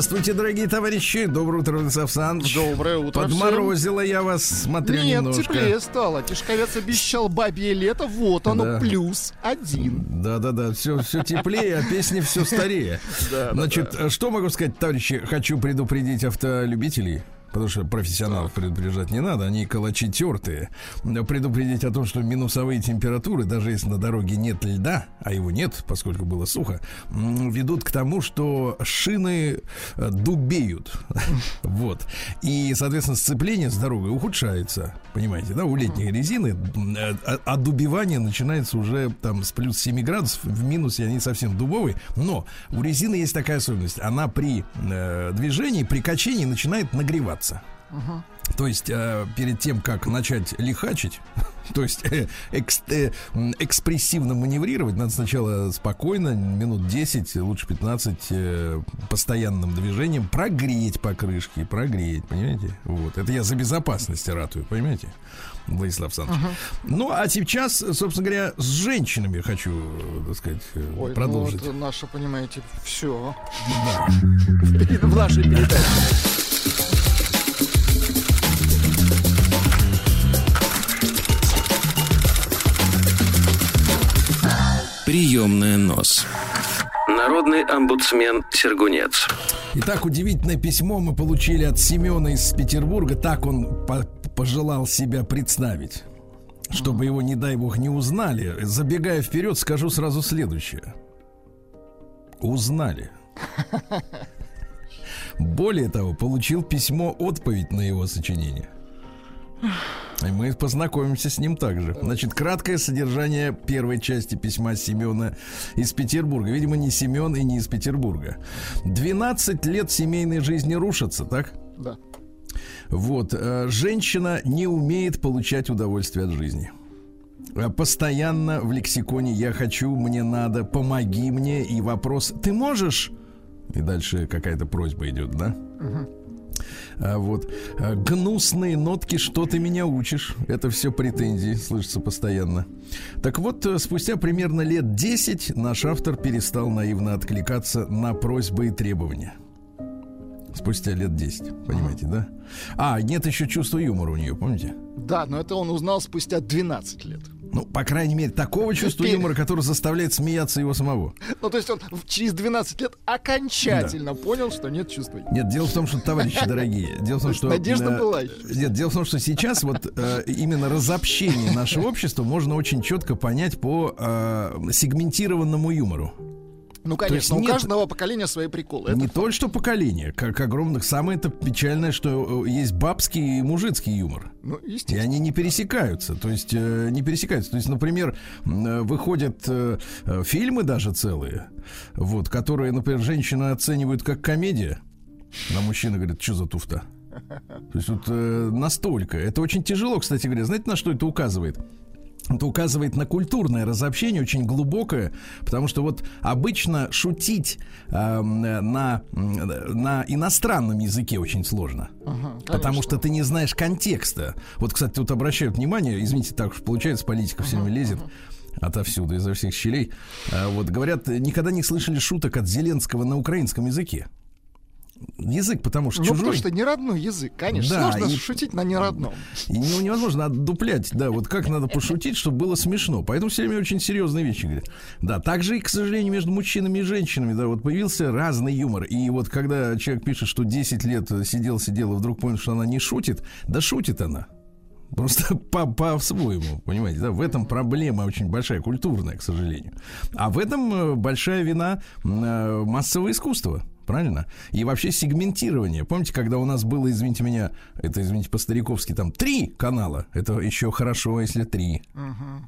Здравствуйте, дорогие товарищи. Доброе утро, Владислав Александрович. Доброе утро Подморозило я вас, смотрю. Нет, немножко. теплее стало. Тишковец обещал бабье лето. Вот оно, Да. плюс один. Да-да-да, все, все теплее, а песни все старее. Значит, что могу сказать, товарищи? Хочу предупредить автолюбителей. Потому что профессионалов предупреждать не надо, они калачи тертые. Предупредить о том, что минусовые температуры, даже если на дороге нет льда, а его нет, поскольку было сухо, ведут к тому, что шины э, дубеют. Вот. И, соответственно, сцепление с дорогой ухудшается. Понимаете, да? У летней резины м, э, а- одубевание начинается уже там с плюс 7 градусов, в минусе они совсем дубовые. Но у резины есть такая особенность. Она при э, движении, при качении начинает нагреваться. То есть э, перед тем, как начать лихачить, то есть э, экс- э, экспрессивно маневрировать, надо сначала спокойно, минут 10, лучше 15, э, постоянным движением прогреть покрышки, прогреть, понимаете? Вот. Это я за безопасность ратую, понимаете? Владислав Александрович. Ну, а сейчас, собственно говоря, с женщинами хочу, так сказать, э, Ой, продолжить. ну вот наше, понимаете, все. Да. В нашей передаче. Приемная нос. Народный омбудсмен Сергунец. Итак, удивительное письмо мы получили от Семена из Петербурга. Так он по- пожелал себя представить. Чтобы его, не дай бог, не узнали. Забегая вперед, скажу сразу следующее. Узнали. Более того, получил письмо отповедь на его сочинение. И мы познакомимся с ним также. Значит, краткое содержание первой части письма Семена из Петербурга. Видимо, не Семен и не из Петербурга. 12 лет семейной жизни рушатся, так? Да. Вот. э, Женщина не умеет получать удовольствие от жизни. Э, Постоянно в лексиконе «я хочу», «мне надо», «помоги мне» и вопрос «ты можешь?» И дальше какая-то просьба идет, да? А вот э, гнусные нотки, что ты меня учишь? Это все претензии, слышится постоянно. Так вот, э, спустя примерно лет 10 наш автор перестал наивно откликаться на просьбы и требования. Спустя лет 10, понимаете, да? А, нет еще чувства юмора у нее, помните? Да, но это он узнал спустя 12 лет. Ну, по крайней мере, такого чувства юмора, которое заставляет смеяться его самого. Ну, то есть он через 12 лет окончательно понял, что нет чувства. Нет, дело в том, что, товарищи дорогие, дело в том, что... надежда э, была еще. Нет, дело в том, что сейчас вот э, именно разобщение нашего общества можно очень четко понять по э, сегментированному юмору. Ну, конечно, у нет- каждого поколения свои приколы. Не Это то, что поколение, как огромных. Самое это печальное, что э, есть бабский и мужицкий юмор. Ну, И они не пересекаются. То есть э, не пересекаются. То есть, например, э, выходят э, э, фильмы даже целые, вот, которые, например, женщины оценивают как комедия, а мужчина говорит, что за туфта? То есть вот э, настолько. Это очень тяжело, кстати говоря. Знаете, на что это указывает? Это указывает на культурное разобщение, очень глубокое, потому что вот обычно шутить э, на, на иностранном языке очень сложно. Ага, Потому что ты не знаешь контекста. Вот, кстати, тут обращают внимание, извините, так уж получается, политика все время лезет отовсюду, изо всех щелей. А, вот, говорят, никогда не слышали шуток от Зеленского на украинском языке. Язык, потому что Ну, чужой. потому что не родной язык, конечно. Да, Сложно и- шутить на неродном. И не- невозможно отдуплять, да, вот как надо пошутить, чтобы было смешно. Поэтому все время очень серьезные вещи говорят. Да, также и, к сожалению, между мужчинами и женщинами, да, вот появился разный юмор. И вот когда человек пишет, что 10 лет сидел-сидел и вдруг понял, что она не шутит, да шутит она. Просто по- по-своему, понимаете, да, в этом проблема очень большая, культурная, к сожалению. А в этом э, большая вина э, массового искусства, правильно? И вообще сегментирование. Помните, когда у нас было, извините меня, это, извините, по-стариковски, там три канала, это еще хорошо, если три.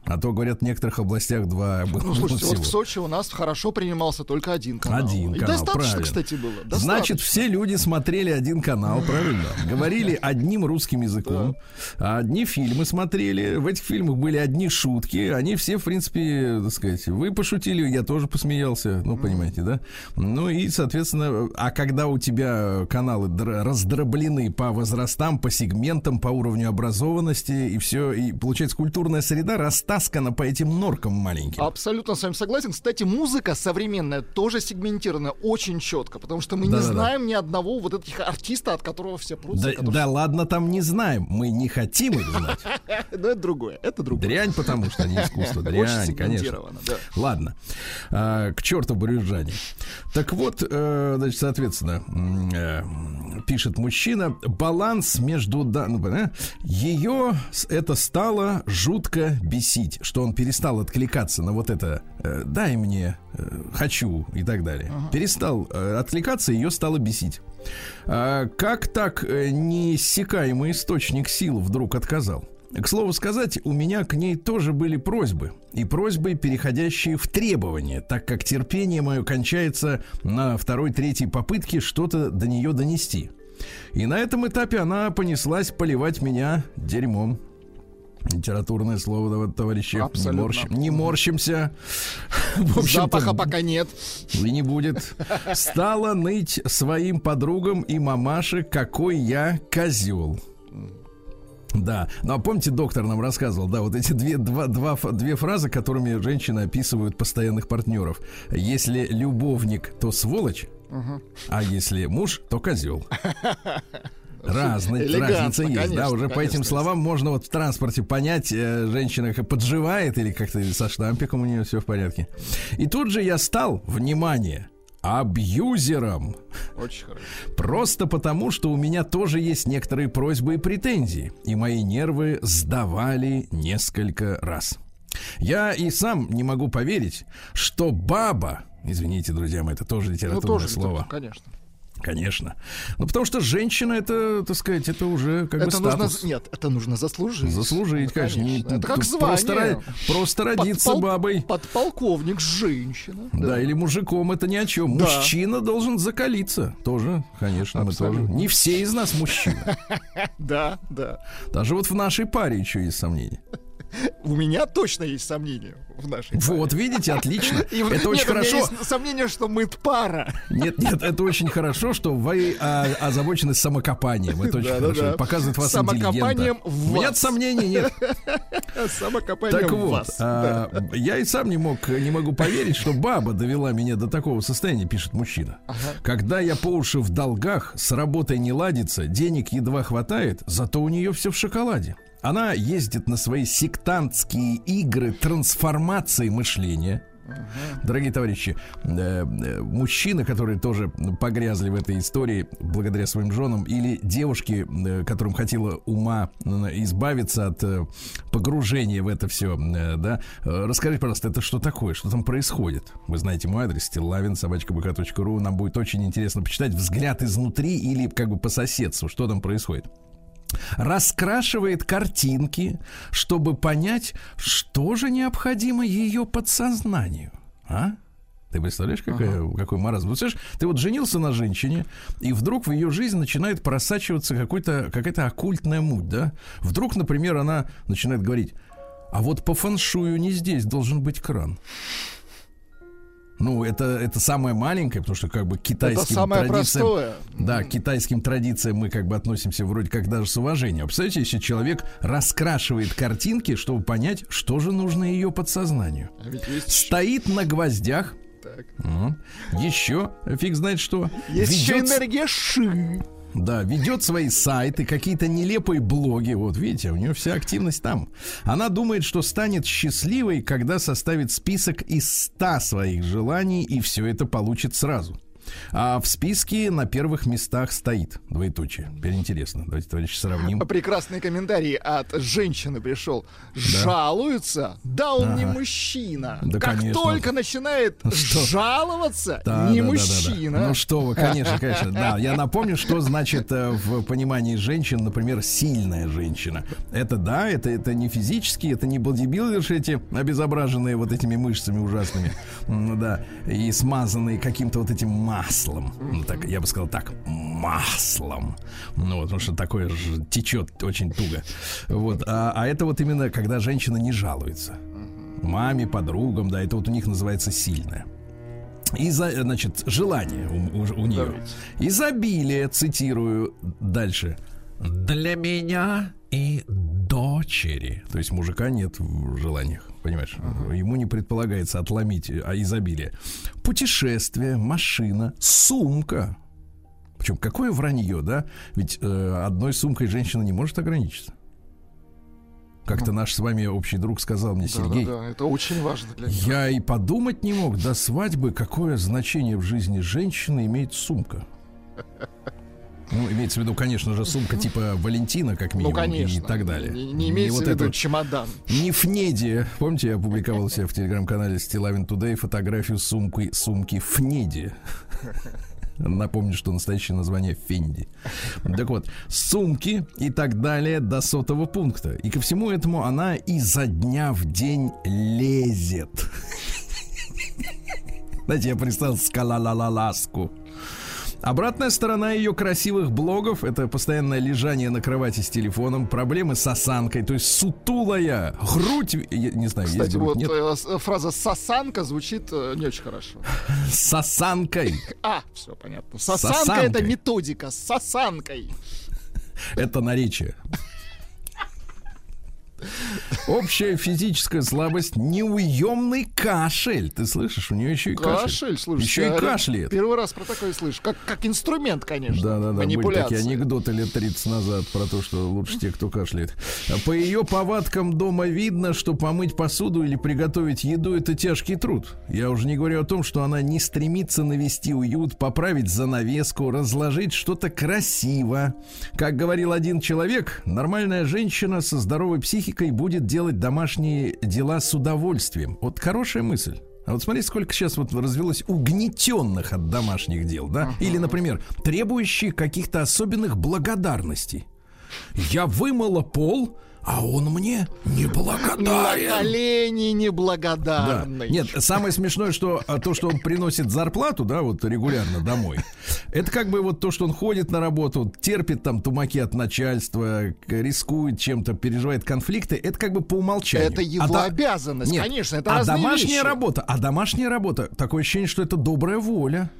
А то, говорят, в некоторых областях два было Ну, слушайте, вот всего. в Сочи у нас хорошо принимался только один канал. Один И канал, достаточно, правильно. кстати, было. Значит, Достаточно. все люди смотрели один канал, правильно? Говорили одним русским языком. Одни фильмы смотрели. В этих фильмах были одни шутки. Они все, в принципе, так сказать, вы пошутили, я тоже посмеялся. Ну, понимаете, да? Ну и, соответственно, а когда у тебя каналы др- раздроблены по возрастам, по сегментам, по уровню образованности и все, и получается культурная среда растаскана по этим норкам маленьким. Абсолютно с вами согласен. Кстати, музыка современная тоже сегментирована очень четко, потому что мы не Да-да-да. знаем ни одного вот этих артиста, от которого все прутся. Да, который- да ладно, там не знаем, мы не хотим их знать. Но это другое, это другое. Дрянь, потому что не искусство, дрянь, конечно. да. Ладно, А, к черту брюзжане. Так вот, э, значит, соответственно, э, пишет мужчина, баланс между... да- ну, э, Ее это стало жутко бесить, что он перестал откликаться на вот это э, «дай мне», «хочу» и так далее. Перестал э, откликаться, ее стало бесить. А как так неиссякаемый источник сил вдруг отказал? К слову сказать, у меня к ней тоже были просьбы. И просьбы, переходящие в требования, так как терпение мое кончается на второй-третьей попытке что-то до нее донести. И на этом этапе она понеслась поливать меня дерьмом. Литературное слово, товарищи. Не, Абсолютно. морщим- не морщимся. В Запаха пока нет. и не будет. Стала ныть своим подругам и мамаше, какой я козел. Да, ну а помните, доктор нам рассказывал, да, вот эти две, два, два, две фразы, которыми женщины описывают постоянных партнеров. Если любовник, то сволочь, а если муж, то козел. Разный, разница есть, да, конечно, уже по конечно. этим словам можно вот в транспорте понять, э, женщина подживает или как-то со штампиком у нее все в порядке. И тут же я стал, внимание, абьюзером. Очень хорошо. Просто потому, что у меня тоже есть некоторые просьбы и претензии, и мои нервы сдавали несколько раз. Я и сам не могу поверить, что баба, извините, друзья мои, это тоже Ну, литературное тоже, слово, конечно. Конечно. Ну, потому что женщина, это, так сказать, это уже как Это бы нужно, статус. нет, это нужно заслужить. Заслужить, Ну, конечно. не- Это как просто, звание. ро- просто родиться Подпол- бабой. Подполковник, женщина. Да. или мужиком, это ни о чем. Да. Мужчина должен закалиться. Тоже, конечно, мы тоже. Абсолютно. Не все из нас мужчины. Да, да. Даже вот в нашей паре еще есть сомнения. У меня точно есть сомнения в нашей паре. Вот, видите, отлично. И Это очень нет, меня хорошо. есть сомнение, что мы пара. Нет, нет, это очень хорошо, что вы а, озабочены самокопанием. Это очень Да-да-да. хорошо. Это показывает вас Самокопанием в вас. сомнений нет. Самокопание Так вот, вас. а, я и сам не мог, не могу поверить, что баба довела меня до такого состояния, пишет мужчина. Когда я по уши в долгах, с работой не ладится, денег едва хватает, зато у нее все в шоколаде. Она ездит на свои сектантские игры трансформации мышления. Дорогие товарищи, э, э, мужчины, которые тоже погрязли в этой истории благодаря своим женам, или девушки, э, которым хотела ума э, избавиться от э, погружения в это все, да, э, расскажите, пожалуйста, это что такое, что там происходит? Вы знаете мой адрес, стиллавин, собачка.бк.ру, нам будет очень интересно почитать взгляд изнутри или как бы по соседству, что там происходит раскрашивает картинки, чтобы понять, что же необходимо ее подсознанию. А? Ты представляешь, какая, какой маразм? Ну, слышишь, ты вот женился на женщине, и вдруг в ее жизнь начинает просачиваться какой-то, какая-то оккультная муть, да? Вдруг, например, она начинает говорить, а вот по фэншую не здесь должен быть кран. Ну, это, это самое маленькое, потому что как бы к китайским Это самое традициям... простое. Да, к китайским традициям мы как бы относимся вроде как даже с уважением. Представляете, если человек раскрашивает картинки, чтобы понять, что же нужно ее подсознанию. А ведь есть, Стоит на гвоздях. так. М. Еще фиг знает что. есть еще Ведет с- энергия ши. Да, ведет свои сайты, какие-то нелепые блоги. Вот видите, у нее вся активность там. Она думает, что станет счастливой, когда составит список из 100 своих желаний, и все это получит сразу. А в списке на первых местах стоит двоеточие. Теперь интересно. Давайте, товарищи, сравним. Прекрасный комментарий от женщины пришел. Жалуется? Да он не мужчина. Да, как конечно. только начинает Что? жаловаться, Да, не да, да, да, да. мужчина. Ну что вы, конечно, конечно. Да, я напомню, что значит э, в понимании женщин, например, сильная женщина. Это да, это, это не физически, это не бодибилдерши эти обезображенные вот этими мышцами ужасными, да, и смазанные каким-то вот этим маслом. Ну, так, я бы сказал так, маслом. Ну, вот, потому что такое же течет очень туго. Вот, а, а это вот именно, когда женщина не жалуется. Маме, подругам, да, это вот у них называется сильная. Изо, значит, желание у, у- у нее. Давайте. Изобилие, цитирую дальше. Для меня и дочери. То есть мужика нет в желаниях, понимаешь? Ему не предполагается отломить а изобилие. Путешествие, машина, сумка. Причем какое вранье, да? Ведь э, одной сумкой женщина не может ограничиться. Как-то наш с вами общий друг сказал мне, Сергей, Да-да-да, это очень важно для них. я и подумать не мог до свадьбы, какое значение в жизни женщины имеет сумка. Ну, имеется в виду, конечно же, сумка типа Валентина, как Ну, минимум, конечно. и так далее. Не, не имеется вот в виду это чемодан. не Фнеди. Помните, я опубликовал себе в телеграм-канале Стилавин Тудей фотографию сумки, сумки Фнеди. Напомню, что настоящее название Фенди. Так вот, сумки и так далее до сотого пункта. И ко всему этому она изо дня в день лезет. Знаете, я представил скалалаласку. Обратная сторона ее красивых блогов это постоянное лежание на кровати с телефоном, проблемы с осанкой, то есть сутулая, грудь, я не знаю, есть Кстати, грудь, вот нет, э, с- фраза «сосанка» звучит э, не очень хорошо. с осанкой. А, все понятно. Сосанка Сосанкой. это методика с сосанкой. Это наречие. Общая физическая слабость, неуемный кашель. Ты слышишь, у нее еще и кашель. Кашель, слушай. Еще и кашляет. Первый раз про такое слышу. Как, как инструмент, конечно. Да, да, да. Были такие анекдоты лет 30 назад про то, что лучше те, кто кашляет. По ее повадкам дома видно, что помыть посуду или приготовить еду это тяжкий труд. Я уже не говорю о том, что она не стремится навести уют, поправить занавеску, разложить что-то красиво. Как говорил один человек, нормальная женщина со здоровой психикой будет делать домашние дела с удовольствием. Вот хорошая мысль. А вот смотри, сколько сейчас вот развелось угнетенных от домашних дел, да? Или, например, требующих каких-то особенных благодарностей. Я вымыла пол, а он мне не На колени Да. неблагодарный. Нет, самое смешное, что а, то, что он приносит зарплату, да, вот регулярно домой, это как бы вот то, что он ходит на работу, терпит там тумаки от начальства, рискует чем-то, переживает конфликты, это как бы по умолчанию. Это его А обязанность, Нет, конечно, это а домашняя вещи. работа, а домашняя работа, такое ощущение, что это добрая воля.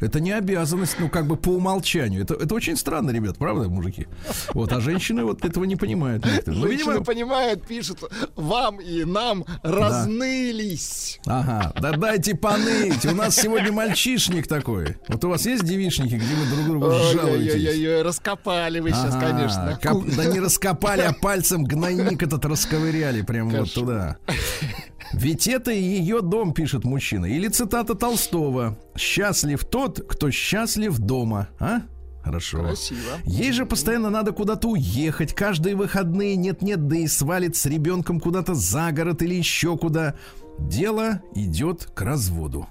Это не обязанность, ну, как бы по умолчанию. Это, это очень странно, ребят, правда, мужики? Вот, а женщины вот этого не понимают. некоторые. Ну, Женщины видимо, понимают, пишут, вам и нам разнылись. Ага, да дайте поныть. У нас сегодня мальчишник такой. Вот у вас есть девичники, где вы друг другу жалуетесь? Ой-ой-ой, раскопали вы сейчас, Ага, конечно. кап- Да не раскопали, а пальцем гнойник этот расковыряли прямо вот Кошмар. туда. Ведь это ее дом, пишет мужчина. Или цитата Толстого. Счастлив тот, кто счастлив дома. А? Хорошо. Красиво. Ей же постоянно надо куда-то уехать. Каждые выходные нет-нет, да и свалит с ребенком куда-то за город или еще куда. Дело идет к разводу.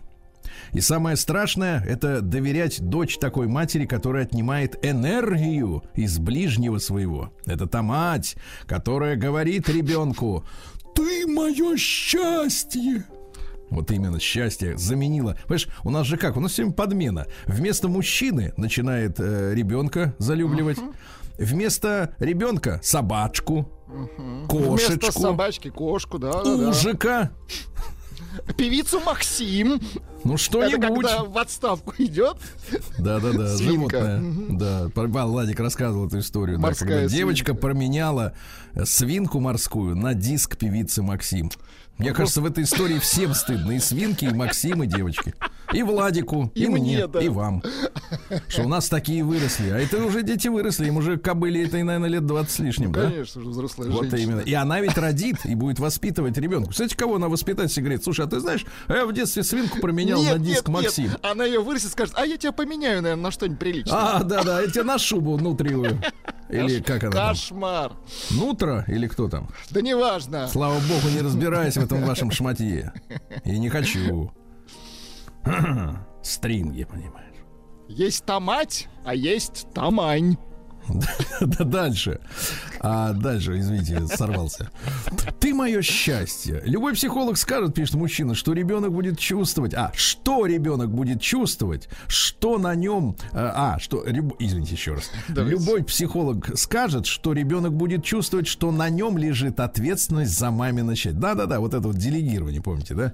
И самое страшное, это доверять дочь такой матери, которая отнимает энергию из ближнего своего. Это та мать, которая говорит ребенку, ты мое счастье. Вот именно счастье заменило. Понимаешь, у нас же как? У нас все время подмена. Вместо мужчины начинает э, ребенка залюбливать. Вместо ребенка собачку, кошечку, Вместо собачки кошку, да, да, да. Певицу Максим. Ну Это что-нибудь. когда в отставку идет. Да-да-да, животное. Да, про- Владик рассказывал эту историю. да, Морская когда девочка свинка. променяла свинку морскую на диск певицы Максим. Мне кажется, в этой истории всем стыдно. И свинки, и Максим, и девочки. И Владику, и, И мне, мне, да. и вам. Что у нас такие выросли. А это уже дети выросли. Им уже кобыле это, наверное, лет 20 с лишним, да? Конечно же, взрослая Вот женщина. именно. И она ведь родит и будет воспитывать ребенка. Кстати, кого она воспитать, если говорит, слушай, а ты знаешь, я в детстве свинку променял Нет, на диск нет, нет. Максим. Она ее вырастет, скажет, а я тебя поменяю, наверное, на что-нибудь приличное. А, да, да, я тебе на шубу нутривую. Или как она там? Кошмар. Нутра или кто там? Да неважно. Слава богу, не разбираюсь в этом вашем шматье. И не хочу. Стринги, понимаешь. Есть та мать, а есть тамань. Да дальше. А дальше, извините, сорвался. Ты мое счастье. Любой психолог скажет, пишет мужчина, что ребенок будет чувствовать, а что ребенок будет чувствовать, что на нем, а, что, извините еще раз, Давайте. любой психолог скажет, что ребенок будет чувствовать, что на нем лежит ответственность за мамино счастье. Да-да-да, вот это вот делегирование, помните, да?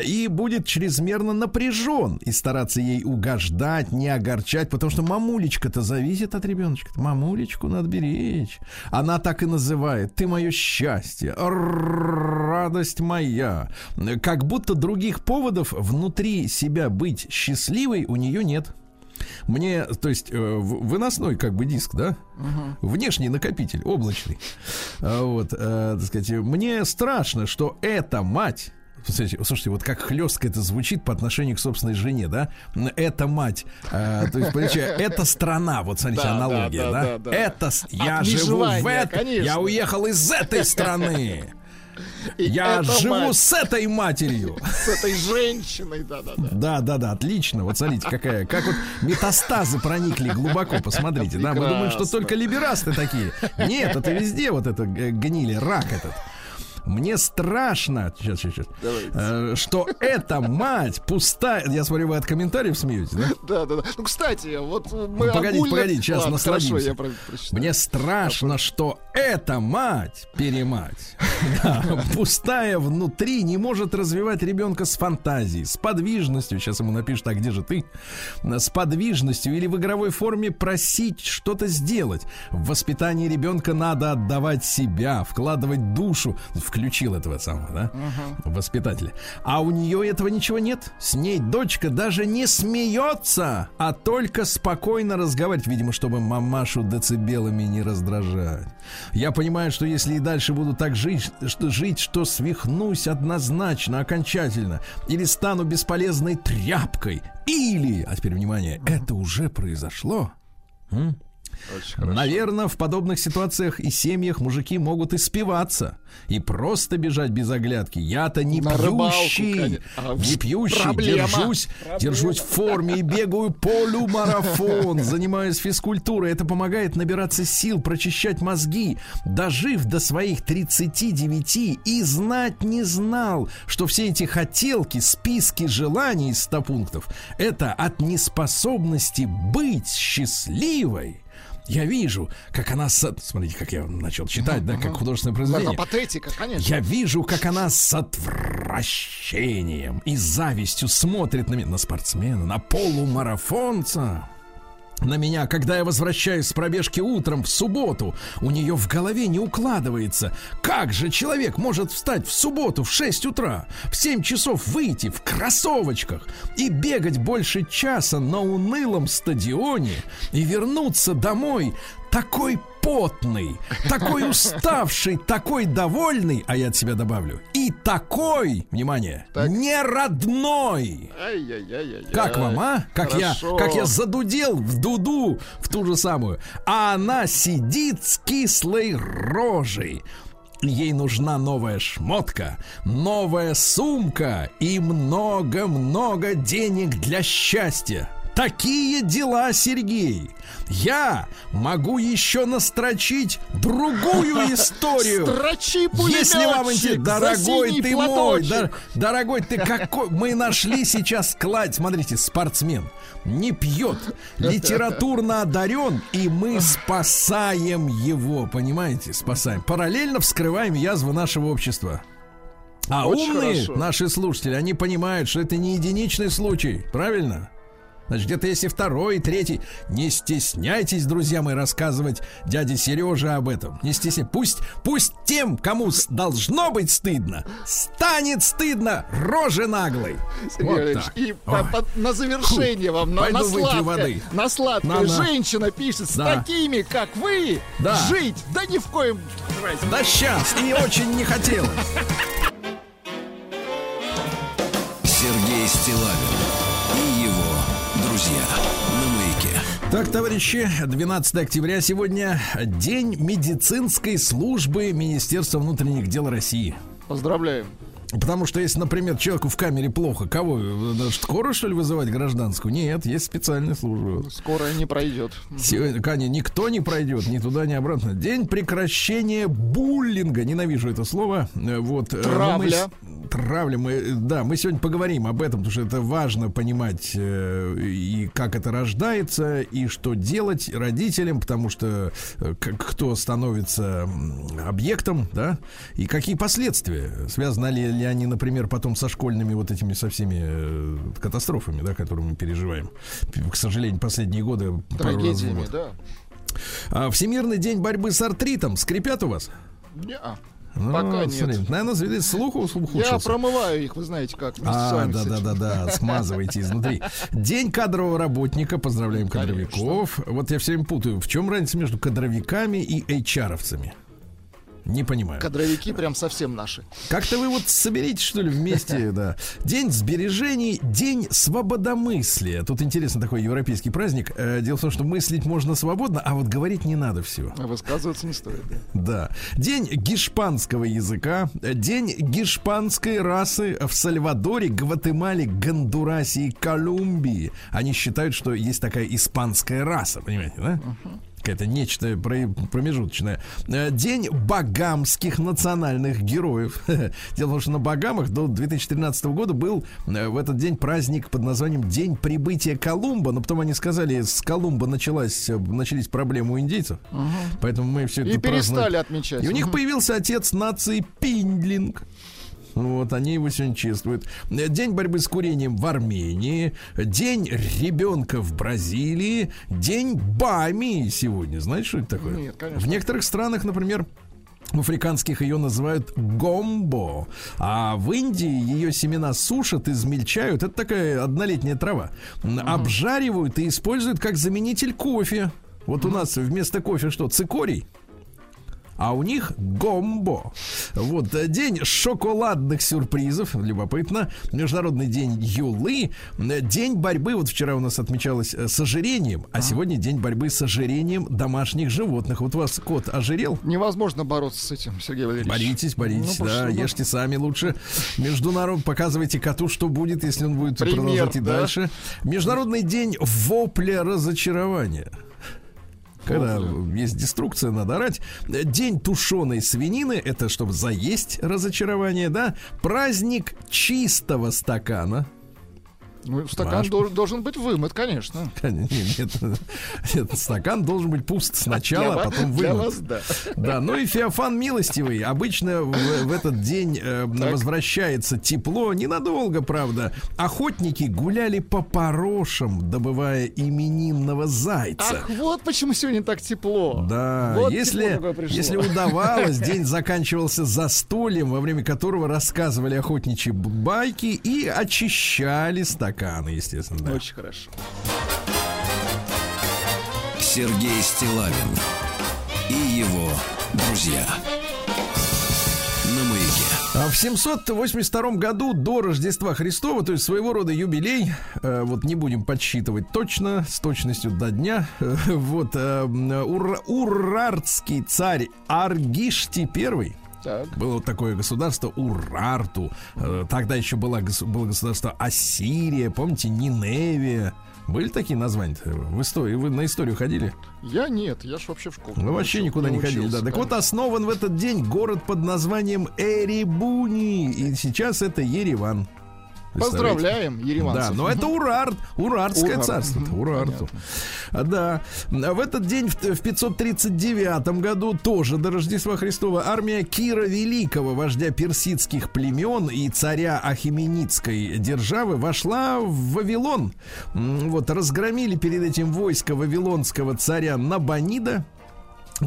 И будет чрезмерно напряжен и стараться ей угождать, не огорчать, потому что мамулечка-то зависит от ребеночка. Мамулечку надо беречь. Она так и называет. Ты мое счастье, радость моя. Как будто других поводов внутри себя быть счастливой у нее нет. Мне, то есть, э, выносной как бы диск, да? Внешний накопитель, облачный. А, Вот, э, так сказать, мне страшно, что эта мать Слушайте, вот как хлестко это звучит по отношению к собственной жене, да? Это мать, э, то есть, понимаете, это страна, вот смотрите, Да, аналогия, да. Это я живу в этой, я уехал из этой страны, И я живу мать с этой матерью. с этой женщиной, да-да-да. Да, да, да, отлично. Вот смотрите, какая, как вот метастазы проникли глубоко, посмотрите. Да, мы думаем, что только либерасты такие. Нет, это везде вот это э, гнили, рак этот. Мне страшно, сейчас, сейчас, сейчас, э, что эта мать пустая. Я смотрю, вы от комментариев смеетесь, да? Да, да, да. Ну, кстати, вот мы Ну, погодите, огульно- погодите, сейчас Ладно, насладимся. Хорошо, я про-. Мне страшно, что эта мать, перемать, да, пустая внутри, не может развивать ребенка с фантазией, с подвижностью. Сейчас ему напишут, а где же ты? С подвижностью или в игровой форме просить что-то сделать. В воспитании ребенка надо отдавать себя, вкладывать душу. Включил этого самого, да? Воспитателя. А у нее этого ничего нет. С ней дочка даже не смеется, а только спокойно разговаривать, видимо, чтобы мамашу децибелами не раздражать. Я понимаю, что если и дальше буду так жить, что, жить, что свихнусь однозначно, окончательно, или стану бесполезной тряпкой, или, а теперь внимание, это уже произошло. М? Наверное, в подобных ситуациях и семьях мужики могут испиваться и просто бежать без оглядки. Я-то не На рыбалку, пьющий. А, не пьющий, проблема. держусь, держусь в форме и бегаю полумарафон, занимаюсь физкультурой. Это помогает набираться сил, прочищать мозги. Дожив до своих 39 и знать не знал, что все эти хотелки, списки желаний из 100 пунктов, это от неспособности быть счастливой. Я вижу, как она... со- Смотрите, как я начал читать, да, как художественное произведение. Патетика, конечно. Я вижу, как она с отвращением и завистью смотрит на меня, на спортсмена, на полумарафонца. На меня, когда я возвращаюсь с пробежки утром в субботу, у нее в голове не укладывается. Как же человек может встать в субботу в 6 утра, в 7 часов выйти в кроссовочках и бегать больше часа на унылом стадионе и вернуться домой такой потный, такой уставший, такой довольный, а я от себя добавлю, и такой, внимание, Так. не родной. Как вам, а? Как я, как я задудел в дуду, в ту же самую. А она сидит с кислой рожей. Ей нужна новая шмотка, новая сумка и много-много денег для счастья. Такие дела, Сергей. Я могу еще настрочить другую историю. Строчи Если вам интересно, дорогой ты мой, дор- дорогой ты какой, мы нашли сейчас клад, смотрите, спортсмен, не пьет, литературно одарен, и мы спасаем его, понимаете, спасаем. Параллельно вскрываем язвы нашего общества. А Очень умные хорошо. наши слушатели, они понимают, что это не единичный случай, правильно? Значит, где-то если второй, третий. Не стесняйтесь, друзья мои, рассказывать дяде Сереже об этом. Не стесняйтесь. Пусть, пусть тем, кому должно быть стыдно, станет стыдно рожи наглой. Вот так. и по- по- на завершение вам, на, Пойду на выпью сладкое, воды. на сладкое. На-на. Женщина пишет, с Да. такими, как вы, Да. жить, да ни в коем... Да сейчас, и очень не хотелось. Сергей Стилавин Так, товарищи, 12 октября сегодня день медицинской службы Министерства внутренних дел России. Поздравляем. Потому что если, например, человеку в камере плохо, кого? э, Скоро, что ли, вызывать гражданскую? Нет, есть специальные службы. Скоро не пройдет. Сегодня, Каня, никто не пройдет ни туда, ни обратно. День прекращения буллинга. Ненавижу это слово. Э, Вот. э, Травля. мы Травля. Мы, да, мы сегодня поговорим об этом, потому что это важно понимать и как это рождается, и что делать родителям, потому что кто становится объектом, да, и какие последствия. Связаны ли, ли они, например, потом со школьными вот этими со всеми э, катастрофами, да, которые мы переживаем. К сожалению, последние годы Трагедиями, да. А, Всемирный день борьбы с артритом скрипят у вас? Неа. Ну, Пока вот, нет. смотри, Наверное, звезды слуха ухудшился. Я промываю их, вы знаете как. А, да, да, да, да, смазывайте изнутри. День кадрового работника. Поздравляем кадровиков. Вот я все время путаю. В чем разница между кадровиками и HR-овцами? Не понимаю. Кадровики прям совсем наши. Как-то вы вот соберитесь, что ли, вместе, да. День сбережений, день свободомыслия. Тут интересно такой европейский праздник. Э, Дело в том, что мыслить можно свободно, а вот говорить не надо всего. А Высказываться не стоит. да. Да. День гешпанского языка, день гешпанской расы в Сальвадоре, Гватемале, Гондурасе и Колумбии. Они считают, что есть такая испанская раса, понимаете, да? Какое-то нечто про- промежуточное. Э, День багамских национальных героев. Дело в том, что на Багамах до 2013 года был э, в этот день праздник под названием День прибытия Колумба. Но потом они сказали, с Колумба началась, э, начались проблемы у индейцев. Поэтому мы все это И празднуем. перестали отмечать. И у них появился отец нации Пиндлинг. Вот, они его сегодня чествуют. День борьбы с курением в Армении, День ребенка в Бразилии, День Бами сегодня. Знаете, что это такое? Нет, конечно. В некоторых странах, например, в африканских ее называют гомбо, а в Индии ее семена сушат, измельчают. Это такая однолетняя трава. Обжаривают и используют как заменитель кофе. Вот у нас вместо кофе что, цикорий? А у них гомбо. Вот э, день шоколадных сюрпризов, любопытно. Международный день Юлы, э, день борьбы. Вот вчера у нас отмечалось э, с ожирением, а сегодня день борьбы с ожирением домашних животных. Вот вас кот ожирел? Невозможно бороться с этим, Сергей Валерьевич. Боритесь, боритесь, Ну, да, пошли, ешьте сами лучше. Международ, показывайте коту, что будет, если он будет Пример, продолжать и да? дальше. Международный день вопля разочарования. Когда есть деструкция, надо орать. День тушеной свинины, это чтобы заесть разочарование, да. Праздник чистого стакана. Ну, стакан Маш. дол- должен быть вымыт, конечно. Нет, нет, нет, стакан должен быть пуст сначала, Для а потом для вымыт. вас, да. Да, ну и Феофан милостивый. Обычно в, в этот день э, возвращается тепло, ненадолго, правда. Охотники гуляли по порошам, добывая именинного зайца. Ах, вот почему сегодня так тепло. Да, Вот если, если удавалось, день заканчивался застольем, во время которого рассказывали охотничьи байки и очищали стаканы, естественно. да. Очень хорошо. Сергей Стилавин и его друзья. А В 782 году до Рождества Христова, то есть своего рода юбилей, э, вот не будем подсчитывать точно, с точностью до дня, э, вот э, ур- урартский царь Аргишти I, Так. было вот такое государство Урарту. Э, Тогда еще было, было государство Ассирия, помните, Ниневия. Были такие названия в истории? Вы на историю ходили? Я нет, я ж вообще в школу. Ну, вообще никуда не ходили, да. Так вот, основан в этот день город под названием Эребуни. И сейчас это Ереван. Поздравляем, Ереманцев. Да, но это Урарт, Урартское Урарт. царство. Урарту. А, Да. В этот день, в в 539 году, тоже до Рождества Христова, армия Кира Великого, вождя персидских племен и царя Ахименидской державы, вошла в Вавилон. Вот, разгромили перед этим войско вавилонского царя Набонида,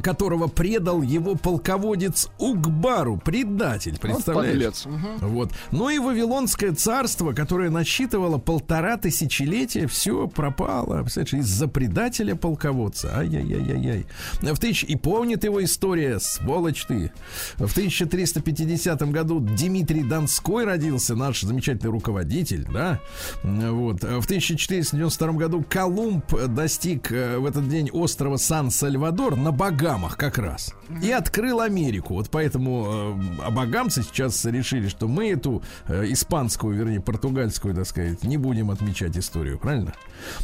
которого предал его полководец Угбару, предатель, Вот представляете? подлец. Мгм. Вот. Ну и Вавилонское царство, которое насчитывало полтора тысячелетия, все пропало. Представляешь, из-за предателя полководца. Ай-яй-яй-яй-яй. В тысяч... И помнит его история, сволочь ты. В 1350 году Дмитрий Донской родился, наш замечательный руководитель, да? Вот. В 1492 году Колумб достиг э, в этот день острова Сан-Сальвадор на Багамах. Багамах как раз. И открыл Америку. Вот поэтому э, абагамцы сейчас решили, что мы эту э, испанскую, вернее, португальскую, так сказать, не будем отмечать историю, правильно?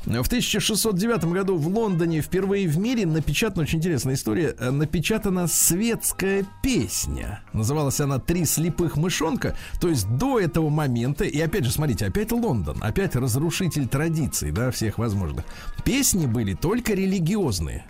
В 1609 году в Лондоне впервые в мире напечатана, очень интересная история, э, напечатана светская песня. Называлась она «Три слепых мышонка». То есть до этого момента, и опять же, смотрите, опять Лондон, опять разрушитель традиций, да, всех возможных. Песни были только религиозные.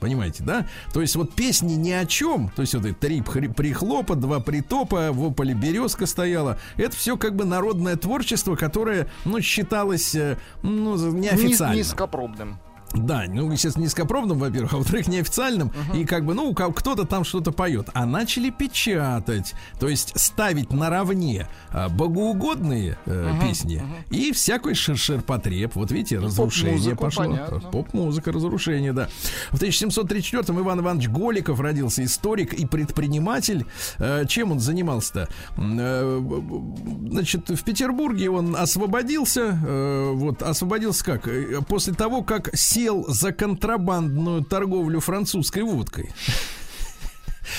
Понимаете, да? То есть вот песни ни о чем, то есть вот это три прихлопа, два притопа, в ополе березка стояла. Это все как бы народное творчество, которое, ну, считалось, э, ну, неофициально. Низ- Низкопробным. Да, ну, естественно, низкопробным, во-первых, а во-вторых, неофициальным. И как бы, ну, кто-то там что-то поет. А начали печатать, то есть ставить наравне а, богоугодные э, песни и всякой шершерпотреб. Вот видите, разрушение поп-музыку, пошло. понятно. Поп-музыка, разрушение, да. В 1734-м Иван Иванович Голиков родился, историк и предприниматель. Э, Чем он занимался-то? Э, Значит, в Петербурге он освободился. э, Вот, освободился как? Э, После того, как сел за контрабандную торговлю французской водкой.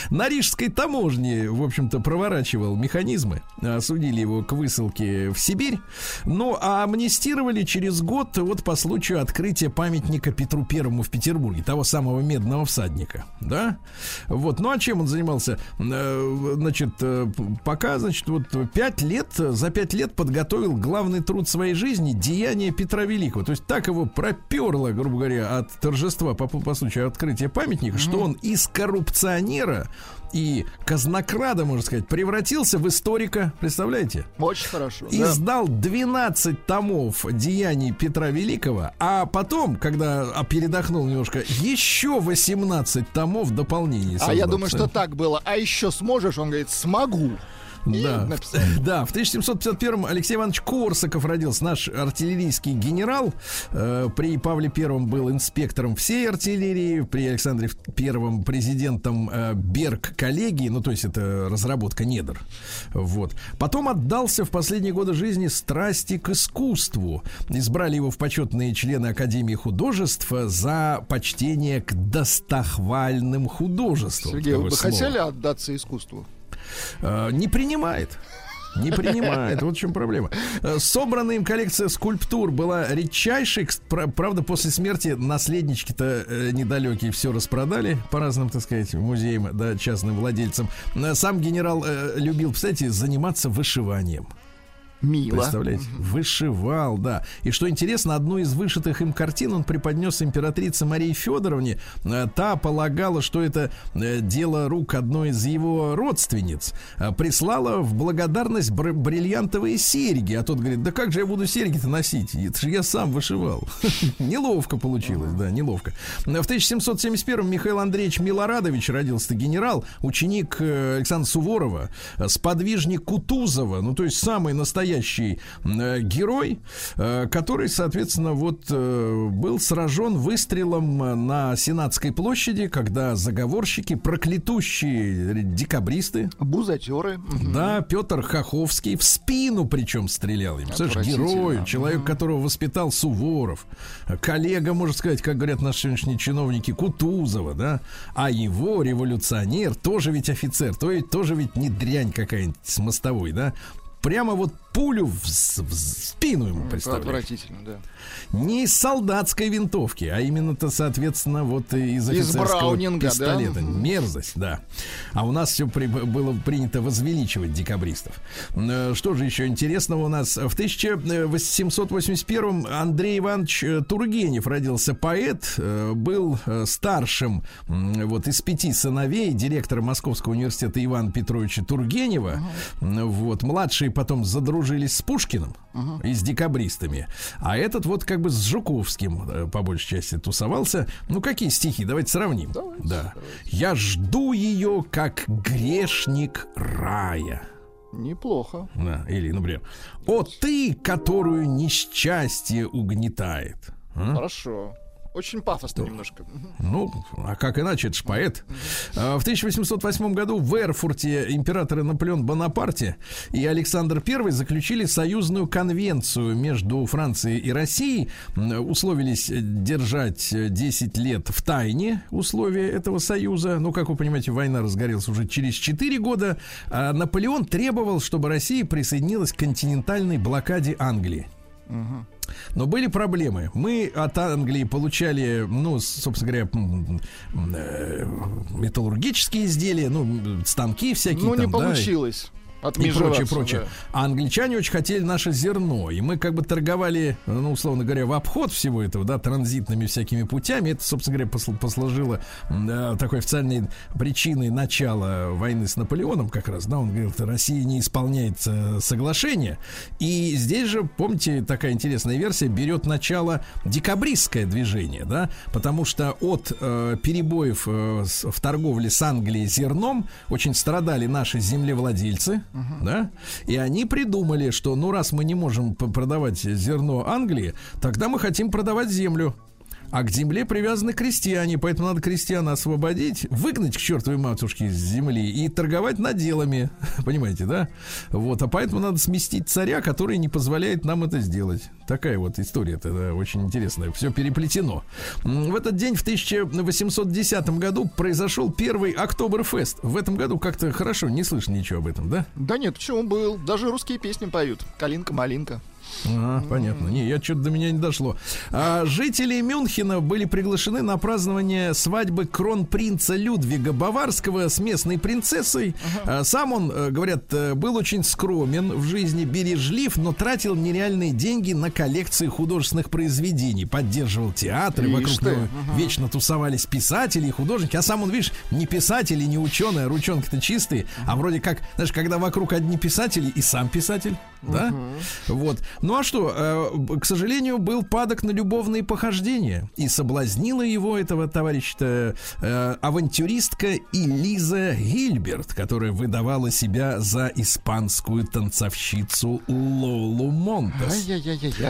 На рижской таможне, в общем-то, проворачивал механизмы. Осудили его к высылке в Сибирь. Ну, а амнистировали через год вот по случаю открытия памятника Петру Первому в Петербурге, того самого медного всадника. Да? Вот. Ну, а чем он занимался? Э, Значит, э, пока, значит, вот пять лет, за пять лет подготовил главный труд своей жизни «Деяние Петра Великого». То есть так его проперло, грубо говоря, от торжества по, по случаю открытия памятника, что он из коррупционера и казнокрада, можно сказать, превратился в историка. Представляете? Очень хорошо. да. Издал 12 томов деяний Петра Великого, а потом, когда передохнул немножко, еще 18 томов дополнений. А я думаю, что так было. А еще сможешь? Он говорит, смогу. Да. да, в 1751 Алексей Иванович Корсаков родился, наш артиллерийский генерал. Э, при Павле Первом был инспектором всей артиллерии, при Александре Первом президентом э, Берг коллегии, ну то есть это разработка недр. Вот. Потом отдался в последние годы жизни страсти к искусству. Избрали его в почетные члены Академии художеств за почтение к достохвальным художествам. Сергей, вы Такое бы слово. хотели отдаться искусству? Э, не принимает. Не принимает. Вот в чем проблема. Э, Собранная им коллекция скульптур была редчайшей. Правда, после смерти наследнички-то э, недалекие все распродали по разным, так сказать, музеям, да, частным владельцам. Сам генерал любил, кстати, заниматься вышиванием. Мило. Представляете? Вышивал, да. И что интересно, одну из вышитых им картин он преподнес императрице Марии Федоровне. Э, Та полагала, что это э, дело рук одной из его родственниц. Э, Прислала в благодарность бр- бриллиантовые серьги. А тот говорит, да как же я буду серьги-то носить? Это же я сам вышивал. Неловко получилось, да, неловко. В 1771 Михаил Андреевич Милорадович родился генерал, ученик Александра Суворова, сподвижник Кутузова, ну то есть самый настоящий э, герой, э, который, соответственно, вот э, был сражен выстрелом э, на Сенатской площади, когда заговорщики, проклятущие декабристы, Бузатеры. да, Петр Хоховский в спину причем стрелял им. Отвратительно. герой, человек, которого воспитал Суворов, коллега, можно сказать, как говорят наши сегодняшние чиновники, Кутузова, да, а его революционер, тоже ведь офицер, то есть тоже ведь не дрянь какая-нибудь с мостовой, да, прямо вот пулю в, в спину ему Это представляете. отвратительно, да. Не из солдатской винтовки, а именно-то, соответственно, вот из Из офицерского да? пистолета. Мерзость, да. А у нас все было принято возвеличивать декабристов. Э, Что же еще интересного у нас? В 1881 Андрей Иванович э, Тургенев родился поэт, э, был старшим вот из пяти сыновей директора Московского университета Ивана Петровича Тургенева. Вот младшие потом задружились с Пушкиным и с декабристами, а этот вот как бы с Жуковским э, по большей части тусовался. Ну какие стихи? Давайте сравним. да. Я жду ее как грешник рая. Неплохо. Да, или, например, «О ты, которую несчастье угнетает». А? Хорошо. Очень пафосно немножко. Мгм. Ну, а как иначе, это ж поэт. А, В 1808 году в Эрфурте императоры Наполеон Бонапарте и Александр I заключили союзную конвенцию между Францией и Россией. Условились держать э, 10 лет в тайне условия этого союза. Ну, как вы понимаете, война разгорелась уже через 4 года. А Наполеон требовал, чтобы Россия присоединилась к континентальной блокаде Англии. Но были проблемы. Мы от Англии получали, ну, собственно говоря, э, металлургические изделия, ну, станки всякие. Ну, не там, да, и- получилось. и Отмежеваться, прочее, прочее. да. А англичане очень хотели наше зерно. И мы как бы торговали, ну, условно говоря, в обход всего этого, да, транзитными всякими путями. Это, собственно говоря, посл- послужило да, такой официальной причиной начала войны с Наполеоном как раз. Да, он говорил, что Россия не исполняет э, соглашение. И здесь же, помните, такая интересная версия, берет начало декабристское движение, да, потому что от э, перебоев э, в торговле с Англией зерном очень страдали наши землевладельцы, да, и они придумали, что ну раз мы не можем продавать зерно Англии, тогда мы хотим продавать землю. А к земле привязаны крестьяне, поэтому надо крестьян освободить, выгнать к чертовой матушке с земли и торговать наделами. Понимаете, да? Вот, а поэтому надо сместить царя, который не позволяет нам это сделать. Такая вот история-то да, очень интересная. Все переплетено. В этот день, в 1810 году, произошел первый Октоберфест. В этом году как-то хорошо, не слышно ничего об этом, да? Да нет, почему был? Даже русские песни поют. Калинка-малинка. А, понятно. Не, я что-то до меня не дошло. А, жители Мюнхена были приглашены на празднование свадьбы кронпринца Людвига Баварского с местной принцессой. А, сам он, э, говорят, э, был очень скромен в жизни, бережлив, но тратил нереальные деньги на коллекции художественных произведений. Поддерживал театры, Ишь вокруг ты. него вечно тусовались писатели и художники. А сам он, видишь, не писатель и не ученый, а ручонки-то чистые. А вроде как, знаешь, когда вокруг одни писатели и сам писатель, да? Вот. Ну а что, э, к сожалению, был падок на любовные похождения. И соблазнила его, этого товарища, э, авантюристка Элиза Гильберт, которая выдавала себя за испанскую танцовщицу Лолу Монтес.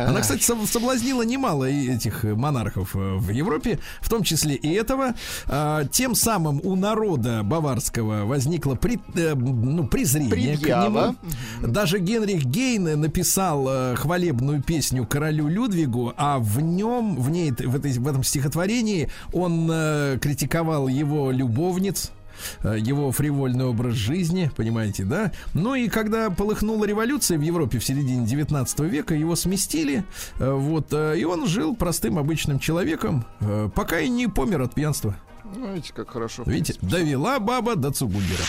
Она, кстати, соб- соблазнила немало этих э, монархов э, в Европе, в том числе и этого. А, Тем самым у народа баварского возникло при- э, ну, презрение Предъява. к нему. Даже Генрих Гейне написал э, хвалебную песню королю Людвигу, а в нем, в ней, в, этой, в этом стихотворении он э, критиковал его любовниц, э, его фривольный образ жизни, понимаете, да? Ну и когда полыхнула революция в Европе в середине 19 века, его сместили, вот, и он жил простым обычным человеком, пока и не помер от пьянства. Ну, видите, как хорошо. Видите, довела баба до Цугундера.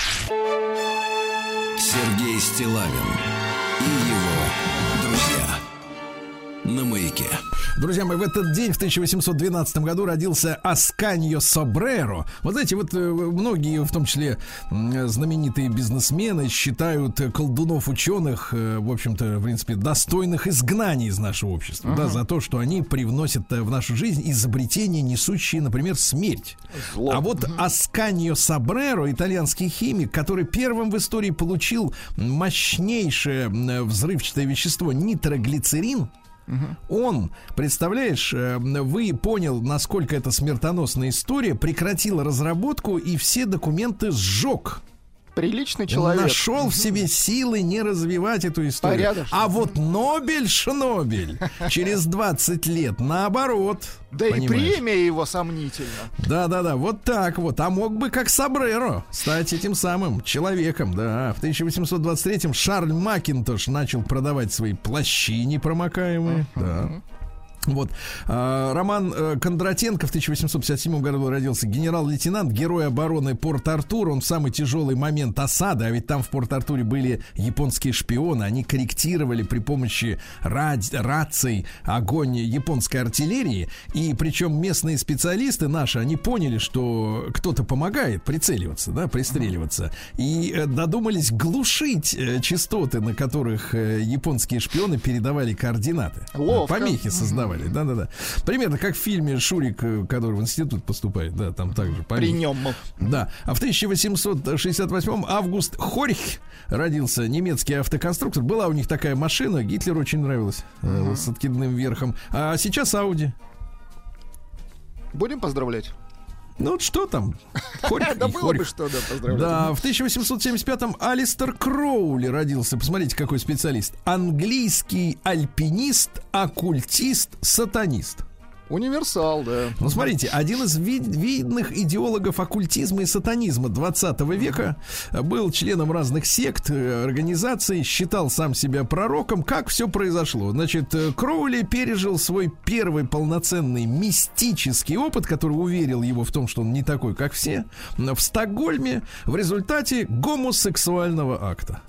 Сергей Стилавин и его друзья. На маяке. Друзья мои, в этот день, в 1812 году, родился Асканьо Собреро. Вот знаете, вот э, многие, в том числе знаменитые бизнесмены, считают колдунов-ученых, э, в общем-то, в принципе, достойных изгнаний из нашего общества, да, за то, что они привносят э, в нашу жизнь изобретения, несущие, например, смерть. Зло. А вот Асканьо Сабреро, итальянский химик, который первым в истории получил мощнейшее взрывчатое вещество нитроглицерин, он, представляешь, э, вы понял, насколько это смертоносная история, прекратил разработку и все документы сжег. Приличный Он человек. нашел в себе силы не развивать эту историю. Порядочно. А вот Нобель Шнобель через 20 лет наоборот. Да и понимаешь? премия его сомнительна. Да, да, да, вот так вот. А мог бы, как Сабреро, стать этим самым человеком, да. В 1823-м Шарль Макинтош начал продавать свои плащи непромокаемые, да. Вот. А, Роман э, Кондратенко в 1857 году родился. Генерал-лейтенант, герой обороны Порт-Артур. Он в самый тяжелый момент осады, а ведь там в Порт-Артуре были японские шпионы. Они корректировали при помощи ради- раций огонь японской артиллерии. И причем местные специалисты наши, они поняли, что кто-то помогает прицеливаться, да, пристреливаться. И э, додумались глушить э, частоты, на которых японские шпионы передавали координаты. Ловко. Помехи создавали, да-да-да. Примерно как в фильме Шурик, э, который в институт поступает, да, там также При помехи. нем. Да. А в 1868 Август Хорьх родился немецкий автоконструктор. Была у них такая машина, Гитлеру очень нравилась, э, с откидным верхом. А сейчас Ауди. Будем поздравлять? Ну вот что там? Хорьх Да было бы хорьх. что, да, поздравлять. Да, в 1875-м Алистер Кроули родился. Посмотрите, какой специалист. Английский альпинист, оккультист, сатанист. Универсал, да. Ну, смотрите, один из ви- видных идеологов оккультизма и сатанизма 20 века был членом разных сект, э, организаций, считал сам себя пророком. Как все произошло? Значит, э, Кроули пережил свой первый полноценный мистический опыт, который уверил его в том, что он не такой, как все, в Стокгольме в результате гомосексуального акта.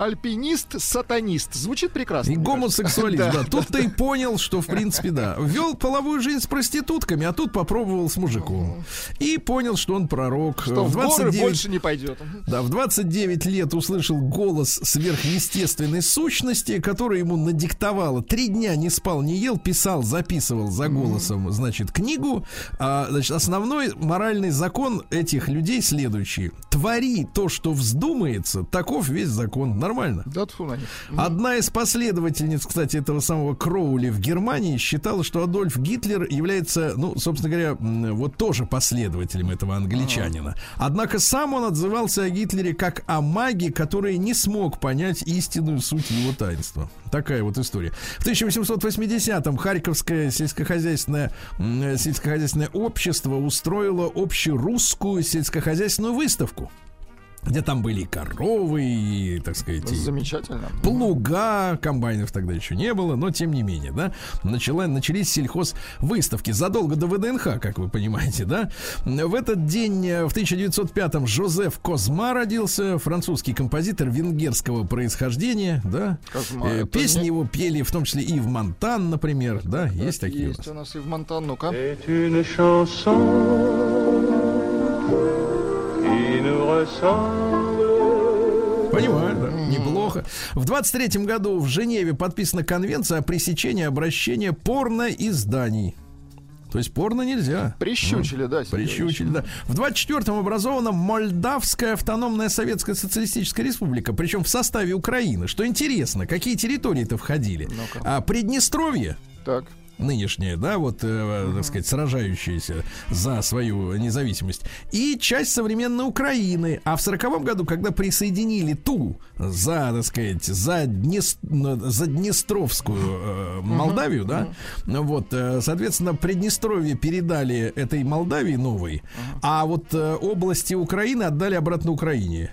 Альпинист-сатанист. Звучит прекрасно. Гомосексуалист, да. Тут ты и понял, что, в принципе, да. Вел половую жизнь с проститутками, а тут попробовал с мужиком. И понял, что он пророк. Что в горы 29 больше не пойдет. Да, в 29 лет услышал голос сверхъестественной сущности, которая ему надиктовала. Три дня не спал, не ел, писал, записывал за голосом, значит, книгу. А, значит, основной моральный закон этих людей следующий. Твори то, что вздумается, таков весь закон. Нормально. Да тьфу на них. Одна из последовательниц, кстати, этого самого Кроули в Германии считала, что Адольф Гитлер является, ну, собственно говоря, вот тоже последователем этого англичанина. Однако сам он отзывался о Гитлере как о маге, который не смог понять истинную суть его таинства. Такая вот история. В 1880-м Харьковское сельскохозяйственное, м, сельскохозяйственное общество устроило общерусскую сельскохозяйственную выставку где там были и коровы, и, так сказать, и Замечательно. плуга, комбайнов тогда еще не было, но тем не менее, да, начала, начались сельхоз выставки задолго до ВДНХ, как вы понимаете, да. В этот день, э, в 1905-м, Жозеф Козма родился, французский композитор венгерского происхождения, да. Козма, Э, Песни не- его пели, в том числе и в Монтан, например, да, есть такие у Есть нас. у нас и в Монтан, ну-ка. Nous ressemble. Понимаю, да, неплохо. В 23-м году в Женеве подписана конвенция о пресечении обращения порноизданий. То есть порно нельзя. Прищучили, да, Сергей Прищучили, да. В 24-м образована Молдавская автономная Советская Социалистическая Республика, причем в составе Украины. Что интересно, какие территории-то входили? Ну-ка. А, Приднестровье, Так. Нынешняя, да, вот, э, так сказать, сражающаяся за свою независимость, и часть современной Украины. А в сороковом году, когда присоединили ту за, так сказать, за, Днес- за Днестровскую э, Молдавию, да, вот, э, соответственно, Приднестровье передали этой Молдавии новой, а вот э, области Украины отдали обратно Украине.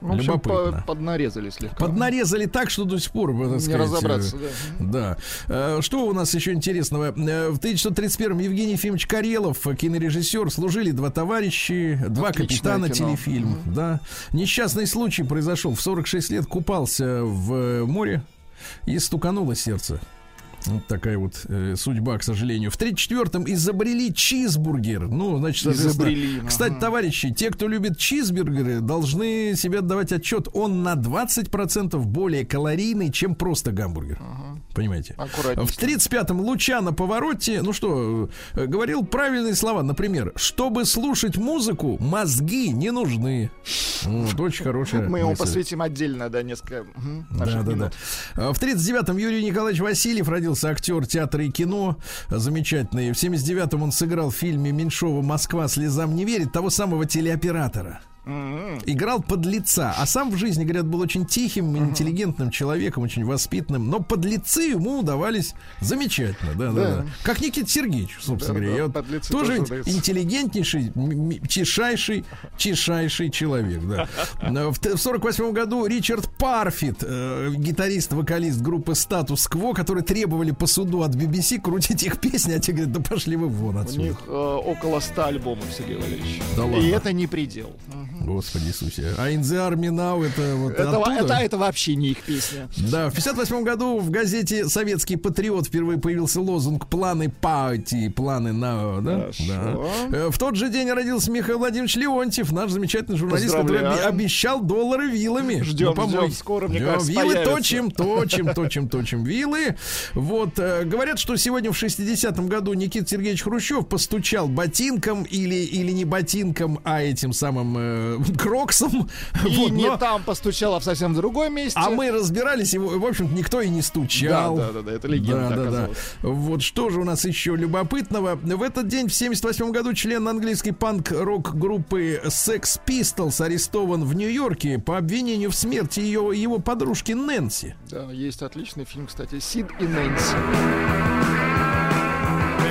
В общем, Любопытно. по- поднарезали слегка. Поднарезали так, что до сих пор, так Не сказать, разобраться, э, да. да. Э, Что у нас еще интересного? Э, В 1931-м Евгений Ефимович Карелов, кинорежиссер, служили два товарищи, два Отличное капитана кино. телефильм. Да. Несчастный случай произошел. В 46 лет купался в море и стукануло сердце. Вот такая вот э, судьба, к сожалению. В 34-м изобрели чизбургер. Ну, значит, Изобрели, Кстати, ага. товарищи, те, кто любит чизбургеры, должны себе отдавать отчет. Он на 20% более калорийный, чем просто гамбургер. Понимаете? Аккуратнее В с ним. 35-м Луча на повороте, ну что, э, говорил правильные слова. Например, чтобы слушать музыку, мозги не нужны. Вот, очень хорошая Мы ему мысль. посвятим отдельно, да, несколько Да, да, да. А, В 39-м Юрий Николаевич Васильев родился актер театра и кино. Замечательный. В 79-м он сыграл в фильме Меньшова «Москва слезам не верит» того самого телеоператора. Играл под лица, а сам в жизни, говорят, был очень тихим, интеллигентным человеком, очень воспитанным, но под лицы ему удавались замечательно, да, да, Да. да. Как Никита Сергеевич, собственно Да, говоря. да, вот тоже тоже ведь интеллигентнейший, чешайший, чешайший человек, да. В т- в 48 году Ричард Парфит, э, гитарист, вокалист группы Статус Кво, которые требовали по суду от BBC крутить их песни, а те говорят, да пошли вы вон У отсюда. них э, около 100 альбомов, Сергей Валерьевич. Да И ладно. это не предел. Господи Иисусе. А In the Army Now это вот Это, оттуда? это, это вообще не их песня. Да, в 58 году в газете «Советский патриот» впервые появился лозунг «Планы пати», «Планы на...» да? Хорошо. Да. Э, В тот же день родился Михаил Владимирович Леонтьев, наш замечательный журналист, который обещал доллары вилами. Ждем, помойке. ждем. Скоро, мне Ждем. кажется, Вилы появятся. точим, точим, точим, точим вилы. Вот, э, говорят, что сегодня в 60-м году Никита Сергеевич Хрущев постучал ботинком или, или не ботинком, а этим самым э, э, Кроксом. И Вот, не но- там постучала, а в совсем другом месте. а мы разбирались, и, в общем-то, никто и не стучал. Да, да, да, да, это легенда Да, да, да. Вот что же у нас еще любопытного. В этот день, в 78 году, член английской панк-рок группы Sex Pistols арестован в Нью-Йорке по обвинению в смерти ее, его подружки Нэнси. Да, есть отличный фильм, кстати, Сид и Нэнси.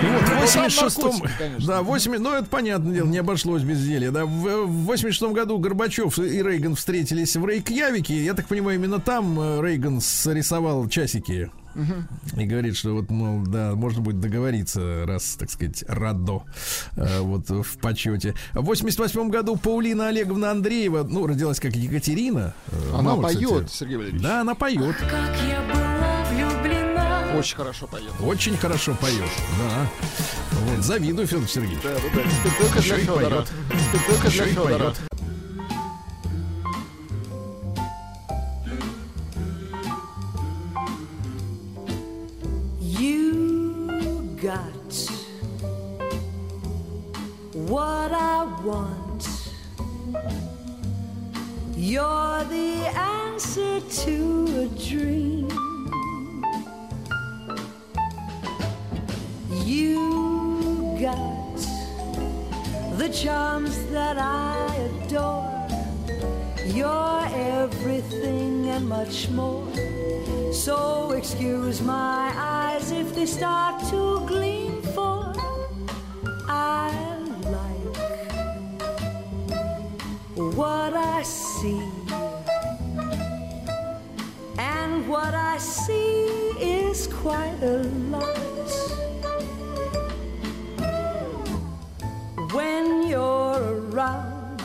И вот в Ну, там 86 наркотики, конечно. да, 8, ну это понятное дело, не обошлось без зелья. Да, в, в 86 году Горбачев и Рейган встретились в Рейкьявике. Я так понимаю, именно там э, Рейган срисовал часики. И говорит, что вот, мол, да, можно будет договориться, раз, так сказать, радо э, вот в почете. В 88 году Паулина Олеговна Андреева, ну, родилась как Екатерина. э, Она кстати. поет, Сергей Валерьевич. Да, она поет. Как я была влюблена Очень хорошо поет. Очень хорошо поет. Да. Вот, завидую, Федор Сергеевич. Да, да, да. Еще и поет. Еще и Федора. поет. You got what I want. You're the answer to a dream. You got the charms that I adore. You're everything and much more. So excuse my eyes if they start to gleam, for I like what I see. And what I see is quite a lot. When you're around,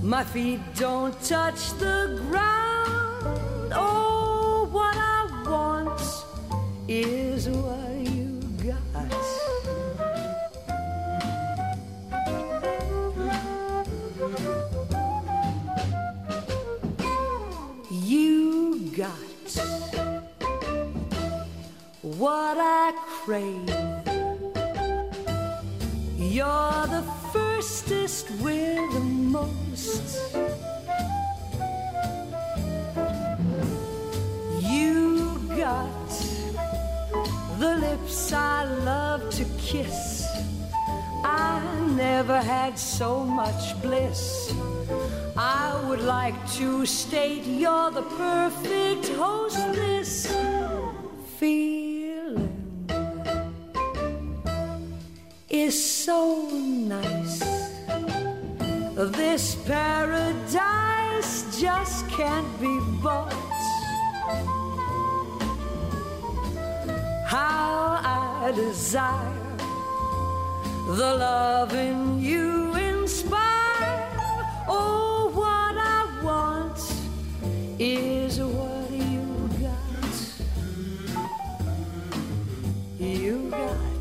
my feet don't touch the ground. Oh, what I want is what you got. You got what I crave. You're the firstest, we're the most. You got the lips I love to kiss. I never had so much bliss. I would like to state you're the perfect hostess. Feeling is so nice. This paradise just can't be bought. How I desire the love in you inspire. Oh, what I want is what you got. You got.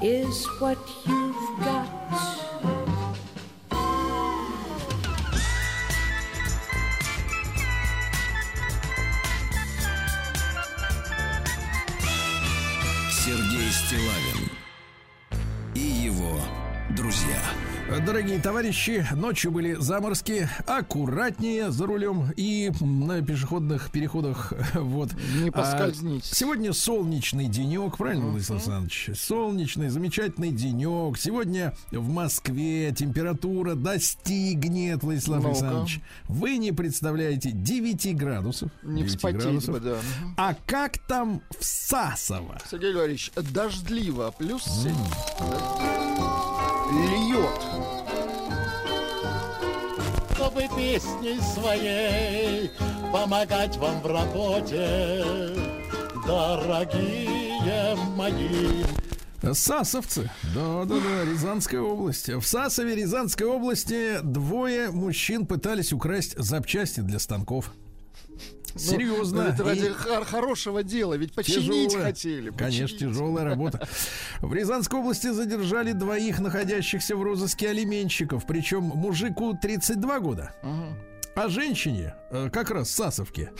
Is what you've got. Сергей Стилавин друзья. Дорогие товарищи, ночью были заморски, аккуратнее за рулем и на пешеходных переходах. Вот. Не А, поскользнитесь. сегодня солнечный денек, правильно, Владислав Александрович? Солнечный, замечательный денек. Сегодня в Москве температура достигнет, Владислав Ну-ка. Александрович. Вы не представляете 9 градусов. Не 9 вспотеть градусов. бы, да. А как там в Сасово? Сергей Валерьевич, дождливо, плюс 7. Льет. чтобы песней своей помогать вам в работе, дорогие мои. Сасовцы, да, да, да, Рязанская область. В Сасове Рязанской области двое мужчин пытались украсть запчасти для станков. Серьезно. Ну, это ради И хор- хорошего дела, ведь починить тяжелая. хотели. Конечно, починить. тяжелая работа. В Рязанской области задержали двоих находящихся в розыске алименщиков. Причем мужику 32 года. А женщине, э, как раз Сасовке,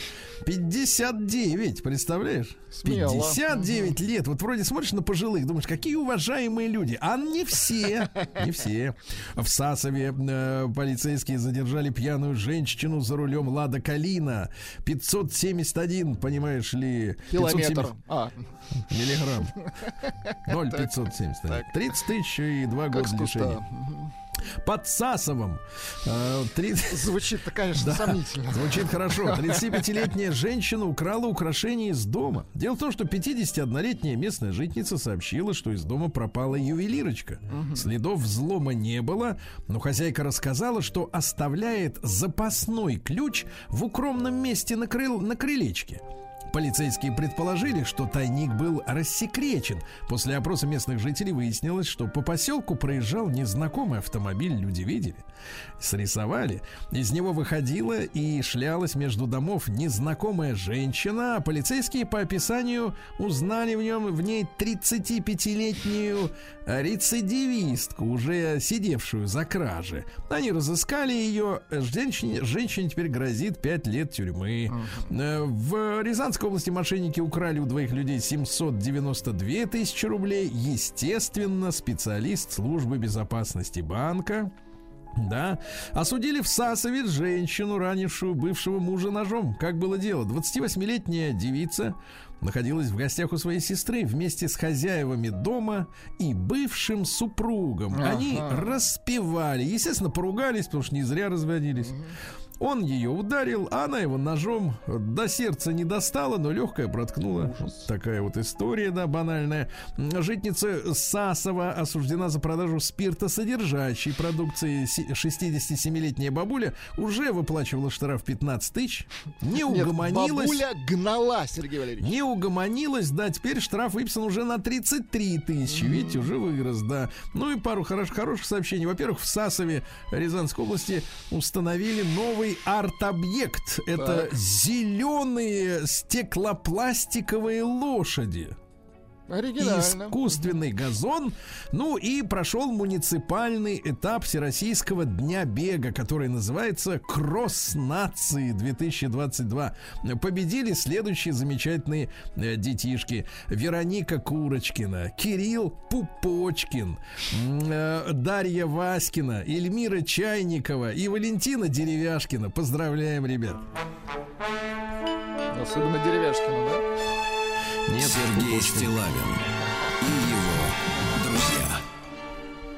59, представляешь? Смело. 59 лет. Вот вроде смотришь на пожилых, думаешь, какие уважаемые люди. А не все, не все. В Сасове э, полицейские задержали пьяную женщину за рулем Лада Калина. 571, понимаешь ли? 570 Километр. А, Миллиграмм. 0,571. Так. 30 тысяч и 2 как года лишения. Под Сасовым. э, 30 Звучит-то, конечно, сомнительно. Звучит хорошо. 35-летняя женщина украла украшение из дома. Дело в том, что 51-летняя местная житница сообщила, что из дома пропала ювелирочка. Следов взлома не было, но хозяйка рассказала, что оставляет запасной ключ в укромном месте на, крыл- на крылечке. Полицейские предположили, что тайник был рассекречен. После опроса местных жителей выяснилось, что по поселку проезжал незнакомый автомобиль, люди видели. Срисовали. Из него выходила и шлялась между домов незнакомая женщина, а полицейские по описанию узнали в нем в ней 35-летнюю рецидивистку, уже сидевшую за кражи. Они разыскали ее. Женщине, женщине теперь грозит 5 лет тюрьмы. Э, В Рязанской области мошенники украли у двоих людей 792 тысячи рублей. Естественно, специалист службы безопасности банка да. Осудили в Сасове женщину, ранившую бывшего мужа ножом. Как было дело? 28-летняя девица находилась в гостях у своей сестры вместе с хозяевами дома и бывшим супругом. Они распевали. Естественно, поругались, потому что не зря разводились. Он ее ударил, а она его ножом до сердца не достала, но легкая проткнула. Вот такая вот история, да, банальная. Житница Сасова осуждена за продажу спиртосодержащей продукции. Си- 67-летняя бабуля уже выплачивала штраф 15 тысяч. Не Нет, угомонилась. бабуля гнала, Сергей Валерьевич. Не угомонилась, да, теперь штраф выписан уже на 33 тысячи. Видите, уже вырос, да. Ну и пару хорош, хороших сообщений. Во-первых, в Сасове Рязанской области установили новый арт-объект. Это зеленые стеклопластиковые лошади. Искусственный газон. Ну и прошел муниципальный этап Всероссийского дня бега, который называется Кросс нации 2022. Победили следующие замечательные э, детишки. Вероника Курочкина, Кирилл Пупочкин, э, Дарья Васькина, Эльмира Чайникова и Валентина Деревяшкина. Поздравляем, ребят. Особенно деревяшкину, да? Нет, Сергей. Стилавин и его друзья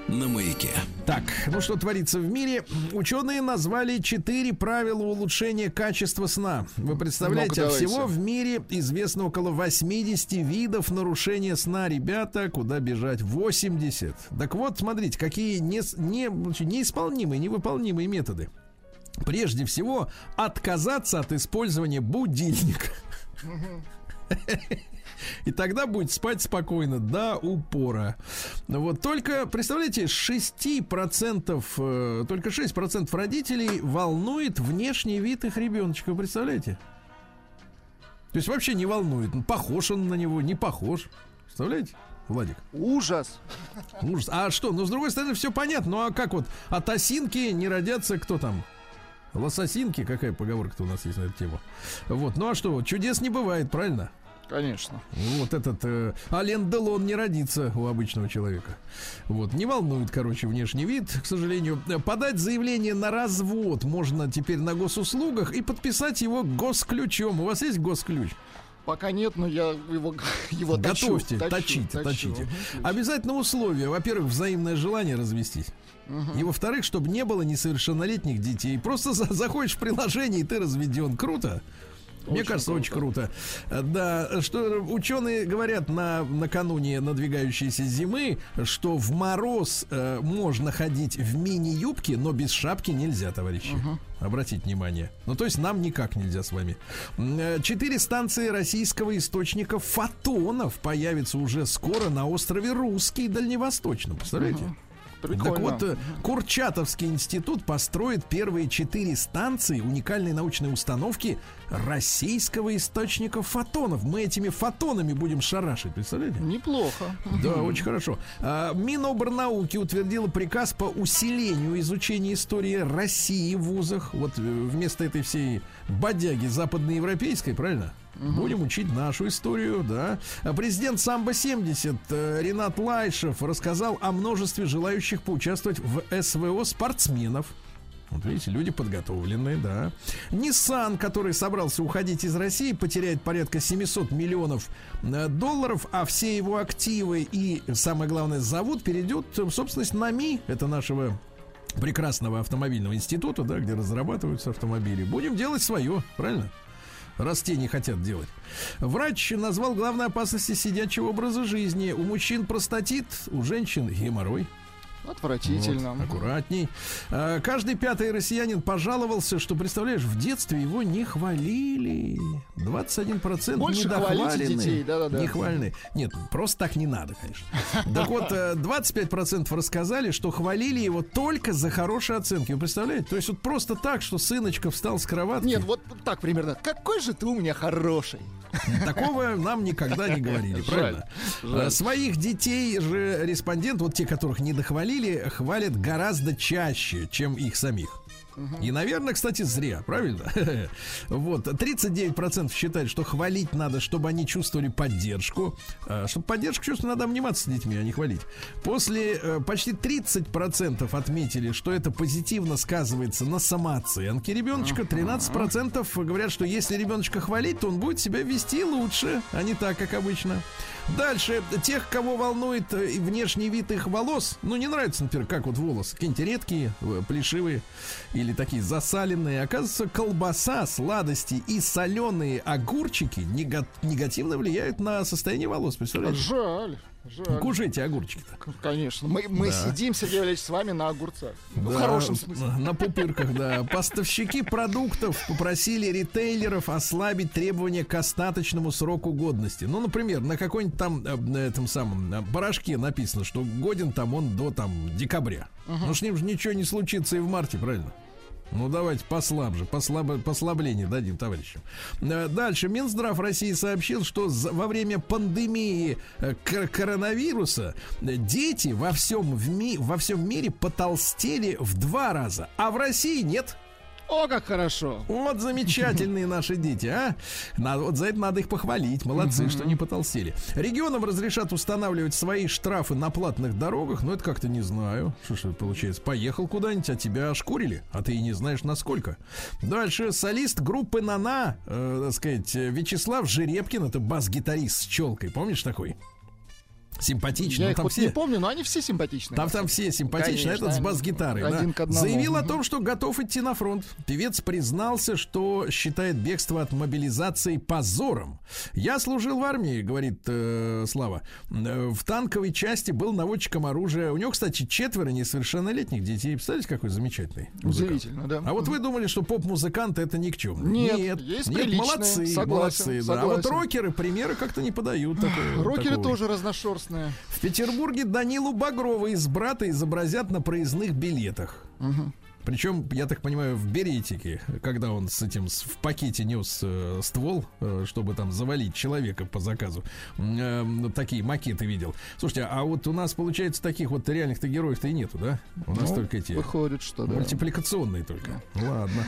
на маяке. Так, ну что творится в мире? Ученые назвали четыре правила улучшения качества сна. Вы представляете, а давайте. всего в мире известно около 80 видов нарушения сна. Ребята, куда бежать? 80. Так вот, смотрите, какие не, не, неисполнимые, невыполнимые методы. Прежде всего, отказаться от использования будильника. И тогда будет спать спокойно до упора. Вот только, представляете, 6%, э, только 6% родителей волнует внешний вид их ребеночка. Вы представляете? То есть вообще не волнует. Ну, Похож он на него, не похож. Представляете? Владик. Ужас. Ужас. А что? Ну, с другой стороны, все понятно. Ну, а как вот от осинки не родятся кто там? Лососинки? Какая поговорка-то у нас есть на эту тему? Вот. Ну, а что? Чудес не бывает, правильно? Конечно. Вот этот э, Ален Делон не родится у обычного человека. Вот, не волнует, короче, внешний вид, к сожалению. Подать заявление на развод можно теперь на госуслугах и подписать его госключом. У вас есть госключ? Пока нет, но я его, его точу, Готовьте, точу, точите, точу. точите. Мгм. Обязательно условие. Во-первых, взаимное желание развестись. И во-вторых, чтобы не было несовершеннолетних детей. Просто за- заходишь в приложение, и ты разведен. Круто. Мне кажется, очень круто. Э, Да, что ученые говорят на накануне надвигающейся зимы, что в мороз э, можно ходить в мини-юбке, но без шапки нельзя, товарищи. Обратите внимание. Ну, то есть нам никак нельзя с вами. Э, Четыре станции российского источника фотонов появятся уже скоро на острове Русский, Дальневосточном. Представляете? Прикольно. Так вот, э, Курчатовский институт построит первые четыре станции уникальной научной установки российского источника фотонов. Мы этими фотонами будем шарашить, представляете? Неплохо. Да, очень хорошо. А, Минобрнауки утвердила приказ по усилению изучения истории России в вузах. Вот э, вместо этой всей бодяги западноевропейской, правильно? Будем учить нашу историю, да. Президент Самбо-70 э, Ренат Лайшев рассказал о множестве желающих поучаствовать в СВО спортсменов. Вот видите, люди подготовленные, да. Nissan, который собрался уходить из России, потеряет порядка 700 миллионов э, долларов, а все его активы и, самое главное, завод перейдет в собственность НАМИ, это нашего прекрасного автомобильного института, да, где разрабатываются автомобили. Будем делать свое, правильно? Раз не хотят делать. Врач назвал главной опасности сидячего образа жизни. У мужчин простатит, у женщин геморрой. Отвратительно. Вот, аккуратней. А, Каждый пятый россиянин пожаловался, что, представляешь, в детстве его не хвалили. 21% Больше хвалите детей, да-да-да. Нехвалены. Нет, просто так не надо, конечно. Так вот, э, 25% рассказали, что хвалили его только за хорошие оценки. Вы представляете? То есть вот просто так, что сыночка встал с кроватки. Нет, вот так примерно. Какой же ты у меня хороший. Такого нам никогда не говорили, правильно? А Своих детей же респондент, вот те, которых не дохвалили, хвалят гораздо чаще, чем их самих. И, наверное, кстати, зря, правильно? Вот, 39% считают, что хвалить надо, чтобы они чувствовали поддержку. А, Чтобы поддержку чувствовать, надо обниматься с детьми, а не хвалить. После э, почти 30% отметили, что это позитивно сказывается на самооценке ребеночка. 13% говорят, что если ребеночка хвалить, то он будет себя вести лучше, а не так, как обычно. Дальше, тех, кого волнует э, внешний вид их волос, ну, не нравится, например, как вот волосы, какие-нибудь редкие, э, плешивые или такие засаленные. Оказывается, колбаса, сладости и соленые огурчики нега- негативно влияют на состояние волос, представляете? Жаль. Жаль. Кушайте огурчики-то. Конечно. Мы, мы Да. сидим, Сергей Валерьевич, с вами на огурцах. Ну, в Да, хорошем смысле. На пупырках, да. Поставщики продуктов попросили ритейлеров ослабить требования к остаточному сроку годности. Ну, например, на какой-нибудь там, э, на этом самом порошке написано, что годен там он до там декабря. Ну, с ним же ничего не случится и в марте, правильно? Ну, давайте послабже, послабо, послабление дадим товарищам. Э, Дальше. Минздрав России сообщил, что за- во время пандемии э, кор- коронавируса э, дети во всем, в ми- во всем мире потолстели в два раза, а в России нет. О, как хорошо. Вот замечательные наши дети, а? Надо, вот за это надо их похвалить. Молодцы, что не потолстели. Регионам разрешат устанавливать свои штрафы на платных дорогах. Но это как-то не знаю. Что ж получается? Поехал куда-нибудь, а тебя ошкурили, а ты и не знаешь насколько. Дальше солист группы Нана, э, так сказать, Вячеслав Жеребкин, это бас-гитарист с челкой. Помнишь такой? Симпатичный. Я Ну, их там вот все- не помню, но они все симпатичные. там, там все симпатичные, Конечно, этот с бас-гитарой. один да. к одному. Заявил о том, что готов идти на фронт. Певец признался, что считает бегство от мобилизации позором. Я служил в армии, говорит э, Слава. Э, В танковой части был наводчиком оружия. У него, кстати, четверо несовершеннолетних детей. Представляете, какой замечательный музыкант? Удивительно, да. А вот вы думали, что поп-музыканты это никчемно. Нет, нет, есть нет, приличные, молодцы, согласен, молодцы. да. А вот согласен. рокеры примеры как-то не подают. такого- Рокеры такого. тоже разношерстные. В Петербурге Данилу Багрова из брата изобразят на проездных билетах. Причем, я так понимаю, в беретике, когда он с этим в пакете нес э, ствол, э, чтобы там завалить человека по заказу, э, такие макеты видел. Слушайте, а вот у нас, получается, таких вот реальных-то героев-то и нету, да? У нас Ну, только эти... Выходит, что да. Мультипликационные только. Ладно.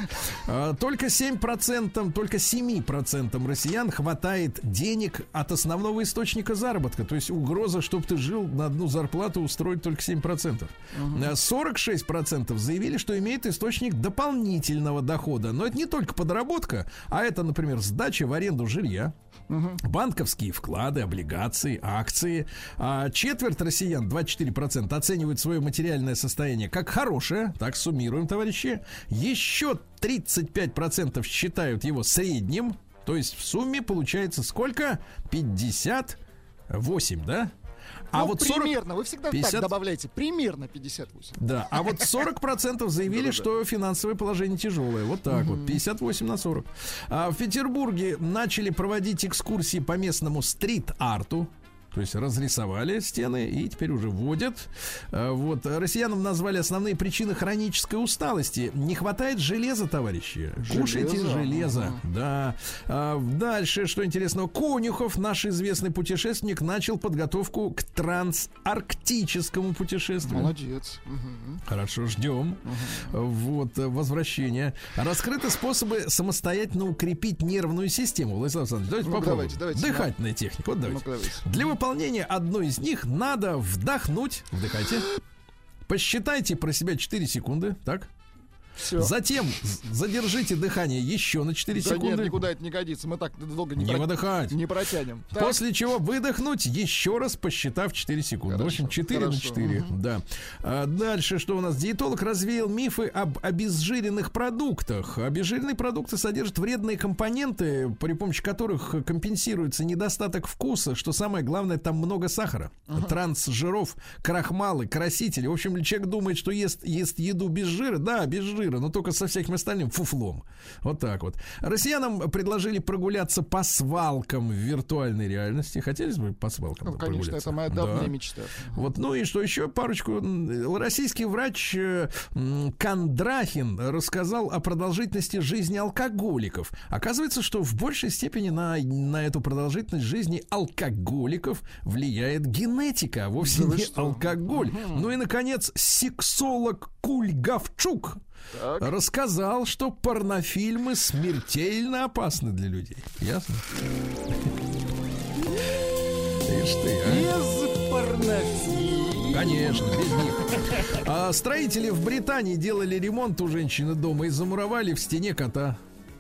А, Только 7%, только 7% россиян хватает денег от основного источника заработка. То есть угроза, чтобы ты жил на одну зарплату, устроить только 7%. А 46% заявили, что имеет источник дополнительного дохода. Но это не только подработка, а это, например, сдача в аренду жилья, банковские вклады, облигации, акции. А четверть россиян, 24%, оценивают свое материальное состояние как хорошее. Так суммируем, товарищи. Еще 35% считают его средним. То есть в сумме получается сколько? 58, да? А Ну, вот 40... примерно, вы всегда 50? так добавляете, примерно 58. Да, а вот 40% заявили, что финансовое положение тяжелое. Вот так вот, 58 на 40. А в Петербурге начали проводить экскурсии по местному стрит-арту. То есть разрисовали стены и теперь уже вводят. А, Вот. Россиянам назвали основные причины хронической усталости. Не хватает железа, товарищи. Кушайте Железа? железо. Да. А, Дальше, что интересного. Конюхов, наш известный путешественник, начал подготовку к трансарктическому путешествию. Молодец. Хорошо, ждем. Вот, э, возвращение. Раскрыты способы самостоятельно укрепить нервную систему. Владислав Александрович, давайте Ну, попробуем. давайте, давайте. Дыхательная техника. Вот давайте. Ну-ка, давайте. Для выполнения одной из них надо вдохнуть. Вдыхайте. Посчитайте про себя 4 секунды. Так. Все. Затем задержите дыхание еще на 4 Да секунды. нет, никуда это не годится. Мы так долго не, Не про- выдыхать. не протянем. Так, После чего выдохнуть еще раз, посчитав 4 секунды. В общем, 4 на хорошо. 4. Да. А дальше что у нас? Диетолог развеял мифы об обезжиренных продуктах. Обезжиренные продукты содержат вредные компоненты, при помощи которых компенсируется недостаток вкуса. Что самое главное, там много сахара. Трансжиров, крахмалы, красители. В общем, человек думает, что ест, ест еду без жира. Да, без жира, но только со всяким остальным фуфлом. Вот так вот. Россиянам предложили прогуляться по свалкам в виртуальной реальности. Хотелось бы по свалкам ну, конечно, прогуляться? это моя Да. давняя мечта. Вот, ну и что еще парочку. Российский врач э, Кондрахин рассказал о продолжительности жизни алкоголиков. Оказывается, что в большей степени на, на эту продолжительность жизни алкоголиков влияет генетика, а вовсе Да не что? алкоголь. Ну и, наконец, сексолог Кульгавчук Так. рассказал, что порнофильмы смертельно опасны для людей. Ясно? Ишь ты, а. Без порнофилии. Конечно, без них. А строители в Британии делали ремонт у женщины дома и замуровали в стене кота.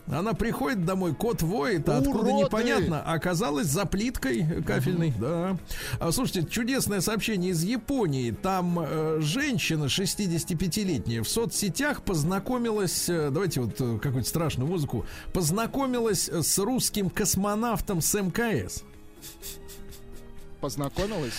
Она приходит домой, кот воет, а откуда Уроды! непонятно. Оказалось за плиткой кафельной, да. А, слушайте, чудесное сообщение из Японии. Там э, женщина 65-летняя в соцсетях познакомилась, э, давайте вот э, какую-то страшную музыку, познакомилась с русским космонавтом с МКС. Познакомилась?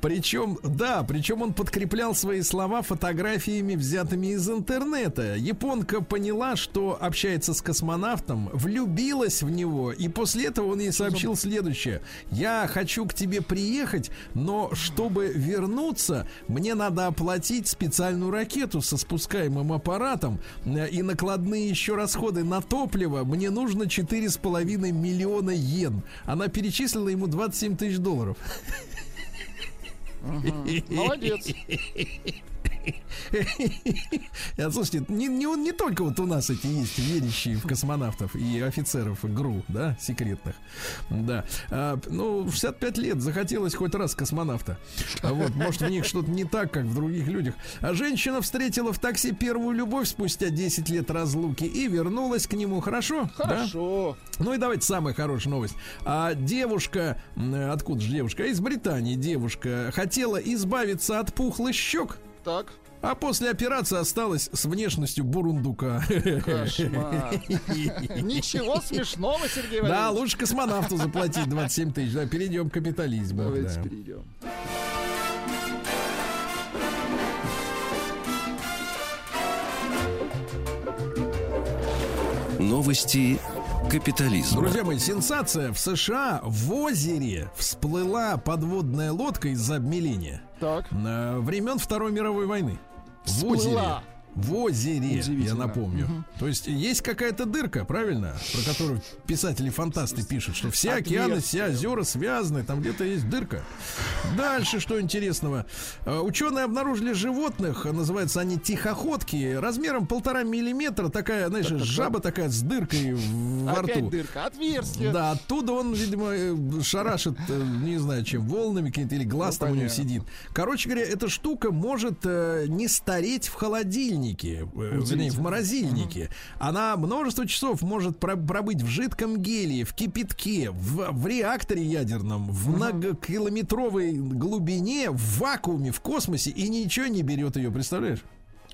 Причем, да, причем он подкреплял свои слова фотографиями, взятыми из интернета. Японка поняла, что общается с космонавтом, влюбилась в него, и после этого он ей сообщил следующее. Я хочу к тебе приехать, но чтобы вернуться, мне надо оплатить специальную ракету со спускаемым аппаратом э, и накладные еще расходы на топливо. Мне нужно 4,5 миллиона йен. Она перечислила ему 27 тысяч долларов. Молодец. А, Слушайте, не, не, не только вот у нас эти есть верящие в космонавтов и офицеров ГРУ, да, секретных. Да. А, ну, 65 лет захотелось хоть раз космонавта. А вот, может, в них что-то не так, как в других людях. А женщина встретила в такси первую любовь спустя 10 лет разлуки и вернулась к нему. Хорошо? Да? Хорошо. Ну и давайте самая хорошая новость. А девушка, откуда же девушка? Из Британии девушка хотела избавиться от пухлых щек, Так. а после операции осталась с внешностью бурундука. Кошмар. Ничего смешного, Сергей Да, Валерьевич. лучше космонавту заплатить 27 тысяч. Да, перейдем к капитализму. Давайте да. перейдем. Новости капитализма. Друзья мои, сенсация. В США в озере всплыла подводная лодка из-за обмеления. Так. э, времен Второй мировой войны. В Всплыла. озере. В озере, я напомню. То есть есть какая-то дырка, правильно? Про которую писатели-фантасты пишут, что все океаны, все озера связаны, там где-то есть дырка. Дальше, что интересного. Э, Ученые обнаружили животных, называются они тихоходки, размером полтора миллиметра, такая, знаешь, жаба такая с дыркой в- во Опять рту. дырка. Отверстие. Да, оттуда он, видимо, э, шарашит, э, не знаю чем, волнами какими-то или глаз Ну, там у него понятно. сидит. Короче говоря, эта штука может не стареть в холодильнике, э, вернее, в морозильнике. Она множество часов может про- пробыть в жидком гелии, в кипятке, в, в реакторе ядерном, в многокилометровой глубине, в вакууме, в космосе, и ничего не берет ее, представляешь?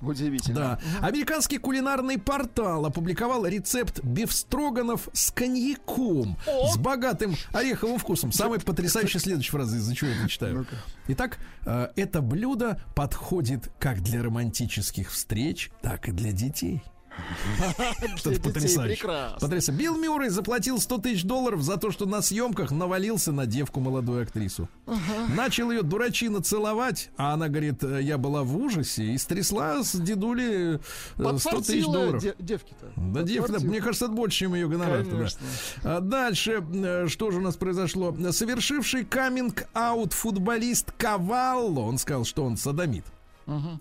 Удивительно. Да. Американский кулинарный портал опубликовал рецепт бифстроганов с коньяком. С богатым ореховым вкусом. Самая потрясающая следующая фраза, из-за чего я это читаю. Итак, э, это блюдо подходит как для романтических встреч, так и для детей. Потрясающе. Потрясающе. Билл Мюррей заплатил 100 тысяч долларов за то, что на съемках навалился на девку молодую актрису. Начал ее дурачина целовать, а она говорит, «Э, я была в ужасе и стрясла с дедули э, 100 тысяч Подфартила долларов. де- девки-то. Да, Подфартила. мне кажется, это больше, чем ее гонорар. Дальше, э, что же у нас произошло? Совершивший каминг-аут футболист Кавалло, он сказал, что он садомит.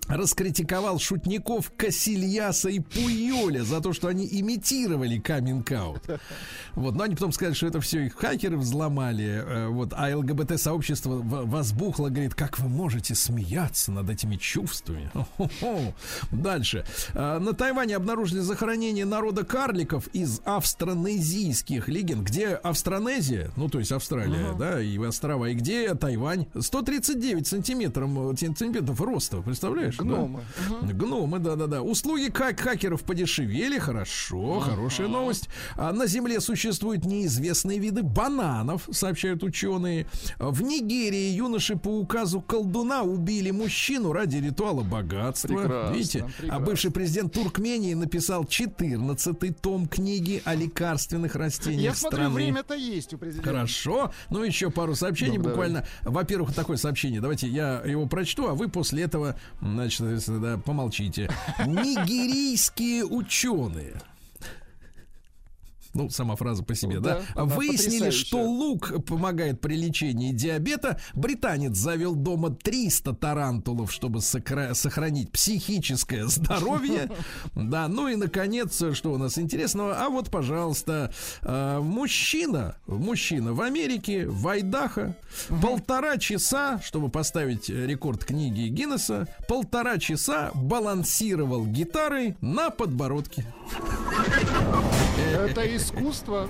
Раскритиковал шутников Касильяса и Пуйоля за то, что они имитировали каминг-аут. Вот, но они потом сказали, что это все их хакеры взломали. э, Вот, а ЛГБТ-сообщество возбухло, говорит, как вы можете смеяться над этими чувствами? Дальше. Э, На Тайване обнаружили захоронение народа карликов из австронезийских легенд. Где Австронезия, ну то есть Австралия, да, и острова, и где Тайвань? 139 сантиметров, э, сантиметров роста, представляешь? да? Гномы. Гномы, да-да-да. Услуги как хакеров подешевели, хорошо, хорошая новость. А на Земле существуют неизвестные виды бананов, сообщают ученые. В Нигерии юноши по указу колдуна убили мужчину ради ритуала богатства. Прекрасно, Видите? А прекрасно. бывший президент Туркмении написал 14-й том книги о лекарственных растениях Я смотрю, страны. время-то есть у президента. Хорошо. Ну, еще пару сообщений Ну, буквально. Во-первых, такое сообщение. Давайте я его прочту, а вы после этого, значит, да, помолчите. Нигерийские ученые. Ну, сама фраза по себе, да? Да, Выяснили, потрясающая. что лук помогает при лечении диабета. Британец завел дома 300 тарантулов, чтобы сокра- сохранить психическое здоровье. Да, ну и, наконец, что у нас интересного? А вот, пожалуйста, э, мужчина, мужчина в Америке, в Айдахо, полтора часа, чтобы поставить рекорд книги Гиннесса, полтора часа балансировал гитарой на подбородке. Это искусство.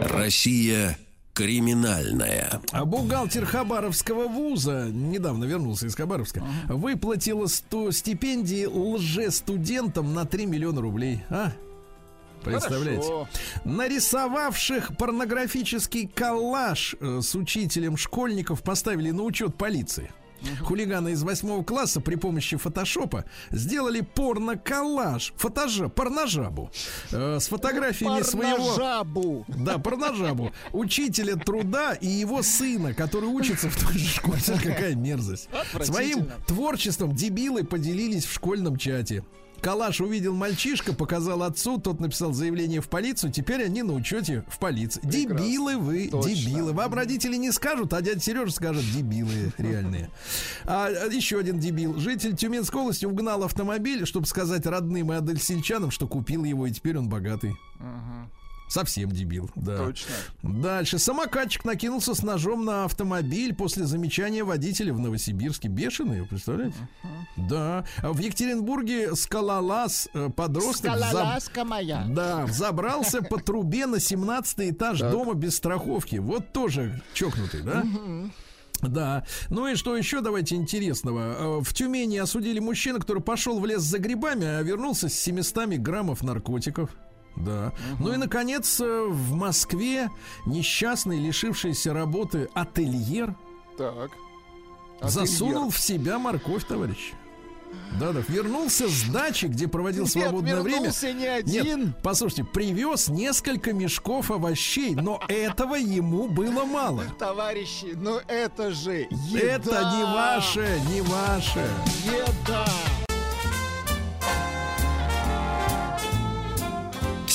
Россия криминальная. А бухгалтер Хабаровского вуза, недавно вернулся из Хабаровска, выплатила 100 стипендий лже-студентам на 3 миллиона рублей. А? Представляете? Хорошо. Нарисовавших порнографический коллаж э, с учителем школьников поставили на учет полиции. Хулиганы из восьмого класса при помощи фотошопа сделали порно-коллаж, фотожа, порножабу э, с фотографиями своего... Порножабу. Да, порножабу. Учителя труда и его сына, который учится в той же школе. Какая мерзость. Своим творчеством дебилы поделились в школьном чате. Калаш увидел мальчишка, показал отцу, тот написал заявление в полицию, теперь они на учете в полиции. Дебилы вы, Точно. дебилы. Вам родители не скажут, а дядя Сережа скажет, дебилы реальные. А, а, еще один дебил. Житель Тюменской области угнал автомобиль, чтобы сказать родным и адельсельчанам, что купил его, и теперь он богатый. Совсем дебил, да. Точно. Дальше. Самокатчик накинулся с ножом на автомобиль после замечания водителя в Новосибирске. Бешеный, вы представляете? Да. А В Екатеринбурге скалолаз э, подросток заб- Скалолазка моя. Да, взобрался по трубе на 17 этаж дома без страховки. Вот тоже чокнутый, да? Да. Ну и что еще давайте интересного. Э, В Тюмени осудили мужчину, который пошел в лес за грибами, а вернулся с 700 граммов наркотиков. Да. Ну и, наконец, э, в Москве несчастный, лишившийся работы ательер Так. засунул в себя морковь, товарищ. Да, да, вернулся с дачи, где проводил Нет, свободное время. не один. Нет, послушайте, привез несколько мешков овощей, но этого ему было мало. Товарищи, ну это же еда. Это не ваше, не ваше. Еда.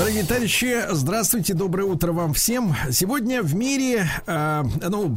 Дорогие товарищи, здравствуйте, доброе утро вам всем. Сегодня в мире, э, ну,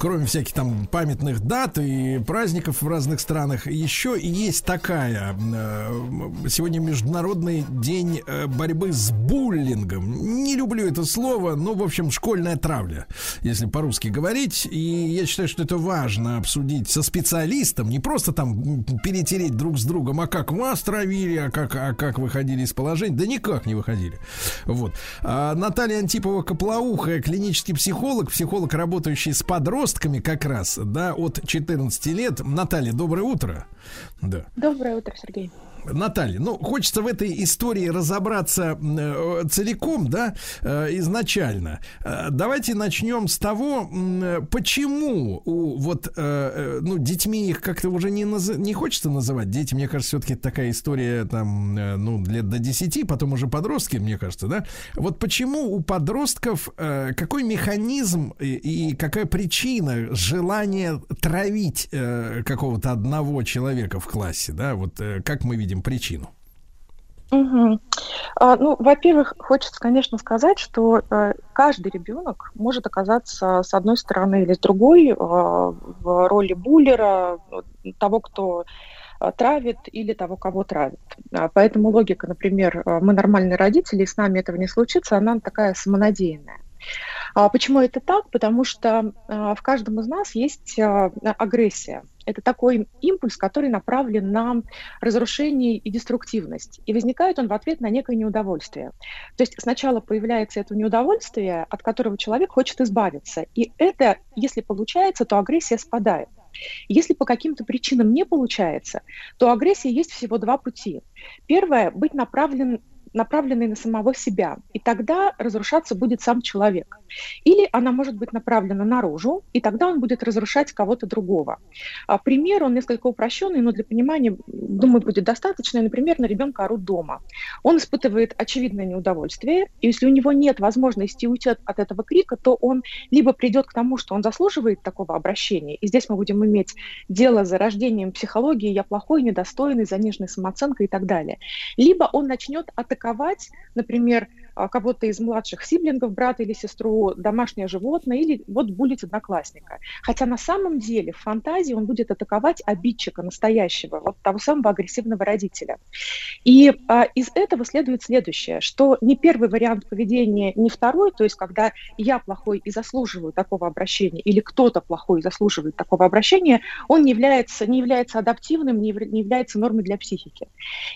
кроме всяких там памятных дат и праздников в разных странах, еще и есть такая. э, сегодня Международный день э, борьбы с буллингом. Не люблю это слово, но, в общем, школьная травля, если по-русски говорить. И я считаю, что это важно обсудить со специалистом, не просто там перетереть друг с другом, а как вас травили, а как, а как выходили из положения. Да никак не выходили. Происходили. Вот. А Наталья Антипова Коплоухая, клинический психолог, психолог, работающий с подростками как раз, да, от 14 лет. Наталья, доброе утро. Да. Доброе утро, Сергей. Наталья, ну, хочется в этой истории разобраться э, целиком, да, э, изначально. Э, давайте начнем с того, почему у вот, ну, детьми их как-то уже не, наз- не хочется называть. Дети, мне кажется, все-таки такая история, там, ну, лет до 10, потом уже подростки, мне кажется, да. Вот почему у подростков, какой механизм и, какая причина желания травить какого-то одного человека в классе, да, вот как мы видим причину? Мгм. А, ну, во-первых, хочется, конечно, сказать, что э, каждый ребенок может оказаться с одной стороны или с другой э, в роли буллера, того, кто э, травит, или того, кого травит. А, Поэтому логика, например, э, мы нормальные родители, и с нами этого не случится, она такая самонадеянная. А Почему это так? Потому что а, в каждом из нас есть а, агрессия. Это такой импульс, который направлен на разрушение и деструктивность. И возникает он в ответ на некое неудовольствие. То есть сначала появляется это неудовольствие, от которого человек хочет избавиться. И это, если получается, то агрессия спадает. Если по каким-то причинам не получается, то агрессии есть всего два пути. Первое – быть направлен направленной на самого себя, и тогда разрушаться будет сам человек. Или она может быть направлена наружу, и тогда он будет разрушать кого-то другого. А, пример, он несколько упрощенный, но для понимания, думаю, будет достаточно. Например, на ребенка орут дома. Он испытывает очевидное неудовольствие, и если у него нет возможности уйти от, от этого крика, то он либо придет к тому, что он заслуживает такого обращения, и здесь мы будем иметь дело за рождением психологии «я плохой, недостойный», заниженной самооценкой и так далее. Либо он начнет атаковать, например, а, кого-то из младших сиблингов, брата или сестру, домашнее животное, или вот булить одноклассника. Хотя на самом деле в фантазии он будет атаковать обидчика настоящего, вот того самого агрессивного родителя. И а, из этого следует следующее, что не первый вариант поведения, не второй, то есть когда я плохой и заслуживаю такого обращения, или кто-то плохой и заслуживает такого обращения, он не является, не является адаптивным, не, не является нормой для психики.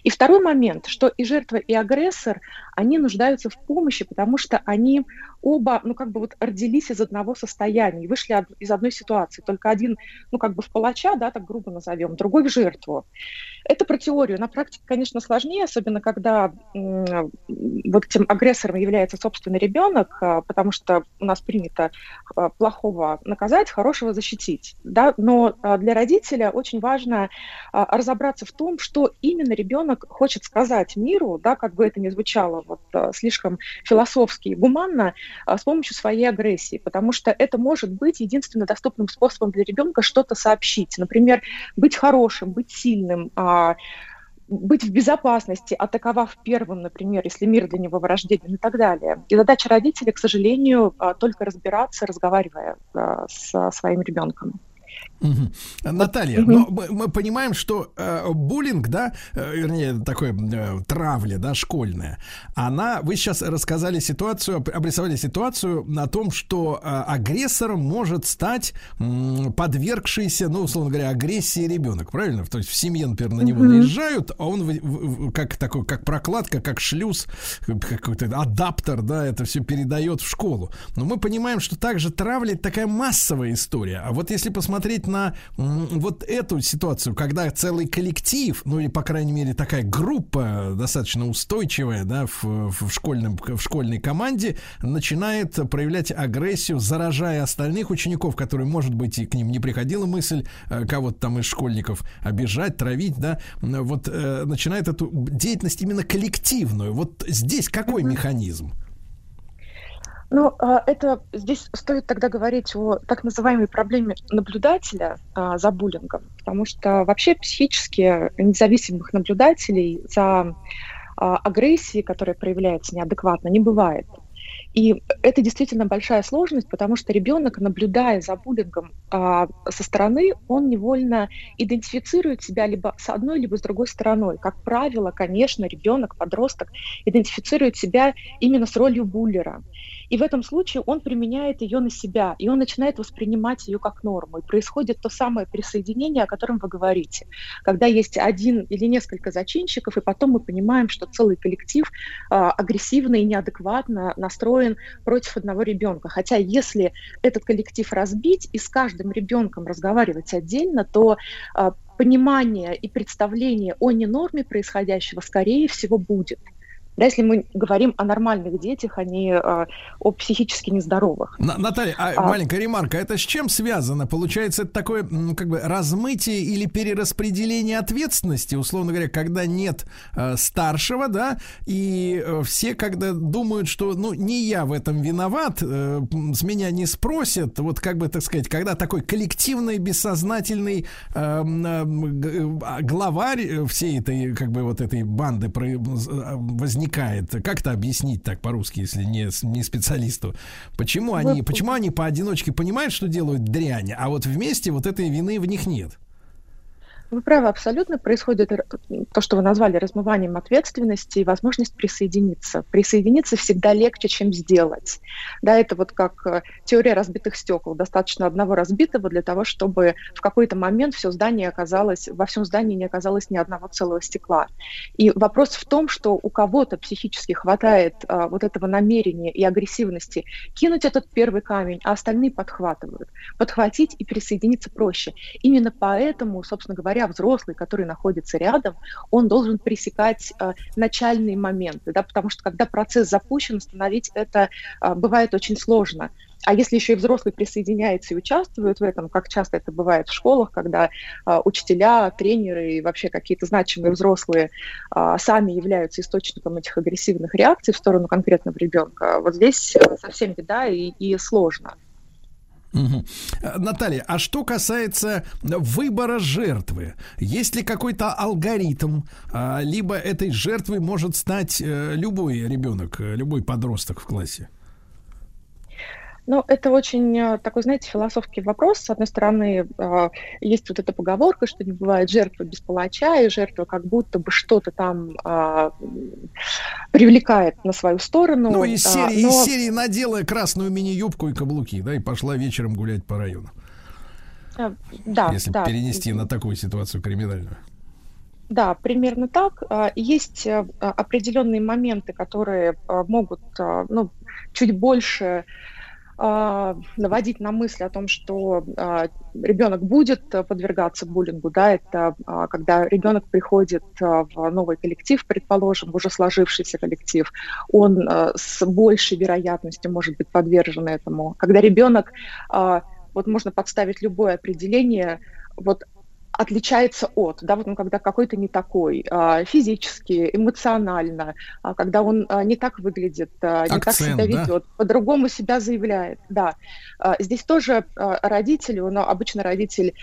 И второй момент, что и жертва, и агрессор, они нуждаются в помощи, потому что они оба, ну, как бы вот родились из одного состояния, и вышли од- из одной ситуации. Только один, ну, как бы в палача, да, так грубо назовем, другой в жертву. Это про теорию. На практике, конечно, сложнее, особенно когда м, вот этим агрессором является собственный ребенок, а, потому что у нас принято а, плохого наказать, хорошего защитить. Да? Но а, для родителя очень важно а, разобраться в том, что именно ребенок хочет сказать миру, да, как бы это ни звучало вот, а, слишком философски и гуманно, с помощью своей агрессии, потому что это может быть единственно доступным способом для ребенка что-то сообщить. Например, быть хорошим, быть сильным, а, быть в безопасности, атаковав первым, например, если мир для него враждебен и так далее. И задача родителей, к сожалению, а, только разбираться, разговаривая а, со своим ребенком. Наталья, но мы, мы понимаем, что э, буллинг, да, э, вернее, такое э, травля, да, школьная, она, вы сейчас рассказали ситуацию, об- обрисовали ситуацию на том, что э, агрессором может стать м, подвергшийся, ну, условно говоря, агрессии ребенок, правильно? То есть в семье, например, на него Мгм. наезжают, а он в- в- как такой, как прокладка, как шлюз, как какой-то адаптер, да, это все передает в школу. Но мы понимаем, что также травля это такая массовая история. А вот если посмотреть на м, вот эту ситуацию, когда целый коллектив, ну или по крайней мере такая группа достаточно устойчивая, да, в, в школьном в школьной команде начинает проявлять агрессию, заражая остальных учеников, которые, может быть, и к ним не приходила мысль э, кого-то там из школьников обижать, травить, да, вот э, начинает эту деятельность именно коллективную. Вот здесь какой механизм? Ну, а, это здесь стоит тогда говорить о так называемой проблеме наблюдателя а, за буллингом, потому что вообще психически независимых наблюдателей за а, агрессией, которая проявляется неадекватно, не бывает. И это действительно большая сложность, потому что ребенок, наблюдая за буллингом а, со стороны, он невольно идентифицирует себя либо с одной, либо с другой стороной. Как правило, конечно, ребенок, подросток идентифицирует себя именно с ролью буллера. И в этом случае он применяет ее на себя, и он начинает воспринимать ее как норму. И происходит то самое присоединение, о котором вы говорите, когда есть один или несколько зачинщиков, и потом мы понимаем, что целый коллектив а, агрессивно и неадекватно настроен против одного ребенка. Хотя если этот коллектив разбить и с каждым ребенком разговаривать отдельно, то а, понимание и представление о ненорме происходящего, скорее всего, будет. Да, если мы говорим о нормальных детях, а не а, о психически нездоровых. На- Наталья, а, А. маленькая ремарка, это с чем связано? Получается, это такое, как бы, размытие или перераспределение ответственности, условно говоря, когда нет э, старшего, да, и э, все, когда думают, что, ну, не я в этом виноват, э, с меня не спросят, вот, как бы, так сказать, когда такой коллективный, бессознательный э, э, г- а, главарь э, всей этой, как бы, вот этой банды э, возникает, как это объяснить так по-русски, если не, не специалисту? Почему они, почему они поодиночке понимают, что делают дрянь, а вот вместе вот этой вины в них нет? Вы правы, абсолютно происходит то, что вы назвали размыванием ответственности и возможность присоединиться. Присоединиться всегда легче, чем сделать. Да, это вот как э, теория разбитых стекол. Достаточно одного разбитого для того, чтобы в какой-то момент все здание оказалось, во всем здании не оказалось ни одного целого стекла. И вопрос в том, что у кого-то психически хватает а, вот этого намерения и агрессивности кинуть этот первый камень, а остальные подхватывают. Подхватить и присоединиться проще. Именно поэтому, собственно говоря, взрослый, который находится рядом, он должен пресекать а, начальные моменты, да, потому что когда процесс запущен, остановить это а, бывает очень сложно. А если еще и взрослый присоединяется и участвует в этом, как часто это бывает в школах, когда а, учителя, тренеры и вообще какие-то значимые взрослые а, сами являются источником этих агрессивных реакций в сторону конкретного ребенка, вот здесь э, совсем беда и, и сложно. Э, Наталья, а что касается выбора жертвы, есть ли какой-то алгоритм, а, либо этой жертвой может стать э, любой ребенок, э, любой подросток в классе? Ну, это очень э, такой, знаете, философский вопрос. С одной стороны, э, есть вот эта поговорка, что не бывает жертвы без палача, и жертва как будто бы что-то там а, привлекает на свою сторону. Ну, из а, серии, но- из серии надела красную мини-юбку и каблуки, да, и пошла вечером гулять по району. э, да, если да. перенести на такую ситуацию криминальную. Да, примерно так. А, Есть определенные моменты, которые могут ну, чуть больше наводить на мысль о том, что а, ребенок будет а, подвергаться буллингу, да, это а, когда ребенок приходит а, в новый коллектив, предположим, в уже сложившийся коллектив, он а, с большей вероятностью может быть подвержен этому. Когда ребенок, а, вот можно подставить любое определение, вот отличается от, да, вот он когда какой-то не такой, а, физически, эмоционально, а, когда он а, не так выглядит, не так Акцент, себя да? ведет, по-другому себя заявляет, да. Здесь тоже родители, но обычно родитель,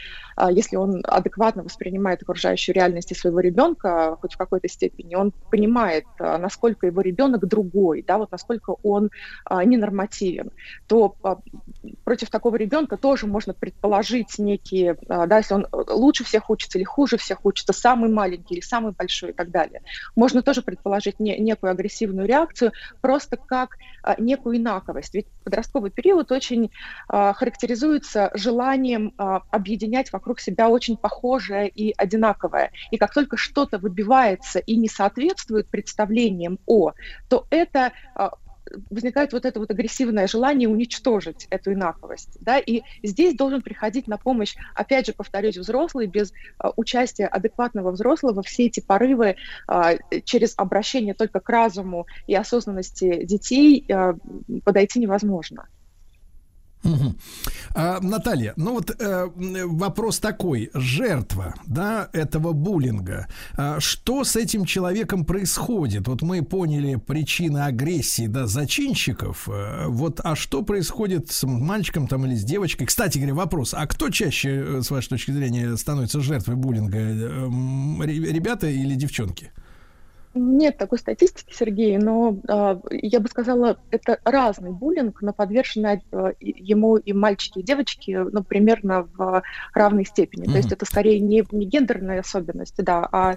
если он адекватно воспринимает окружающую реальность и своего ребенка, хоть в какой-то степени, он понимает, насколько его ребенок другой, да, вот насколько он ненормативен, то против такого ребенка тоже можно предположить некие, да, если он э, лучше всех учится или хуже всех учится, самый маленький или самый большой и так далее. Можно тоже предположить не- некую агрессивную реакцию, просто как а, некую инаковость. Ведь подростковый период очень а, характеризуется желанием а, объединять вокруг себя очень похожее и одинаковое. И как только что-то выбивается и не соответствует представлениям о, то это а, возникает вот это вот агрессивное желание уничтожить эту инаковость, да, и здесь должен приходить на помощь, опять же, повторюсь, взрослый, без а, участия адекватного взрослого, все эти порывы а, через обращение только к разуму и осознанности детей а, подойти невозможно. Мгм. А, Наталья, ну вот э, вопрос такой: жертва, да, этого буллинга. А, что с этим человеком происходит? Вот мы поняли причины агрессии, да, зачинщиков. э, вот, а что происходит с мальчиком там или с девочкой? Кстати говоря, вопрос: а кто чаще, э, с вашей точки зрения, становится жертвой буллинга? Э, Ребята или девчонки? Нет такой статистики, Сергей, но э, я бы сказала, это разный буллинг, но подвержены э, ему и мальчики, и девочки, ну, примерно в равной степени. То есть это скорее не, не гендерная особенность, да, а,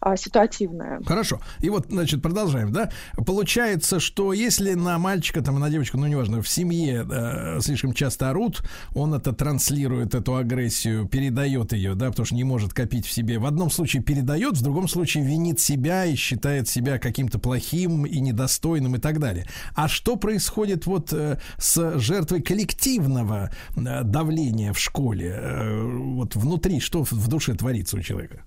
а ситуативная. Хорошо. И вот, значит, продолжаем, да? Получается, что если на мальчика, там, на девочку, ну, неважно, в семье э, слишком часто орут, он это транслирует, эту агрессию, передает ее, да, потому что не может копить в себе. В одном случае передает, в другом случае винит себя и считает себя каким-то плохим и недостойным и так далее. А что происходит вот э, с жертвой коллективного э, давления в школе? Э, вот внутри, что в, душе творится у человека?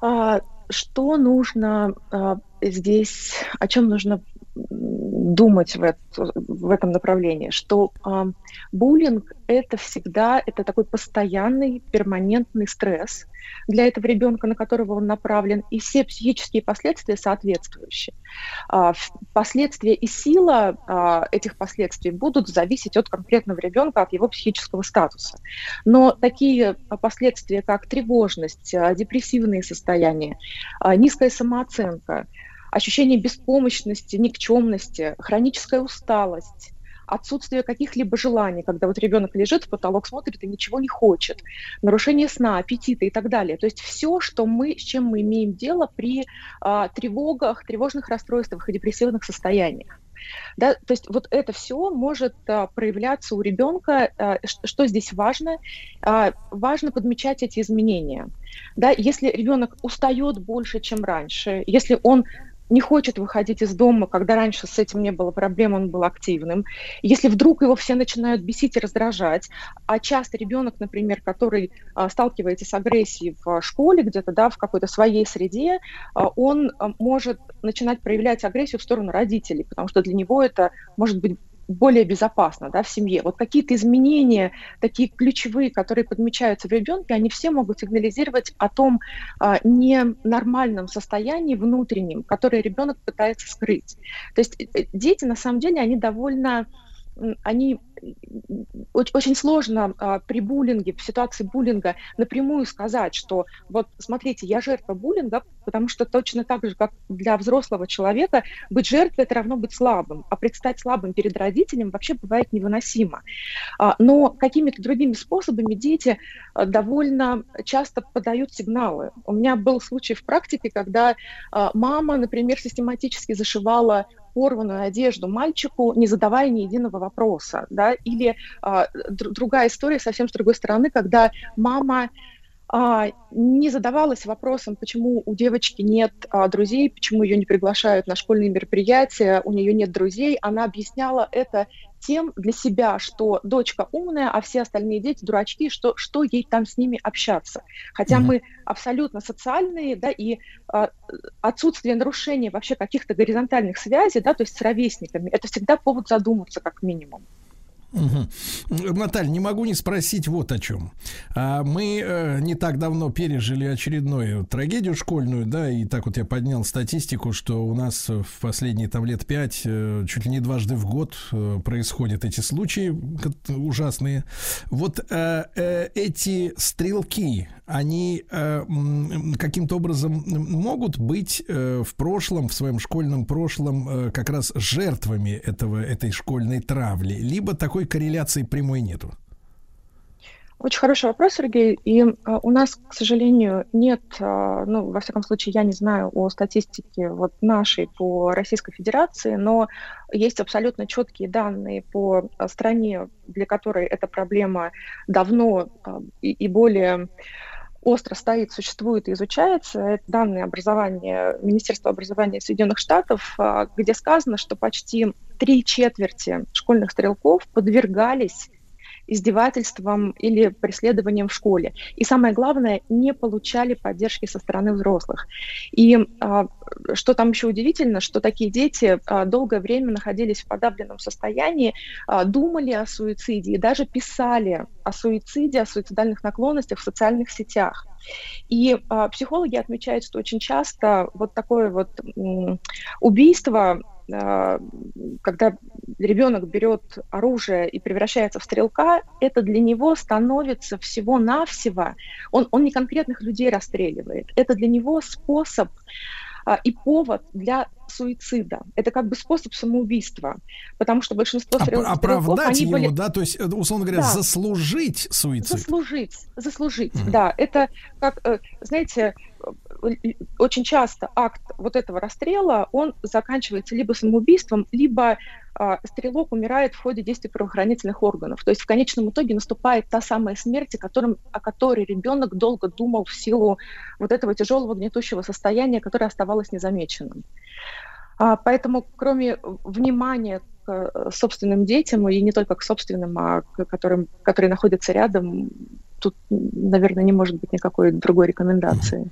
А, что нужно а, здесь, о чем нужно думать в, это- в этом направлении? Что а, буллинг это всегда это такой постоянный перманентный стресс для этого ребенка, на которого он направлен, и все психические последствия соответствующие. В- Последствия и сила а, этих последствий будут зависеть от конкретного ребенка, от его психического статуса. Но такие последствия, как тревожность, а, депрессивные состояния, а, низкая самооценка, ощущение беспомощности, никчемности, хроническая усталость, отсутствие каких-либо желаний, когда вот ребенок лежит в потолок, смотрит и ничего не хочет, нарушение сна, аппетита и так далее. То есть все, что мы, с чем мы имеем дело при а, тревогах, тревожных расстройствах и депрессивных состояниях. Да, то есть вот это все может а, проявляться у ребенка. А, что здесь важно? А, важно подмечать эти изменения. Да, если ребенок устает больше, чем раньше, если он не хочет выходить из дома, когда раньше с этим не было проблем, он был активным. Если вдруг его все начинают бесить и раздражать, а часто ребенок, например, который а, сталкивается с агрессией в а, школе где-то, да, в какой-то своей среде, а, он а, может начинать проявлять агрессию в сторону родителей, потому что для него это может быть более безопасно да, в семье. Вот какие-то изменения, такие ключевые, которые подмечаются в ребенке, они все могут сигнализировать о том а, ненормальном состоянии внутреннем, которое ребенок пытается скрыть. То есть э, дети, на самом деле, они довольно они очень сложно а, при буллинге, в ситуации буллинга напрямую сказать, что вот смотрите, я жертва буллинга, потому что точно так же, как для взрослого человека, быть жертвой это равно быть слабым, а предстать слабым перед родителем вообще бывает невыносимо. А, Но какими-то другими способами дети а, довольно часто подают сигналы. У меня был случай в практике, когда а, мама, например, систематически зашивала порванную одежду мальчику, не задавая ни единого вопроса, да, или др- другая история совсем с другой стороны, когда мама не задавалась вопросом, почему у девочки нет а, друзей, почему ее не приглашают на школьные мероприятия, у нее нет друзей. Она объясняла это тем для себя, что дочка умная, а все остальные дети дурачки, что, что ей там с ними общаться. Хотя Мгм. мы абсолютно социальные, да, и а, отсутствие нарушения вообще каких-то горизонтальных связей, да, то есть с ровесниками, это всегда повод задуматься как минимум. Мгм. Наталья, не могу не спросить вот о чем. А, Мы э, не так давно пережили очередную трагедию школьную, да, и так вот я поднял статистику, что у нас в последние там лет пять, э, чуть ли не дважды в год э, происходят эти случаи ужасные. Вот эти стрелки, они каким-то образом могут быть в прошлом, в своем школьном прошлом, как раз жертвами этого, этой школьной травли, либо такой корреляции прямой нету? Очень хороший вопрос, Сергей. И а, у нас, к сожалению, нет, а, ну, во всяком случае, я не знаю о статистике вот нашей по Российской Федерации, но есть абсолютно четкие данные по а, стране, для которой эта проблема давно а, и, и более остро стоит, существует и изучается. Это данные образования Министерства образования Соединенных Штатов, а, где сказано, что почти три четверти школьных стрелков подвергались издевательствам или преследованием в школе. И самое главное, не получали поддержки со стороны взрослых. И а, что там еще удивительно, что такие дети а, долгое время находились в подавленном состоянии, а, думали о суициде и даже писали о суициде, о суицидальных наклонностях в социальных сетях. И а, психологи отмечают, что очень часто вот такое вот м, убийство, когда ребенок берет оружие и превращается в стрелка, это для него становится всего-навсего, он, он не конкретных людей расстреливает, это для него способ а, и повод для суицида. Это как бы способ самоубийства, потому что большинство стрел- оправдать стрелков, они его, были... да, то есть, э, условно говоря, Да. заслужить суицид. Заслужить, заслужить, Мгм. да. Это как, э, знаете, очень часто акт вот этого расстрела, он заканчивается либо самоубийством, либо а, стрелок умирает в ходе действий правоохранительных органов. То есть в конечном итоге наступает та самая смерть, о, котором, о которой ребенок долго думал в силу вот этого тяжелого гнетущего состояния, которое оставалось незамеченным. А, Поэтому, кроме внимания к э, собственным детям, и не только к собственным, а к которым, которые находятся рядом, тут, наверное, не может быть никакой другой рекомендации.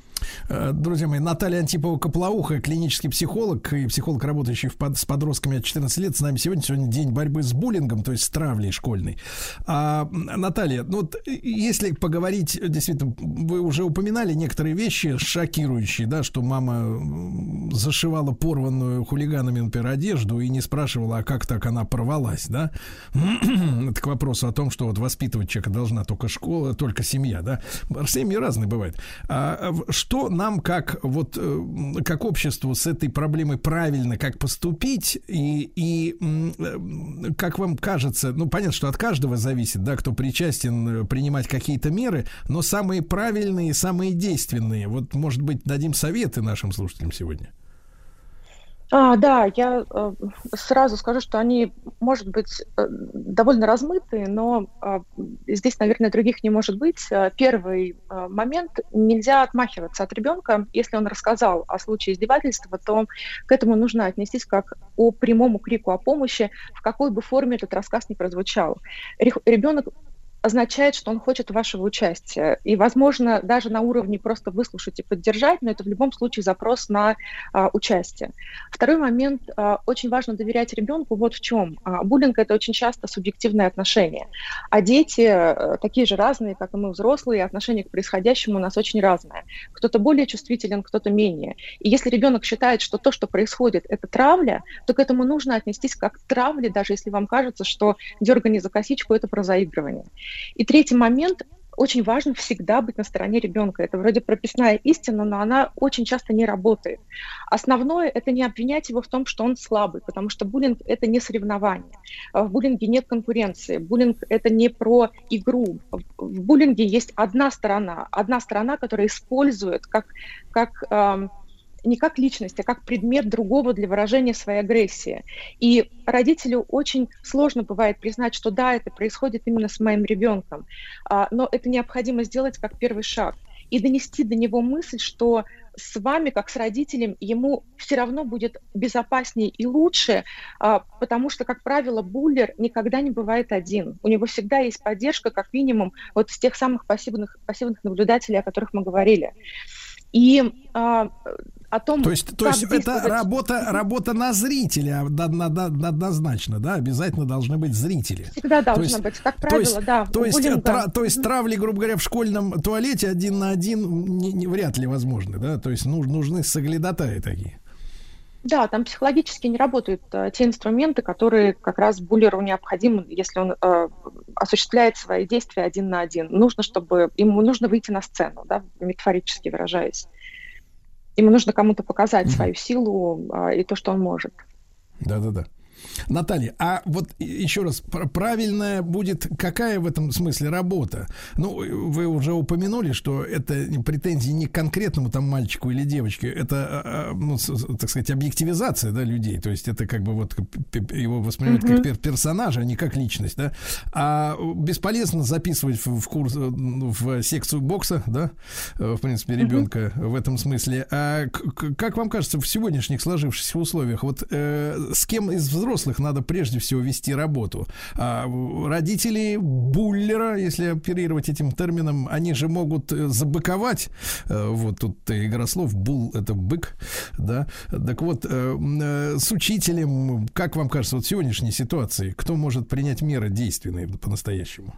Э, Друзья мои, Наталья Антипова-Коплауха, клинический психолог и психолог, работающий под- с подростками от 14 лет. С нами сегодня. Сегодня день борьбы с буллингом, то есть с травлей школьной. А, Наталья, ну вот если поговорить, действительно, вы уже упоминали некоторые вещи шокирующие, да, что мама зашивала порванную хулиганами, например, одежду и не спрашивала, а как так она порвалась, да? Это к вопросу о том, что вот воспитывать человека должна только школа, только семья, да? Семьи разные бывают. А в- что нам как вот э, как обществу с этой проблемой правильно как поступить и и э, как вам кажется, ну понятно, что от каждого зависит, да, кто причастен э, принимать какие-то меры, но самые правильные, самые действенные. Вот, может быть, дадим советы нашим слушателям сегодня. А, да, я э, сразу скажу, что они, может быть, э, довольно размытые, но э, здесь, наверное, других не может быть. Э, Первый э, момент – нельзя отмахиваться от ребенка. Если он рассказал о случае издевательства, то к этому нужно отнестись как о прямому крику о помощи, в какой бы форме этот рассказ ни прозвучал. Ре- Ребенок означает, что он хочет вашего участия. И, возможно, даже на уровне просто выслушать и поддержать, но это в любом случае запрос на а, участие. Второй момент. а, очень важно доверять ребенку вот в чем. А, буллинг – это очень часто субъективное отношение. А дети э, такие же разные, как и мы взрослые, и отношение к происходящему у нас очень разное. Кто-то более чувствителен, кто-то менее. И если ребенок считает, что то, что происходит, это травля, то к этому нужно отнестись как к травле, даже если вам кажется, что дергание за косичку – это про заигрывание. И третий момент очень важно всегда быть на стороне ребенка. Это вроде прописная истина, но она очень часто не работает. Основное – это не обвинять его в том, что он слабый, потому что буллинг – это не соревнование. В буллинге нет конкуренции. Буллинг – это не про игру. В буллинге есть одна сторона, одна сторона, которая использует как, как эм, не как личность, а как предмет другого для выражения своей агрессии. И родителю очень сложно бывает признать, что да, это происходит именно с моим ребенком, а, но это необходимо сделать как первый шаг и донести до него мысль, что с вами, как с родителем, ему все равно будет безопаснее и лучше, а, потому что, как правило, буллер никогда не бывает один. У него всегда есть поддержка, как минимум, вот с тех самых пассивных, пассивных наблюдателей, о которых мы говорили. И а, о том, То есть, то есть это действовать- работа, работа на зрителя однозначно, да, обязательно должны быть зрители. Всегда То должно есть- быть, как То правило, есть, да. то есть, буллинга. тра- то есть травли, грубо говоря, в школьном туалете один на один не, не- вряд ли возможны, да? То есть нуж- нужны соглядатаи такие. Да, там психологически не работают э, те инструменты, которые как раз буллеру необходимы, если он э, осуществляет свои действия один на один. Нужно, чтобы ему нужно выйти на сцену, да, метафорически выражаясь. Ему нужно кому-то показать свою силу э, и то, что он может. Да-да-да. Наталья, а вот еще раз, пр- правильная будет какая в этом смысле работа? Ну, вы уже упомянули, что это претензии не к конкретному там мальчику или девочке, это, а, а, ну, так сказать, объективизация, да, людей. То есть это как бы вот его воспринимают как Мгм. пер- персонажа, а не как личность, да. А бесполезно записывать в, в курс, э, в секцию бокса, да, э, в принципе, ребенка в этом смысле. А как вам кажется, в сегодняшних сложившихся условиях, вот э, с кем из взрослых надо прежде всего вести работу? А, родители буллера, если оперировать этим термином, они же могут э, забыковать. Э, вот тут э, игрослов, бул это бык, да. Так вот, э, с учителем, как вам кажется, вот в сегодняшней ситуации, кто может принять меры действенные по-настоящему?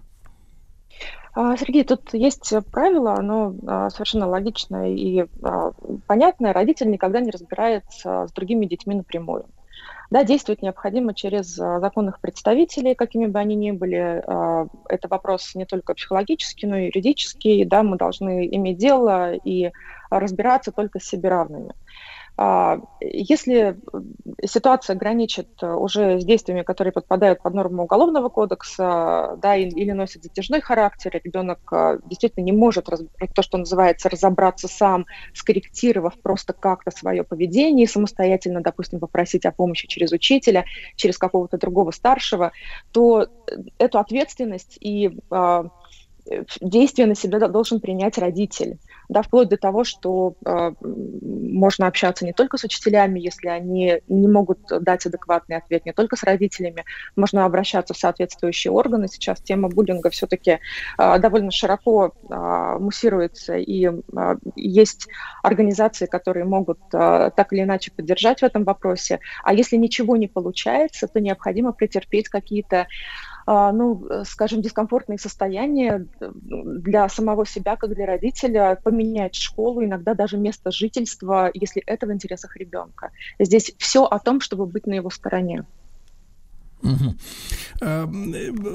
А, Сергей, тут есть правило, оно а, совершенно логичное и а, понятное. Родитель никогда не разбирается с другими детьми напрямую. Да, действовать необходимо через а, законных представителей, какими бы они ни были. А, Это вопрос не только психологический, но и юридический. Да, мы должны иметь дело и разбираться только с себе равными. А, Если э, ситуация граничит э, уже с действиями, которые подпадают под норму Уголовного кодекса, да, или носят затяжной характер, ребенок э, действительно не может, то, что называется, разобраться сам, скорректировав просто как-то свое поведение самостоятельно, допустим, попросить о помощи через учителя, через какого-то другого старшего, то эту ответственность и а, действие на себя должен принять родитель да, вплоть до того, что э, можно общаться не только с учителями, если они не могут дать адекватный ответ, не только с родителями, можно обращаться в соответствующие органы. Сейчас тема буллинга все-таки э, довольно широко э, муссируется, и э, есть организации, которые могут э, так или иначе поддержать в этом вопросе. А если ничего не получается, то необходимо претерпеть какие-то а, ну, э, скажем, дискомфортные состояния э, для самого себя, как для родителя, поменять школу, иногда даже место жительства, если это в интересах ребенка. Здесь все о том, чтобы быть на его стороне. Мгм. Э,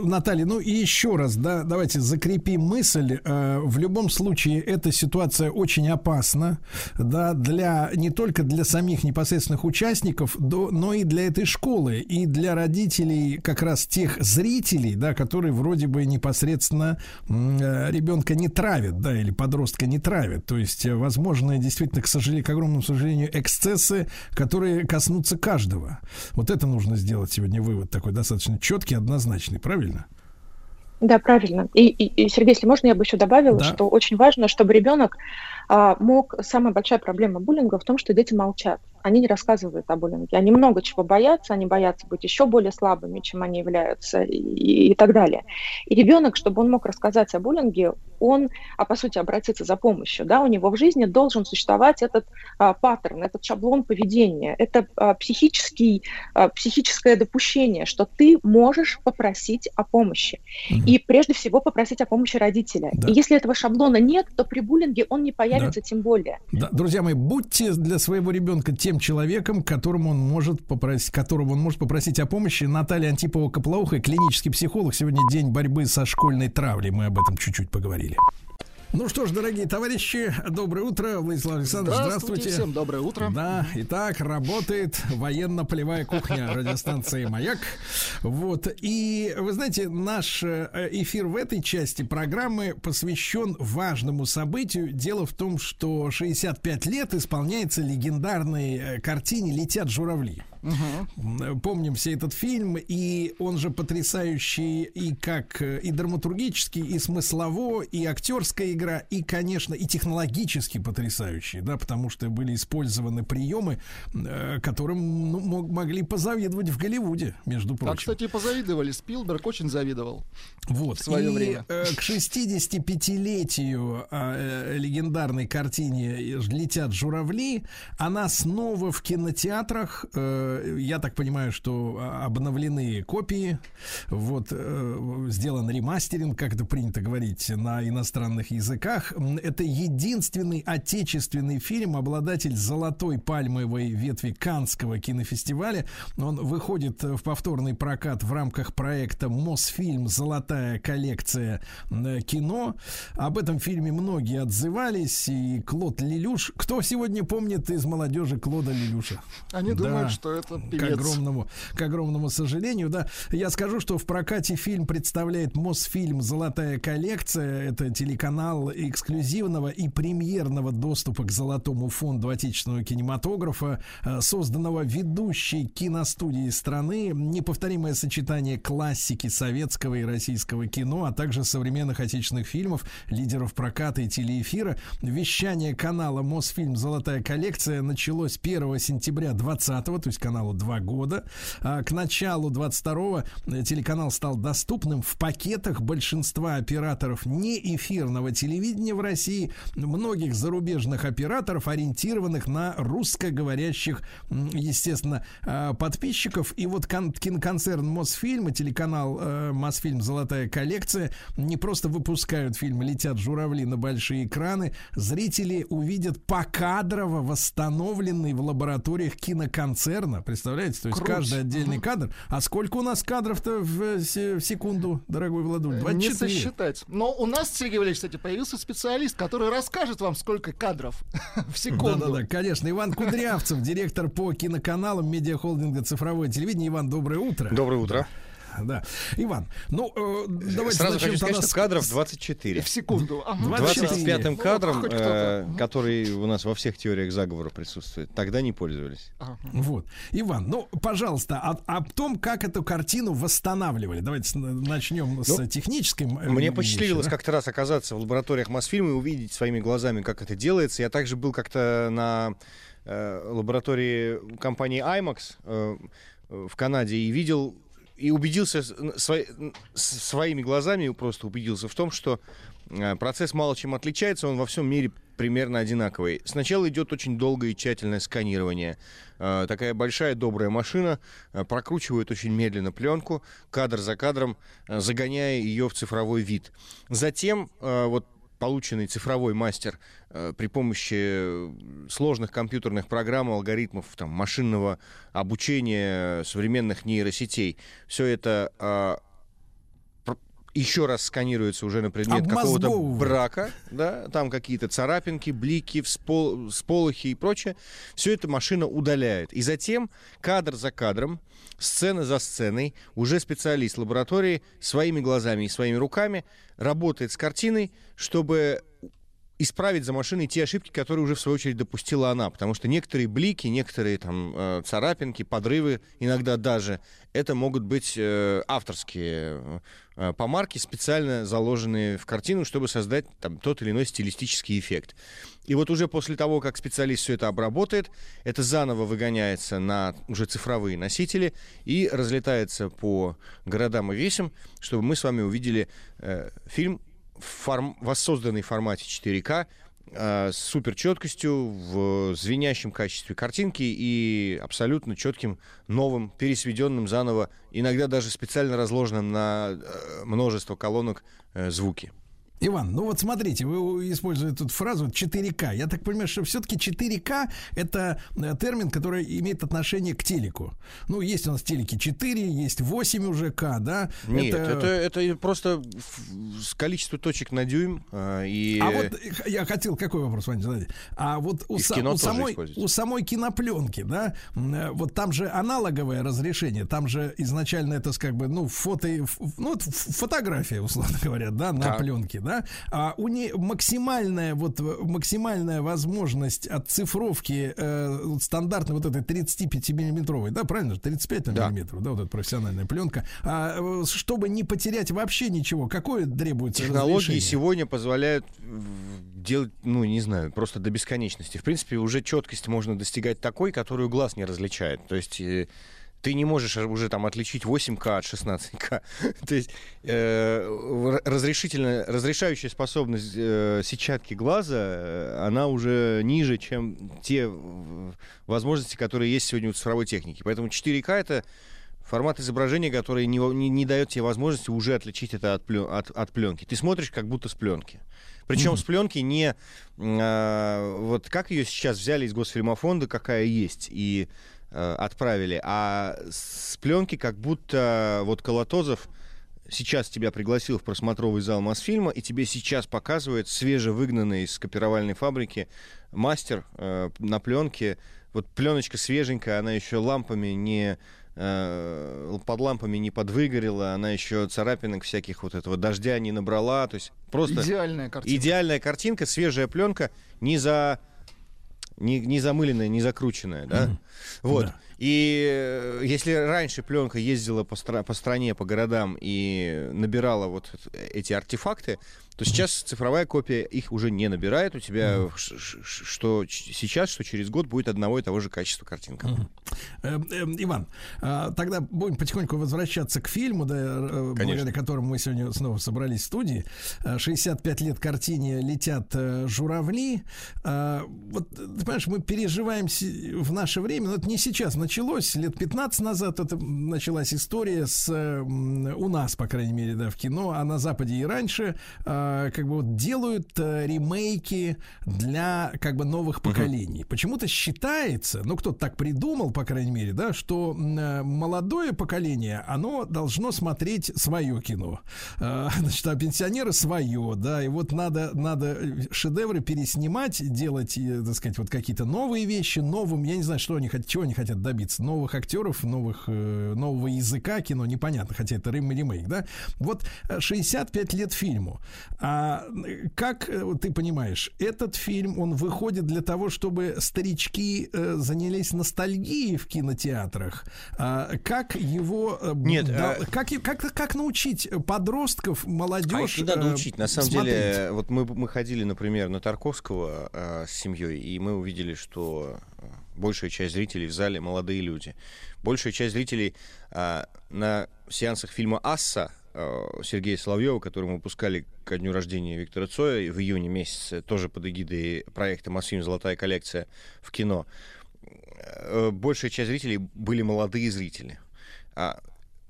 Наталья, ну и еще раз, да, давайте закрепим мысль. Э, В любом случае, эта ситуация очень опасна, да, для не только для самих непосредственных участников, до- но и для этой школы, и для родителей как раз тех зрителей, да, которые вроде бы непосредственно э, ребенка не травят, да, или подростка не травят. То есть, э, возможно, действительно, к сожалению, к огромному сожалению, эксцессы, которые коснутся каждого. Вот это нужно сделать сегодня вывод такой достаточно четкий, однозначный, правильно? Да, правильно. И, и- и, Сергей, если можно, я бы еще добавила, Да. что очень важно, чтобы ребенок мог... Самая большая проблема буллинга в том, что дети молчат. Они не рассказывают о буллинге. Они много чего боятся, они боятся быть еще более слабыми, чем они являются, и, и так далее. И ребенок, чтобы он мог рассказать о буллинге, он, а по сути, обратиться за помощью, да, у него в жизни должен существовать этот а, паттерн, этот шаблон поведения, это а, психический, а, психическое допущение, что ты можешь попросить о помощи. И прежде всего попросить о помощи родителя. Да. И если этого шаблона нет, то при буллинге он не появится тем более. Да, друзья мои, будьте для своего ребенка тем человеком, которому он может попросить, которого он может попросить о помощи. Наталья Антипова Коплауха, клинический психолог. Сегодня день борьбы со школьной травлей. Мы об этом чуть-чуть поговорили. Ну что ж, дорогие товарищи, доброе утро, Владислав Александрович, Здравствуйте, здравствуйте. всем доброе утро. Да, итак, работает военно-полевая кухня радиостанции «Маяк». Вот, и вы знаете, наш э, эфир в этой части программы посвящен важному событию. Дело в том, что 65 лет исполняется легендарной э, картине «Летят журавли». М, Помним все этот фильм, и он же потрясающий и как э, и драматургический, и смыслово, и актерская игра, и, конечно, и технологически потрясающий, да, потому что были использованы приемы, э, которым ну, мог- могли позавидовать в Голливуде, между А, прочим. кстати, позавидовали. Спилберг очень завидовал. Вот. в своё и, время. э, к 65-летию э, э, легендарной картине «Летят журавли» она снова в кинотеатрах. Э, я так понимаю, что а, обновлены копии. Вот. э, сделан ремастеринг, как это принято говорить, на иностранных языках. Это единственный отечественный фильм, обладатель золотой пальмовой ветви Канского кинофестиваля. Он выходит в повторный прокат в рамках проекта Мосфильм Золотая коллекция э, кино. Об этом фильме многие отзывались. И Клод Лелюш. Кто сегодня помнит из молодежи Клода Лелюша? Они Да. думают, что это К огромному, к огромному сожалению, да. Я скажу, что в прокате фильм представляет Мосфильм «Золотая коллекция». Это телеканал эксклюзивного и премьерного доступа к золотому фонду отечественного кинематографа, э, созданного ведущей киностудией страны. Неповторимое сочетание классики советского и российского кино, а также современных отечественных фильмов, лидеров проката и телеэфира. Вещание канала Мосфильм «Золотая коллекция» началось 1 сентября 20 то есть каналу два года. А к началу 22-го телеканал стал доступным в пакетах большинства операторов неэфирного телевидения в России, многих зарубежных операторов, ориентированных на русскоговорящих, естественно, а, подписчиков. И вот кон- киноконцерн Мосфильм и телеканал э, Мосфильм «Золотая коллекция» не просто выпускают фильм «Летят журавли» на большие экраны, зрители увидят покадрово восстановленный в лабораториях киноконцерна экрана, представляете? То есть Круто. каждый отдельный кадр. А сколько у нас кадров-то в, э, в секунду, дорогой Владуль? Не 24. сосчитать. Но у нас, Сергей Валерьевич, кстати, появился специалист, который расскажет вам, сколько кадров в секунду. Да-да-да, конечно. Иван Кудрявцев, директор по киноканалам медиахолдинга «Цифровое телевидение». Иван, доброе утро. Доброе утро. Да. Иван, ну, э, давайте Сразу хочу сказать, что с- кадров 24. В секунду. Ага. 24. 25-м Ну, кадром, э, который у нас во всех теориях заговора присутствует, тогда не пользовались. Вот. Иван, ну, пожалуйста, о, о том, как эту картину восстанавливали. Давайте с- начнем с Ну, техническим. э, Мне посчастливилось да? как-то раз оказаться в лабораториях Мосфильма и увидеть своими глазами, как это делается. Я также был как-то на э, лаборатории компании IMAX э, в Канаде и видел и убедился с- н- свои- н- с- своими глазами, просто убедился в том, что э, процесс мало чем отличается, он во всем мире примерно одинаковый. Сначала идет очень долгое и тщательное сканирование. Э, Такая большая добрая машина э, прокручивает очень медленно пленку, кадр за кадром, загоняя ее в цифровой вид. Затем вот полученный цифровой мастер э, при помощи э, сложных компьютерных программ, алгоритмов, там, машинного обучения, современных нейросетей, все это э, пр- еще раз сканируется уже на предмет какого-то брака, да, там какие-то царапинки, блики, вспол- всполохи и прочее. Все это машина удаляет. И затем кадр за кадром, сцена за сценой, уже специалист лаборатории своими глазами и своими руками работает с картиной, чтобы исправить за машиной те ошибки, которые уже в свою очередь допустила она, потому что некоторые блики, некоторые там э, царапинки, подрывы, иногда даже это могут быть э, авторские э, помарки, специально заложенные в картину, чтобы создать там тот или иной стилистический эффект. И вот уже после того, как специалист все это обработает, это заново выгоняется на уже цифровые носители и разлетается по городам и весям, чтобы мы с вами увидели э, фильм форм- воссозданный формате 4К, э, с супер четкостью, в звенящем качестве картинки и абсолютно четким, новым, пересведенным заново, иногда даже специально разложенным на э, множество колонок э, звуки. Иван, ну вот смотрите, вы используете тут фразу 4К. Я так понимаю, что все-таки 4К это э, термин, который имеет отношение к телеку. Ну, есть у нас телеки 4, есть 8 уже К, да? Нет, это, это, просто ф- с количество точек на дюйм. э, и... А вот я хотел какой вопрос, Ваня, задать. А вот у, са- у самой, у самой кинопленки, да, э, вот там же аналоговое разрешение, там же изначально это как бы, ну, фото, ну, фотография, условно говоря, да, на Так. пленке, да. А у нее максимальная вот э, максимальная возможность отцифровки э, вот стандартной вот этой 35 миллиметровой, да, правильно же, 35 там, Да. миллиметров, да, вот эта профессиональная пленка. А э, чтобы не потерять вообще ничего, какое требуется Технологии разрешение? сегодня позволяют в- делать, ну, не знаю, просто до бесконечности. В принципе, уже четкость можно достигать такой, которую глаз не различает. То есть э, ты не можешь уже там отличить 8К от 16К. То есть э, разрешительная, разрешающая способность э, сетчатки глаза, э, она уже ниже, чем те э, возможности, которые есть сегодня у цифровой техники. Поэтому 4К это формат изображения, который не, не, не дает тебе возможности уже отличить это от, плё- от, от пленки. Ты смотришь как будто с пленки. Причем с пленки не... а, вот как ее сейчас взяли из Госфильмофонда, какая есть, и э, отправили, а с пленки как будто вот Колотозов сейчас тебя пригласил в просмотровый зал Мосфильма, и тебе сейчас показывает свежевыгнанный из копировальной фабрики мастер э, на пленке. Вот пленочка свеженькая, она еще лампами не э, под лампами не подвыгорела, она еще царапинок всяких вот этого дождя не набрала, то есть просто Идеальная картина. идеальная картинка, свежая пленка, не за не, не замыленная, не закрученная, да? Вот. Да. И э, если раньше пленка ездила по, стра- по стране, по городам и набирала вот эти артефакты, то сейчас цифровая копия их уже не набирает. У тебя ш- что сейчас, что через год будет одного и того же качества картинка. Э, э, Иван, а, тогда будем потихоньку возвращаться к фильму, да, э, благодаря которому мы сегодня снова собрались в студии. Э, 65 лет картине «Летят э, журавли». А, Вот, ты понимаешь, мы переживаем в наше время, но это не сейчас началось, лет 15 назад это началась история с, э, м, у нас, по крайней мере, да, в кино, а на Западе и раньше, а, как бы вот делают э, ремейки для как бы новых поколений. Почему-то считается, ну кто-то так придумал, по крайней мере, да, что э, молодое поколение, оно должно смотреть свое кино. Э, Значит, а пенсионеры свое, да, и вот надо, надо шедевры переснимать, делать, э, так сказать, вот какие-то новые вещи, новым, я не знаю, что они хотят, чего они хотят добиться, новых актеров, новых, э, нового языка кино, непонятно, хотя это рем- ремейк, да. Вот э, 65 лет фильму. А как э, ты понимаешь, этот фильм, он выходит для того, чтобы старички э, занялись ностальгией в кинотеатрах. А как его... э, Нет, да- а- как, как, как научить подростков, А молодежь... не надо э, учить. На самом смотреть? деле, вот мы, мы ходили, например, на Тарковского э, с семьей, и мы увидели, что большая часть зрителей в зале молодые люди. Большая часть зрителей э, на сеансах фильма «Асса» Сергея Соловьева, который мы выпускали ко дню рождения Виктора Цоя в июне месяце, тоже под эгидой проекта «Мосфильм. Золотая коллекция» в кино. Э, Большая часть зрителей были молодые зрители. А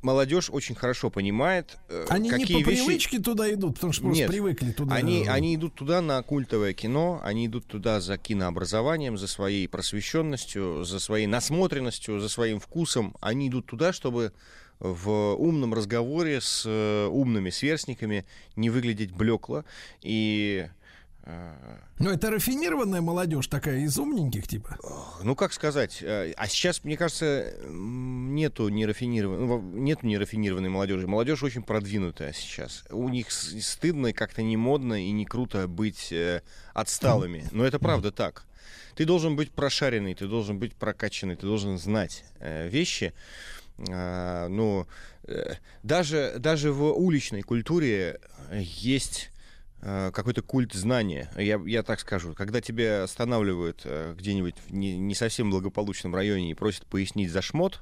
молодежь очень хорошо понимает, э, Они не какие по вещи... привычке туда идут, потому что просто Нет. привыкли туда. Они, они идут туда на культовое кино, они идут туда за кинообразованием, за своей просвещенностью, за своей насмотренностью, за своим вкусом. Они идут туда, чтобы в умном разговоре с э, умными сверстниками не выглядеть блекло и э, Ну, это рафинированная молодежь такая, из умненьких, типа. ну, как сказать, э, а сейчас, мне кажется, нету нерафинированной, ну, нету нерафинированной молодежи. Молодежь очень продвинутая сейчас. У них с- стыдно, как-то не модно и не круто быть отсталыми. Но это правда так. Ты должен быть прошаренный, ты должен быть прокачанный, ты должен знать вещи. А, ну, э, даже, даже в уличной культуре есть э, какой-то культ знания, я, я так скажу. Когда тебя останавливают э, где-нибудь в не, не совсем благополучном районе и просят пояснить за шмот,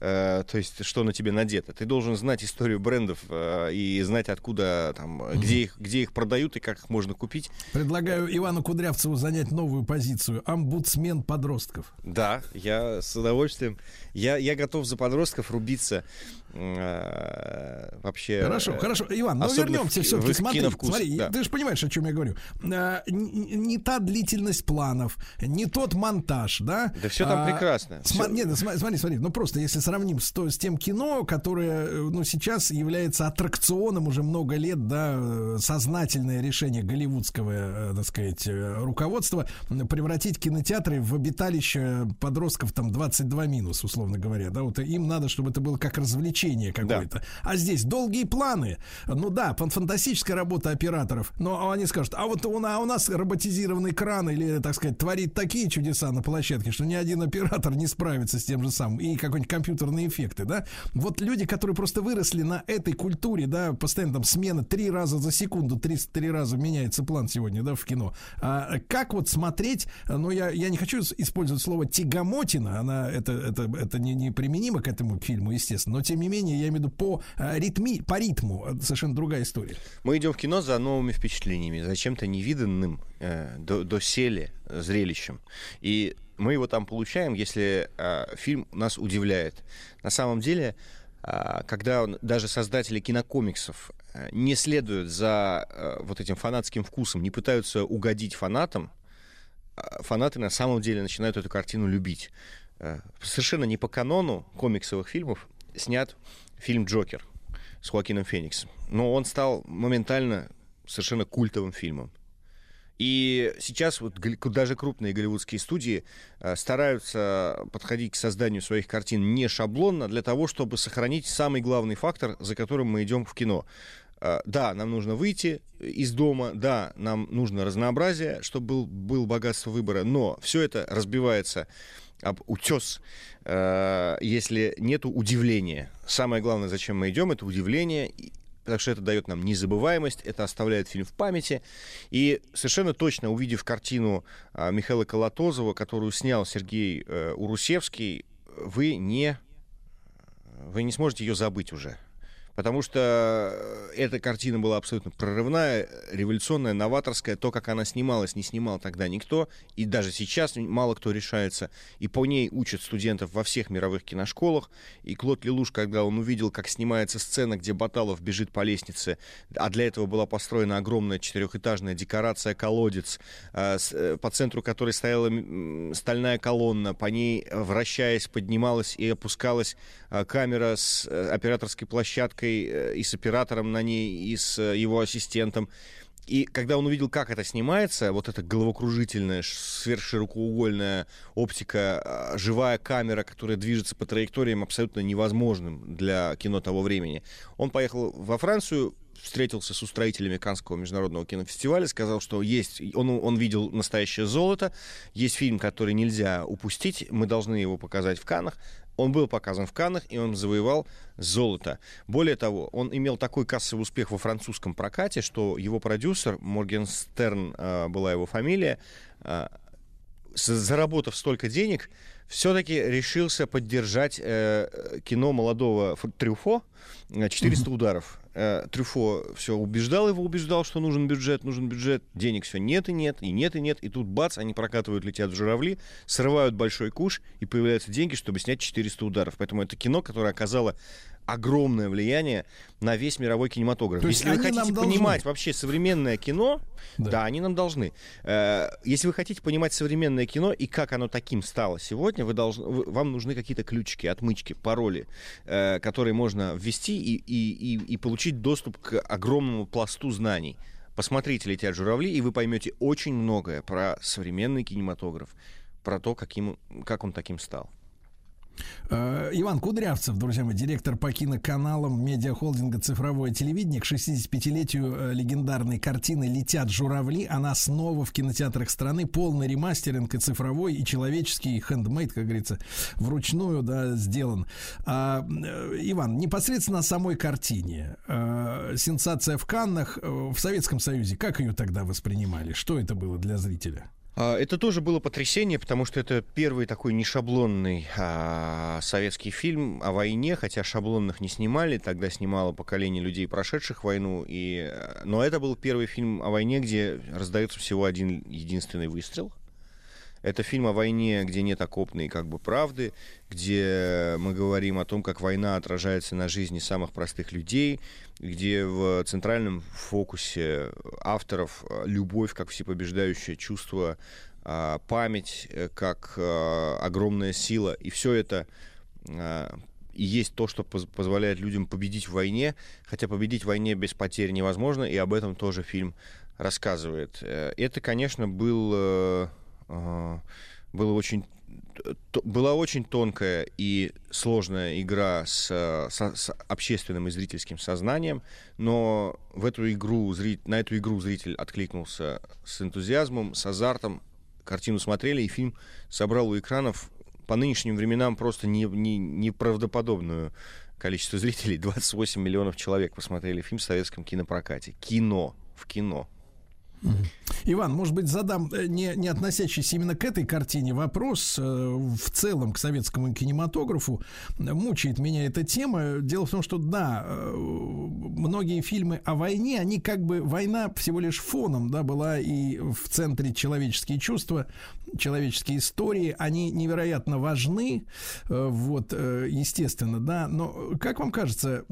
э, то есть что на тебе надето, ты должен знать историю брендов э, и знать, откуда там, где их, где их продают и как их можно купить. Предлагаю Ивану Кудрявцеву занять новую позицию. Омбудсмен подростков. Да, я с удовольствием. Я, я готов за подростков рубиться вообще. Хорошо, э, хорошо. Иван, ну особенно вернемся все-таки. Смотри, смотри, да. ты же понимаешь, о чем я говорю. Н- не та длительность планов, не тот монтаж, да? Да всё там А, прекрасно. сма- Всё- Нет, да смотри, смотри, ну просто если сравним с, с тем кино, которое, э, ну, сейчас является аттракционом уже много лет, да, э, сознательное решение голливудского, э, так сказать, э, руководства превратить кинотеатры в обиталище подростков там 22 минус, условно говоря, да, вот им надо, чтобы это было как развлечение какое-то. А здесь долгие планы. Ну да, фан- фантастическая работа операторов. Но они скажут, а вот у, на- у нас роботизированный кран или, так сказать, творит такие чудеса на площадке, что ни один оператор не справится с тем же самым. И какой-нибудь компьютерные эффекты, да. Вот люди, которые просто выросли на этой культуре, да, постоянно там смена три раза за секунду, три, три раза меняется план сегодня, да, в кино. А как вот смотреть, ну я, я не хочу использовать слово тягомотина, она, это, это, это не, не применимо к этому фильму, естественно, но тем не менее, я имею в виду по э, ритми, по ритму, совершенно другая история. Мы идем в кино за новыми впечатлениями, за чем-то невиданным, э, до, доселе э, зрелищем. И мы его там получаем, если э, фильм нас удивляет. На самом деле, э, когда он- даже создатели кинокомиксов э, не следуют за э, вот этим фанатским вкусом, не пытаются угодить фанатам, э, фанаты на самом деле начинают эту картину любить. Э, Совершенно не по канону комиксовых фильмов снят фильм «Джокер» с Хоакином Фениксом. Но он стал моментально совершенно культовым фильмом. И сейчас вот даже крупные голливудские студии э, стараются подходить к созданию своих картин не шаблонно для того, чтобы сохранить самый главный фактор, за которым мы идем в кино. Э, Да, нам нужно выйти из дома, да, нам нужно разнообразие, чтобы был, был богатство выбора, но все это разбивается об утес, э, если нету удивления. Самое главное, зачем мы идем, это удивление, потому что это дает нам незабываемость, это оставляет фильм в памяти. И совершенно точно, увидев картину а, Михаила Колотозова, которую снял Сергей э, Урусевский, вы не, вы не сможете ее забыть уже. Потому что э, эта картина была абсолютно прорывная, революционная, новаторская. То, как она снималась, не снимал тогда никто. И даже сейчас мало кто решается. И по ней учат студентов во всех мировых киношколах. И Клод Лелуш, когда он увидел, как снимается сцена, где Баталов бежит по лестнице, а для этого была построена огромная четырехэтажная декорация колодец, э, э, по центру которой стояла стальная колонна, по ней, вращаясь, поднималась и опускалась камера с операторской площадкой э, и с оператором на ней, и с э, его ассистентом. И когда он увидел, как это снимается, вот эта головокружительная, сверхширокоугольная оптика, а, живая камера, которая движется по траекториям абсолютно невозможным для кино того времени, он поехал во Францию, встретился с устроителями Каннского международного кинофестиваля, сказал, что есть, он, он видел настоящее золото, есть фильм, который нельзя упустить, мы должны его показать в Каннах. Он был показан в Каннах, и он завоевал золото. Более того, он имел такой кассовый успех во французском прокате, что его продюсер, Моргенстерн э, была его фамилия, с- заработав столько денег, все-таки решился поддержать э, кино молодого Трюфо э, «400 ударов». Э, Трюфо все убеждал его, убеждал, что нужен бюджет, нужен бюджет. Денег все нет и нет, и нет и нет. И тут бац, они прокатывают «Летят в журавли», срывают большой куш, и появляются деньги, чтобы снять «400 ударов». Поэтому это кино, которое оказало огромное влияние на весь мировой кинематограф. То есть Если вы хотите должны. понимать вообще современное кино, Да. да. они нам должны. Э, Если вы хотите понимать современное кино и как оно таким стало сегодня, вы должны, вам нужны какие-то ключики, отмычки, пароли, э, которые можно ввести и, и, и, и получить доступ к огромному пласту знаний. Посмотрите «Летят журавли», и вы поймете очень многое про современный кинематограф, про то, каким, как он таким стал. Э, Иван Кудрявцев, друзья мои, директор по киноканалам медиахолдинга «Цифровое телевидение» к 65-летию э, легендарной картины «Летят журавли». Она снова в кинотеатрах страны. Полный ремастеринг и цифровой, и человеческий, и хендмейд, как говорится, вручную, да, сделан. А, э, Иван, непосредственно о самой картине. Э, Сенсация в Каннах в Советском Союзе. Как ее тогда воспринимали? Что это было для зрителя? А, Это тоже было потрясение, потому что это первый такой нешаблонный а, советский фильм о войне, хотя шаблонных не снимали, тогда снимало поколение людей, прошедших войну, и, э, но это был первый фильм о войне, где раздается всего один единственный выстрел. Это фильм о войне, где нет окопной как бы правды, где мы говорим о том, как война отражается на жизни самых простых людей, где в центральном фокусе авторов э, любовь как всепобеждающее чувство, а, память э, как э, огромная сила. И все это и есть то, что поз- позволяет людям победить в войне, хотя победить в войне без потерь невозможно, и об этом тоже фильм рассказывает. Это, конечно, был, было очень была очень тонкая и сложная игра с, э, со- с общественным и зрительским сознанием, но в эту игру, на эту игру зритель откликнулся с энтузиазмом, с азартом. Картину смотрели, и фильм собрал у экранов по нынешним временам просто не, не, неправдоподобную количество зрителей. 28 миллионов человек посмотрели фильм в советском кинопрокате. Кино. В кино. Иван, может быть, задам э, не, не относящийся именно к этой картине вопрос э, в целом к советскому кинематографу. Мучает меня эта тема. Дело в том, что да, э, многие фильмы о войне, они как бы война всего лишь фоном, да, была и в центре человеческие чувства, человеческие истории, они невероятно важны, вот, естественно, да. Но как вам кажется,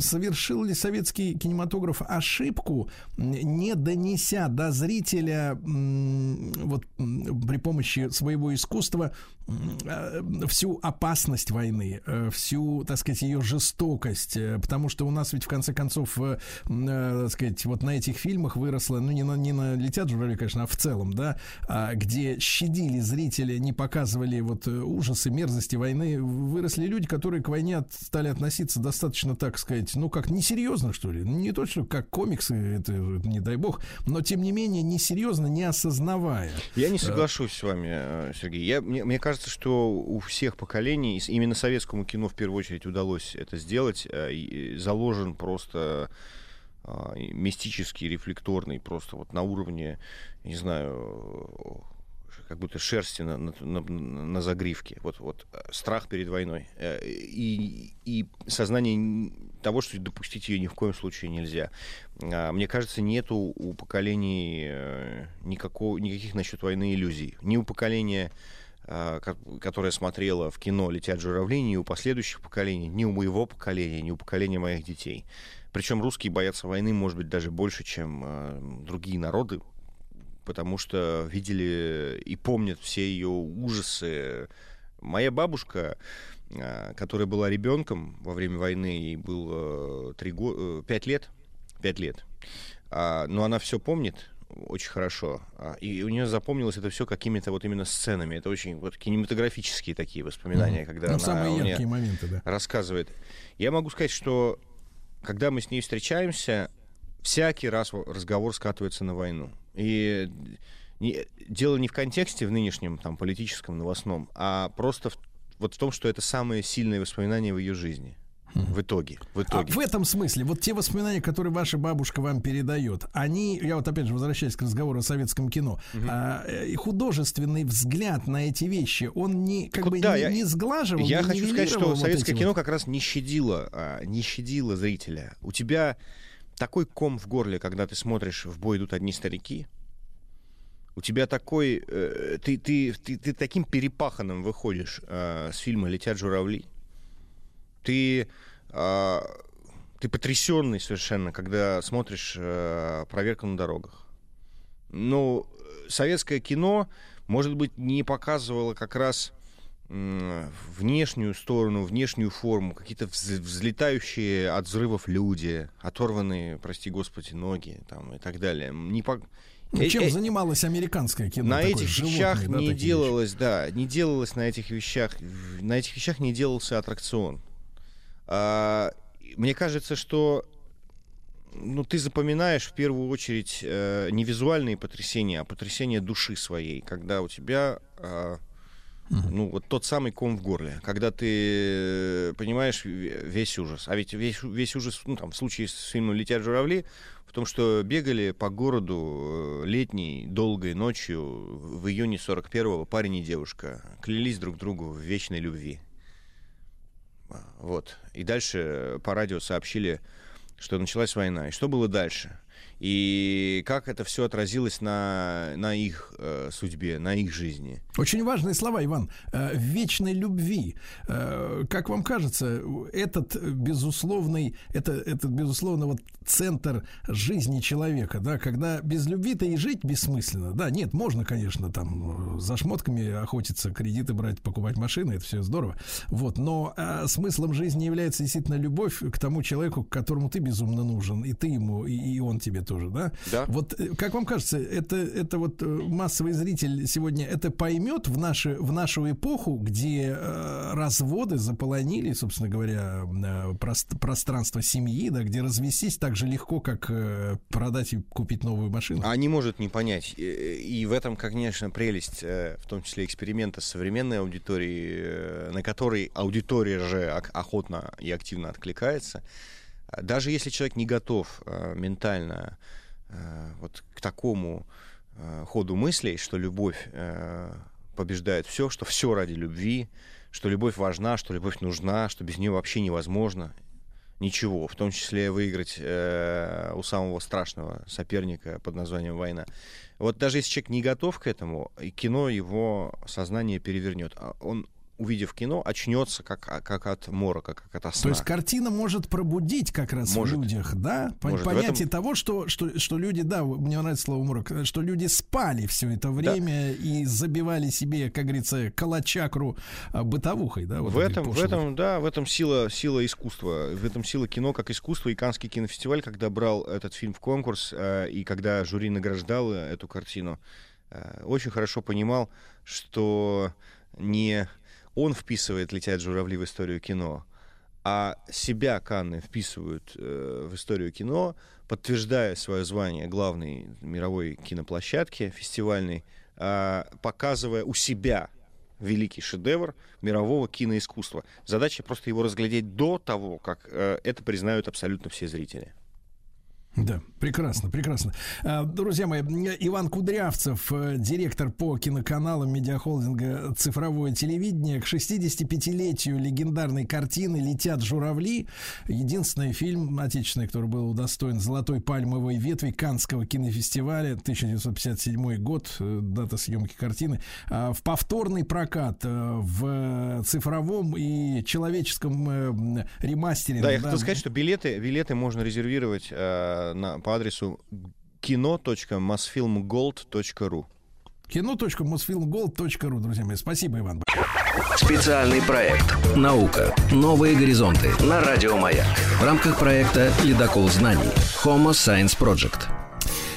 совершил ли советский кинематограф ошибку, не донеся до зрителя вот при помощи своего искусства э, всю опасность войны, э, всю, так сказать, ее жестокость, э, потому что у нас ведь в конце концов, так сказать, вот на этих фильмах выросло, ну не на, не на летят журавли, конечно, а в целом, да, а, где щадили зрителя, не показывали вот ужасы, мерзости войны, выросли люди, которые к войне стали относиться достаточно, так сказать, ну как несерьезно, что ли, не то, что как комиксы, это не дай бог, но тем не менее несерьезно, не осознавая. Я не соглашусь с вами, э, Сергей. Я, мне, мне кажется, что у всех поколений, именно советскому кино в первую очередь удалось это сделать, э, заложен просто мистический, рефлекторный, просто вот на уровне, не знаю, как будто шерсти на, на, на- на загривке. Вот, вот э, страх перед войной. Э, И, и сознание того, что допустить ее ни в коем случае нельзя. А, Мне кажется, нету у поколений э, никакого, никаких насчет войны иллюзий. Ни у поколения, а, ко- которое смотрело в кино «Летят журавли», ни у последующих поколений, ни у моего поколения, ни у поколения моих детей. Причем русские боятся войны, может быть, даже больше, чем э, другие народы, потому что видели и помнят все ее ужасы. Моя бабушка, которая была ребенком во время войны, ей было три го- э, пять лет, пять лет, А, но она все помнит очень хорошо, А, и у нее запомнилось это все какими-то вот именно сценами. Это очень вот кинематографические такие воспоминания, когда Ну, она самые мне яркие моменты, да. рассказывает. Я могу сказать, что когда мы с ней встречаемся, всякий раз разговор скатывается на войну. И не- дело не в контексте в нынешнем там, политическом, новостном, а просто в, вот в том, что это самые сильные воспоминания в ее жизни. В итоге. В А итоге. в этом смысле, вот те воспоминания, которые ваша бабушка вам передает, они, я вот опять же возвращаюсь к разговору о советском кино, а, э, художественный взгляд на эти вещи, он не как бы Да, не, я- не сглаживал, Я не хочу сказать, что вот советское кино вот- как раз не щадило, а, не щадило зрителя. У тебя такой ком в горле, когда ты смотришь «В бой идут одни старики», у тебя такой... э, ты, ты, ты, ты таким перепаханным выходишь э, с фильма «Летят журавли». Ты, э, ты потрясенный совершенно, когда смотришь э, «Проверка на дорогах». Ну, э, советское кино, может быть, не показывало как раз м, внешнюю сторону, внешнюю форму, какие-то вз- взлетающие от взрывов люди, оторванные, прости господи, ноги там, и так далее. Не по- Ну, Э, чем э, занималось американское кино? на такое, этих животные, вещах да, не такие вещи? делалось, да, не делалось на этих вещах, на этих вещах не делался аттракцион. А, мне кажется, что ну, ты запоминаешь в первую очередь э, не визуальные потрясения, а потрясения души своей, когда у тебя а, ну, вот тот самый ком в горле, когда ты э, понимаешь ве- весь ужас. А ведь весь, весь ужас, ну, там, в случае с фильмом «Летят журавли», в том, что бегали по городу э, летней, долгой ночью в июне 41-го парень и девушка, клялись друг другу в вечной любви. А, Вот. И дальше по радио сообщили, что началась война. И что было дальше? И как это все отразилось на, на их э, судьбе, на их жизни. Очень важные слова, Иван. Э, вечной любви. Э, Как вам кажется, этот безусловный, это, этот безусловно вот центр жизни человека, да, когда без любви-то и жить бессмысленно. Да, нет, можно, конечно, там э, за шмотками охотиться, кредиты брать, покупать машины, это все здорово. Вот, но э, смыслом жизни является действительно любовь к тому человеку, которому ты безумно нужен, и ты ему, и, и он тебе тоже, да? Да. Вот э, как вам кажется, это, это вот э, массовый зритель сегодня это поймет в, наши, в нашу эпоху, где э, разводы заполонили, собственно говоря, э, прост- пространство семьи, да, где развестись так же легко, как э, продать и купить новую машину? А не может не понять. И- в этом, конечно, прелесть, э, в том числе эксперимента с современной аудиторией, на которой аудитория же охотно и активно откликается. Даже если человек не готов э, ментально э, вот к такому э, ходу мыслей, что любовь побеждает все, что все ради любви, что любовь важна, что любовь нужна, что без нее вообще невозможно, ничего, в том числе выиграть э, у самого страшного соперника под названием война. Вот даже если человек не готов к этому, и кино его сознание перевернет. А Он, увидев кино, очнется как, а, как от морока, как от То сна. есть картина может пробудить как раз Может. в людях, да, Может, понятие этом- того, что, что, что люди, да, мне нравится слово морок, что люди спали все это время и забивали себе, как говорится, калачакру а, бытовухой, да, вот в этом, в этом, да, в этом сила, сила искусства, в этом сила кино как искусство. И Каннский кинофестиваль, когда брал этот фильм в конкурс, э, и когда жюри награждало эту картину, э, очень хорошо понимал, что не он вписывает «Летят журавли» в историю кино, а себя Канны вписывают э, в историю кино, подтверждая свое звание главной мировой киноплощадки фестивальной, а, показывая у себя великий шедевр мирового киноискусства. Задача просто его разглядеть до того, как э, это признают абсолютно все зрители. Да, прекрасно, прекрасно. А, Друзья мои, Иван Кудрявцев, э, директор по киноканалам медиахолдинга «Цифровое телевидение». К 65-летию легендарной картины «Летят журавли». Единственный фильм отечественный, который был удостоен «Золотой пальмовой ветви» Канского кинофестиваля. 1957 год, э, дата съемки картины. А, В повторный прокат э, в цифровом и человеческом ремастере. Да, я хотел сказать, что билеты, билеты можно резервировать на, по адресу kino.mosfilmgold.ru кино.мосфилмголд.ру, друзья мои. Спасибо, Иван. Специальный проект «Наука. Новые горизонты» на Радио Маяк. В рамках проекта «Ледокол знаний» Homo Science Project.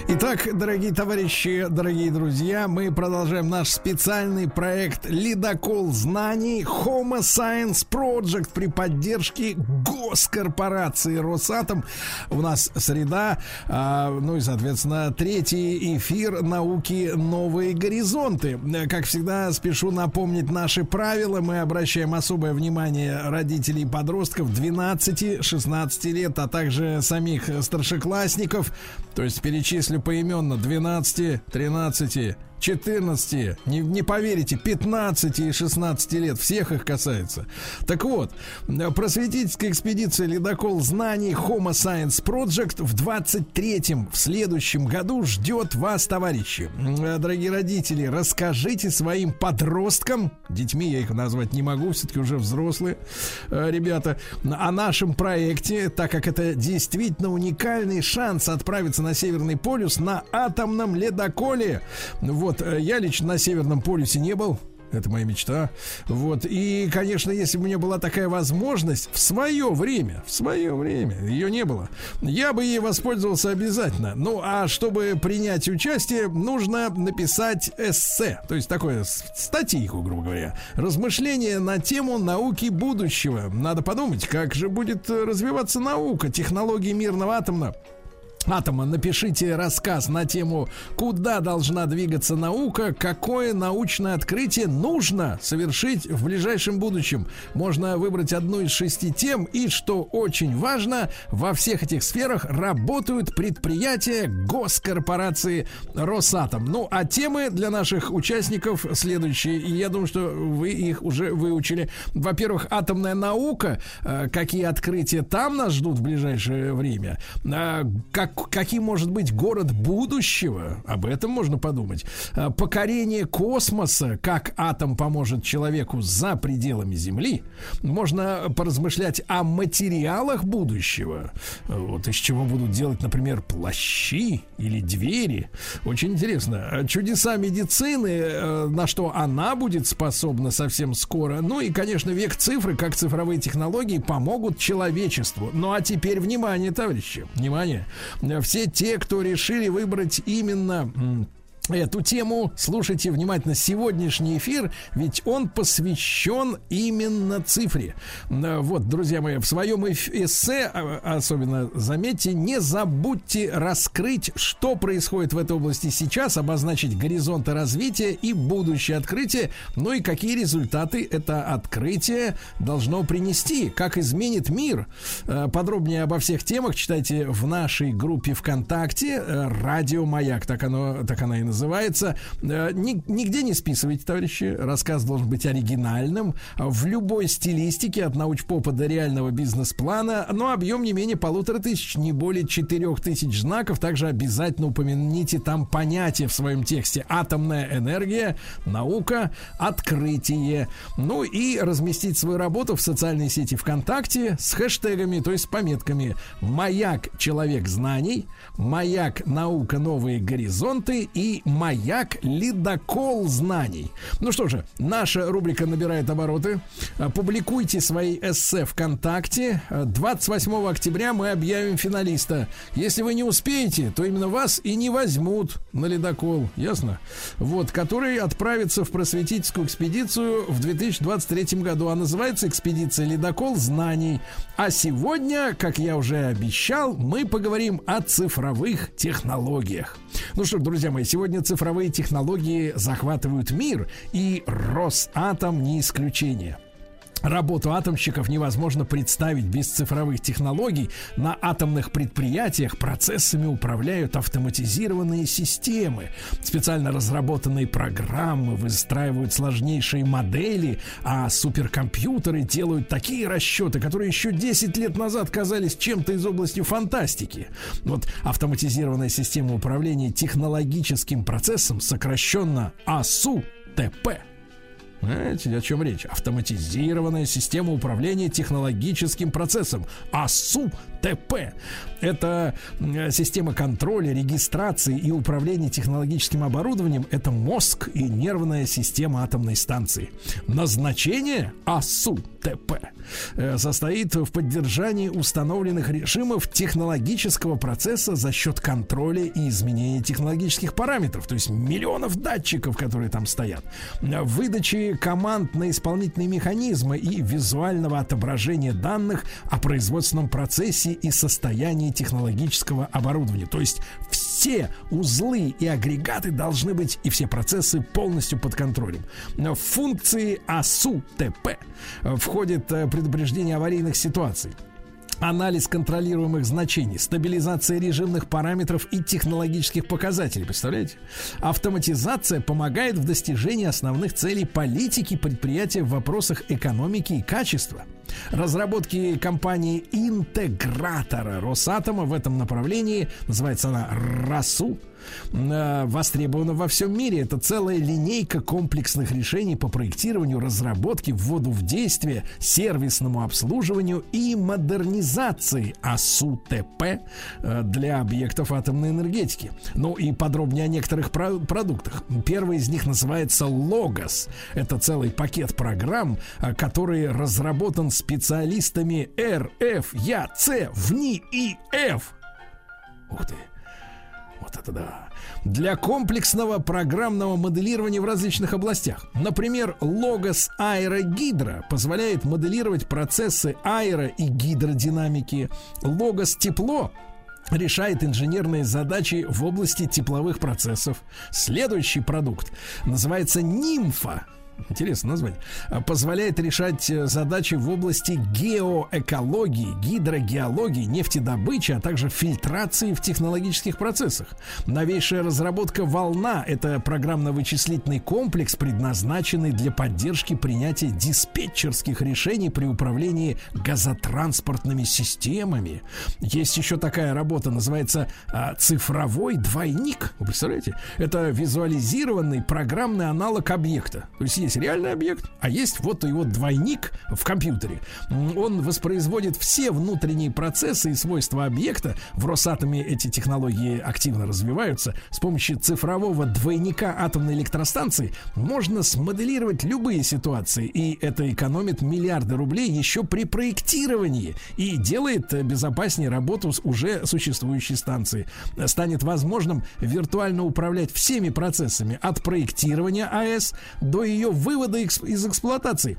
Итак, дорогие товарищи, дорогие друзья, мы продолжаем наш специальный проект «Ледокол знаний» Homo Science Project при поддержке госкорпорации «Росатом». У нас среда, а, ну и, соответственно, третий эфир науки «Новые горизонты». Как всегда, спешу напомнить наши правила. Мы обращаем особое внимание родителей и подростков 12-16 лет, а также самих старшеклассников. То есть перечислю поименно 12, 13, 14, не, не поверите, 15 и 16 лет, всех их касается. Так вот, просветительская экспедиция «Ледокол знаний» Homo Science Project в 23-м, в следующем году ждет вас, товарищи. Дорогие родители, расскажите своим подросткам, детьми я их назвать не могу, все-таки уже взрослые э, ребята, о нашем проекте, так как это действительно уникальный шанс отправиться на Северный полюс на атомном ледоколе. Вот, э, я лично на Северном полюсе не был. Это моя мечта. Вот. И, конечно, если бы у меня была такая возможность в свое время, в свое время, ее не было, я бы ей воспользовался обязательно. Ну, а чтобы принять участие, нужно написать эссе. То есть такое статейку, грубо говоря. Размышления на тему науки будущего. Надо подумать, как же будет э, развиваться наука, технологии мирного атома. Атома, напишите рассказ на тему, куда должна двигаться наука, какое научное открытие нужно совершить в ближайшем будущем. Можно выбрать одну из шести тем, и, что очень важно, во всех этих сферах работают предприятия госкорпорации Росатом. Ну, а темы для наших участников следующие, и я думаю, что вы их уже выучили. Во-первых, атомная наука, э, какие открытия там нас ждут в ближайшее время, Э, как, каким может быть город будущего, об этом можно подумать. Э, Покорение космоса, как атом поможет человеку за пределами Земли. Можно поразмышлять о материалах будущего, вот из чего будут делать, например, плащи или двери. Очень интересно. Э, Чудеса медицины, э, на что она будет способна совсем скоро. Ну и, конечно, век цифры, как цифровые технологии помогут человечеству. Ну а теперь внимание, товарищи, внимание. Все те, кто решили выбрать именно эту тему. Слушайте внимательно сегодняшний эфир, ведь он посвящен именно цифре. Э, Вот, друзья мои, в своем эссе, а, особенно заметьте, не забудьте раскрыть, что происходит в этой области сейчас, обозначить горизонты развития и будущее открытие, ну и какие результаты это открытие должно принести, как изменит мир. Э, Подробнее обо всех темах читайте в нашей группе ВКонтакте э, «Радио Маяк», так, оно, так она и называется. Э, ни- Нигде не списывайте, товарищи. Рассказ должен быть оригинальным, в любой стилистике, от научпопа до реального бизнес-плана, но объем не менее полутора тысяч, не более четырех тысяч знаков. Также обязательно упомяните там понятие в своем тексте. Атомная энергия, наука, открытие. Ну и разместить свою работу в социальной сети ВКонтакте с хэштегами, то есть с пометками «Маяк. Человек знаний», «Маяк. Наука. Новые горизонты» и «Маяк. Ледокол знаний». Ну что же, наша рубрика набирает обороты. А, Публикуйте свои эссе ВКонтакте. А, 28 октября мы объявим финалиста. Если вы не успеете, то именно вас и не возьмут на ледокол. Ясно? Вот, который отправится в просветительскую экспедицию в 2023 году. А называется экспедиция «Ледокол знаний». А сегодня, как я уже обещал, мы поговорим о цифровых технологиях. Ну что ж, друзья мои, сегодня цифровые технологии захватывают мир, и Росатом не исключение. Работу атомщиков невозможно представить без цифровых технологий. На атомных предприятиях процессами управляют автоматизированные системы. Специально разработанные программы выстраивают сложнейшие модели, а суперкомпьютеры делают такие расчеты, которые еще 10 лет назад казались чем-то из области фантастики. Вот автоматизированная система управления технологическим процессом, сокращенно АСУ-ТП. Знаете, о чем речь? Автоматизированная система управления технологическим процессом. АСУ-ТП. Это э, система контроля, регистрации и управления технологическим оборудованием. Это мозг и нервная система атомной станции. Назначение АСУ-ТП э, состоит в поддержании установленных режимов технологического процесса за счет контроля и изменения технологических параметров, то есть миллионов датчиков, которые там стоят, выдачи команд на исполнительные механизмы и визуального отображения данных о производственном процессе и состоянии технологического оборудования. То есть все узлы и агрегаты должны быть и все процессы полностью под контролем. В функции АСУ-ТП входит э, предупреждение аварийных ситуаций анализ контролируемых значений, стабилизация режимных параметров и технологических показателей. Представляете? Автоматизация помогает в достижении основных целей политики предприятия в вопросах экономики и качества. Разработки компании интегратора Росатома в этом направлении, называется она РАСУ, востребована во всем мире. Это целая линейка комплексных решений по проектированию, разработке, вводу в действие, сервисному обслуживанию и модернизации АСУ-ТП э, для объектов атомной энергетики. Ну и подробнее о некоторых про- продуктах. Первый из них называется Логос. Это целый пакет программ, э, который разработан специалистами РФ, Я, С, ВНИ и Ф. Ух ты. Это да. Для комплексного программного моделирования в различных областях. Например, Logos Аэрогидро позволяет моделировать процессы аэро- и гидродинамики. Logos Тепло решает инженерные задачи в области тепловых процессов. Следующий продукт называется Нимфа. Интересное название. А, Позволяет решать э, задачи в области геоэкологии, гидрогеологии, нефтедобычи, а также фильтрации в технологических процессах. Новейшая разработка «Волна» — это программно-вычислительный комплекс, предназначенный для поддержки принятия диспетчерских решений при управлении газотранспортными системами. Есть еще такая работа, называется а, «Цифровой двойник». Вы представляете? Это визуализированный программный аналог объекта. То есть есть реальный объект, а есть вот его двойник в компьютере. Он воспроизводит все внутренние процессы и свойства объекта. В Росатоме эти технологии активно развиваются. С помощью цифрового двойника атомной электростанции можно смоделировать любые ситуации, и это экономит миллиарды рублей еще при проектировании и делает э, безопаснее работу с уже существующей станции. Станет возможным виртуально управлять всеми процессами от проектирования АЭС до ее вывода экс- из эксплуатации.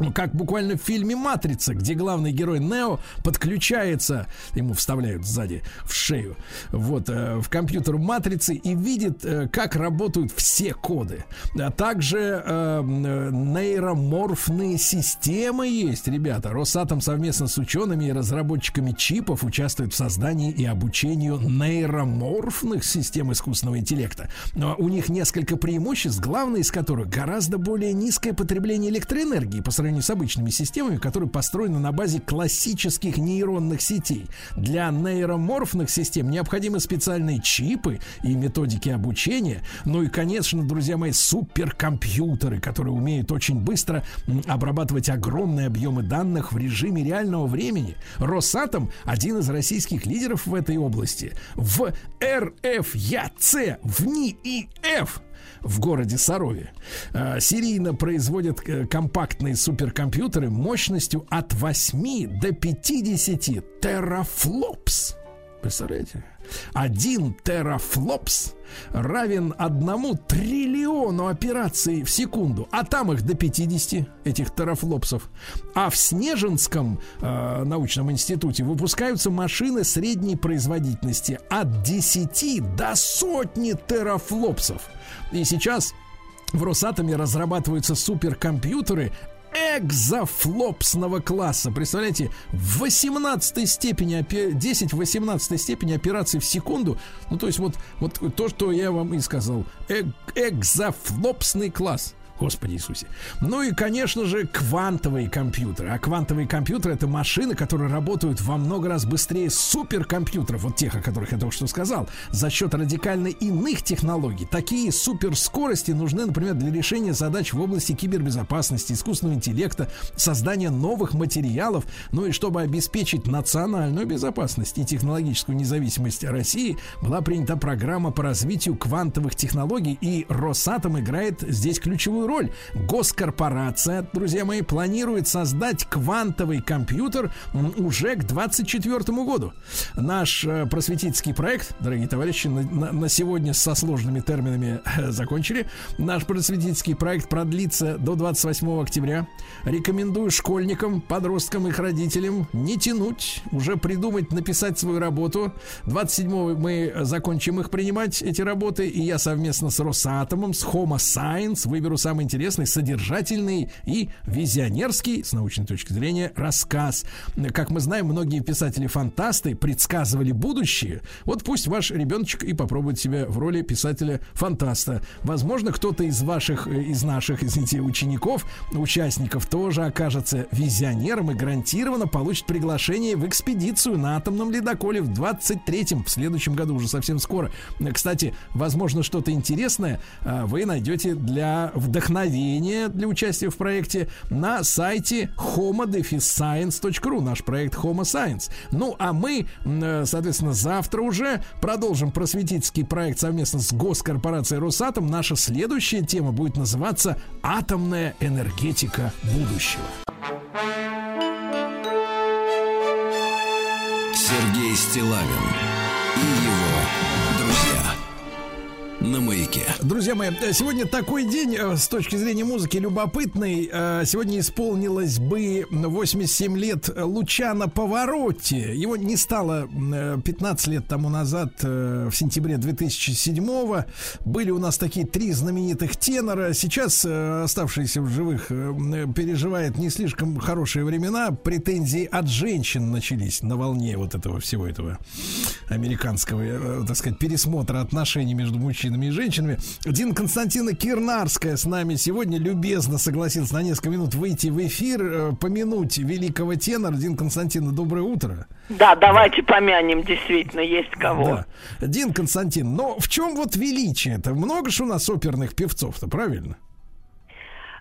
Ну, Как буквально в фильме «Матрица», где главный герой Нео подключается, ему вставляют сзади в шею, вот, э, в компьютер «Матрицы» и видит, э, как работают все коды. А также э, э, нейроморфные системы есть, ребята. Росатом совместно с учеными и разработчиками чипов участвует в создании и обучению нейроморфных систем искусственного интеллекта. Но у них несколько преимуществ, главное из которых гораздо более низкое потребление электроэнергии по сравнению с обычными системами, которые построены на базе классических нейронных сетей. Для нейроморфных систем необходимы специальные чипы и методики обучения. Ну и, конечно, друзья мои, суперкомпьютеры, которые умеют очень быстро обрабатывать огромные объемы данных в режиме реального времени. Росатом один из российских лидеров в этой области. В РФЯЦ, в НИ и Ф в городе Сарове. Э, Серийно производят э, компактные суперкомпьютеры мощностью от 8 до 50 терафлопс. Представляете? Один терафлопс равен одному триллиону операций в секунду, а там их до 50, этих терафлопсов. А в Снежинском э, научном институте выпускаются машины средней производительности от 10 до сотни терафлопсов. И сейчас в Росатоме разрабатываются суперкомпьютеры экзофлопсного класса. Представляете, в 18 степени, опе- 10 в 18 степени операций в секунду. Ну, то есть вот, вот то, что я вам и сказал. Э- экзофлопсный класс. Господи Иисусе. Ну и, конечно же, квантовые компьютеры. А квантовые компьютеры это машины, которые работают во много раз быстрее суперкомпьютеров, вот тех, о которых я только что сказал, за счет радикально иных технологий. Такие суперскорости нужны, например, для решения задач в области кибербезопасности, искусственного интеллекта, создания новых материалов, ну и чтобы обеспечить национальную безопасность и технологическую независимость России, была принята программа по развитию квантовых технологий, и Росатом играет здесь ключевую роль. Госкорпорация, друзья мои, планирует создать квантовый компьютер уже к 2024 году. Наш э, просветительский проект, дорогие товарищи, на, на- на сегодня со сложными терминами э, закончили. Наш просветительский проект продлится до 28 октября. Рекомендую школьникам, подросткам, их родителям не тянуть, уже придумать, написать свою работу. 27 мы закончим их принимать, эти работы, и я совместно с Росатомом, с Homo Science выберу самый интересный, содержательный и визионерский, с научной точки зрения, рассказ. Как мы знаем, многие писатели-фантасты предсказывали будущее. Вот пусть ваш ребеночек и попробует себя в роли писателя-фантаста. Возможно, кто-то из ваших, э, из наших, извините, учеников, участников тоже окажется визионером и гарантированно получит приглашение в экспедицию на атомном ледоколе в 23-м, в следующем году, уже совсем скоро. Э, Кстати, возможно, что-то интересное а, вы найдете для вдохновения для участия в проекте на сайте homodefisscience.ru, наш проект Homo Science. Ну, а мы, э, соответственно, завтра уже продолжим просветительский проект совместно с госкорпорацией Росатом. Наша следующая тема будет называться «Атомная энергетика будущего». Сергей Стилавин и его на маяке. Друзья мои, э, сегодня такой день э, с точки зрения музыки любопытный. Э, Сегодня исполнилось бы 87 лет Лучана Поворотти. Его не стало э, 15 лет тому назад, в сентябре 2007 Были у нас такие три знаменитых тенора. Сейчас оставшиеся в живых переживает не слишком хорошие времена. Претензии от женщин начались на волне вот этого всего этого американского, так сказать, пересмотра отношений между мужчинами и женщинами. Дина Константина Кирнарская с нами сегодня любезно согласилась на несколько минут выйти в эфир, э, помянуть великого тенора. Дин Константина, доброе утро. Да, давайте помянем, действительно, есть кого. Да. Дин Константин, но в чем вот величие-то? Много же у нас оперных певцов-то, правильно?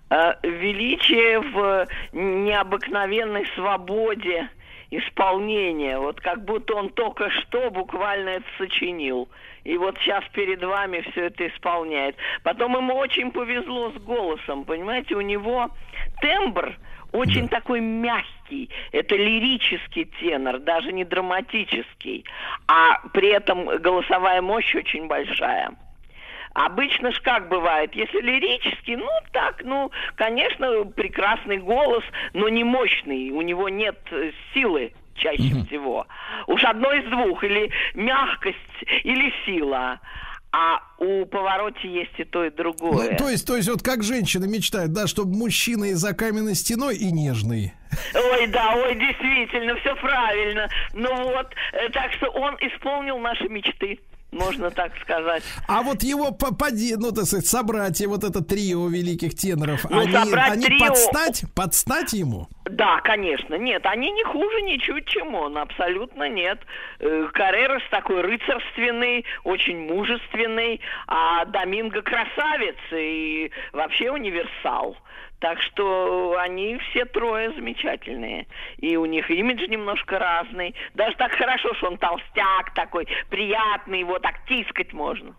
Э, Величие в необыкновенной свободе исполнения. Вот как будто он только что буквально это сочинил. И вот сейчас перед вами все это исполняет. Потом ему очень повезло с голосом. Понимаете, у него тембр очень такой мягкий. Это лирический тенор, даже не драматический. А при этом голосовая мощь очень большая. Обычно ж как бывает, если лирический, ну так, ну, конечно, прекрасный голос, но не мощный, у него нет э, силы чаще всего. Уж одно из двух, или мягкость, или сила. А у повороте есть и то, и другое. Ну, то есть, то есть, вот как женщины мечтают, да, чтобы мужчина и за каменной стеной и нежный. Ой, да, ой, действительно, все правильно. Ну вот, э, так что он исполнил наши мечты, можно так сказать. А вот его попади, ну, так сказать, собратья, вот это трио великих теноров, Ну, они, они трио- подстать, подстать ему? Да, конечно. Нет, они не хуже ничуть, чем он. Абсолютно нет. Э, Каррерас такой рыцарственный, очень мужественный, а Доминго красавец и вообще универсал. Так что они все трое замечательные. И у них имидж немножко разный. Даже так хорошо, что он толстяк такой, приятный, его так тискать можно.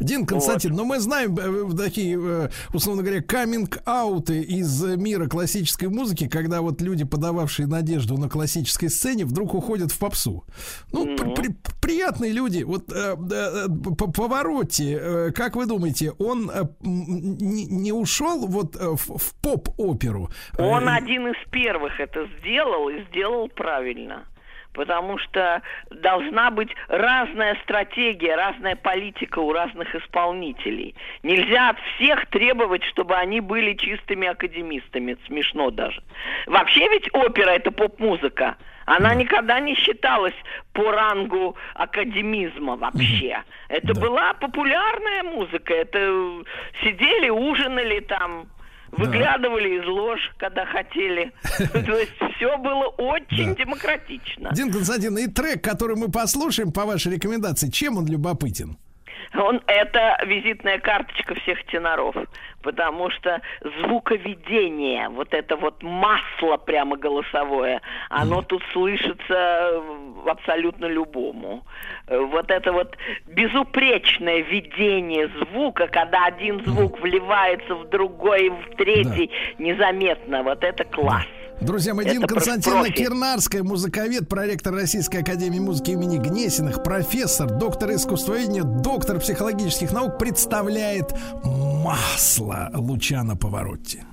Дин Константин, но мы знаем э, такие, э, условно говоря, каминг-ауты из мира классической музыки, когда вот люди, подававшие надежду на классической сцене, вдруг уходят в попсу. Ну, при- при- приятные люди. Вот э, э, по повороте, э, как вы думаете, он э, не, не ушел вот э, в, в поп-оперу? Он Э, один из первых это сделал и сделал правильно. Потому что должна быть разная стратегия, разная политика у разных исполнителей. Нельзя от всех требовать, чтобы они были чистыми академистами. Это смешно даже. Вообще ведь опера это поп-музыка. Она никогда не считалась по рангу академизма вообще. Это была популярная музыка. Это сидели, ужинали там, выглядывали из лож, когда хотели. То есть все было очень демократично. Дин Константин, и трек, который мы послушаем по вашей рекомендации, чем он любопытен? Он это визитная карточка всех теноров, потому что звуковедение, вот это вот масло прямо голосовое, оно тут слышится э, абсолютно любому. Э, Вот это вот безупречное видение звука, когда один звук вливается в другой, в третий, незаметно. Вот это класс. Друзья Дина про- Константиновна. Кирнарская, музыковед, проректор Российской Академии Музыки имени Гнесиных, профессор, доктор искусствоведения, доктор психологических наук, представляет масло Лучана Поворотти.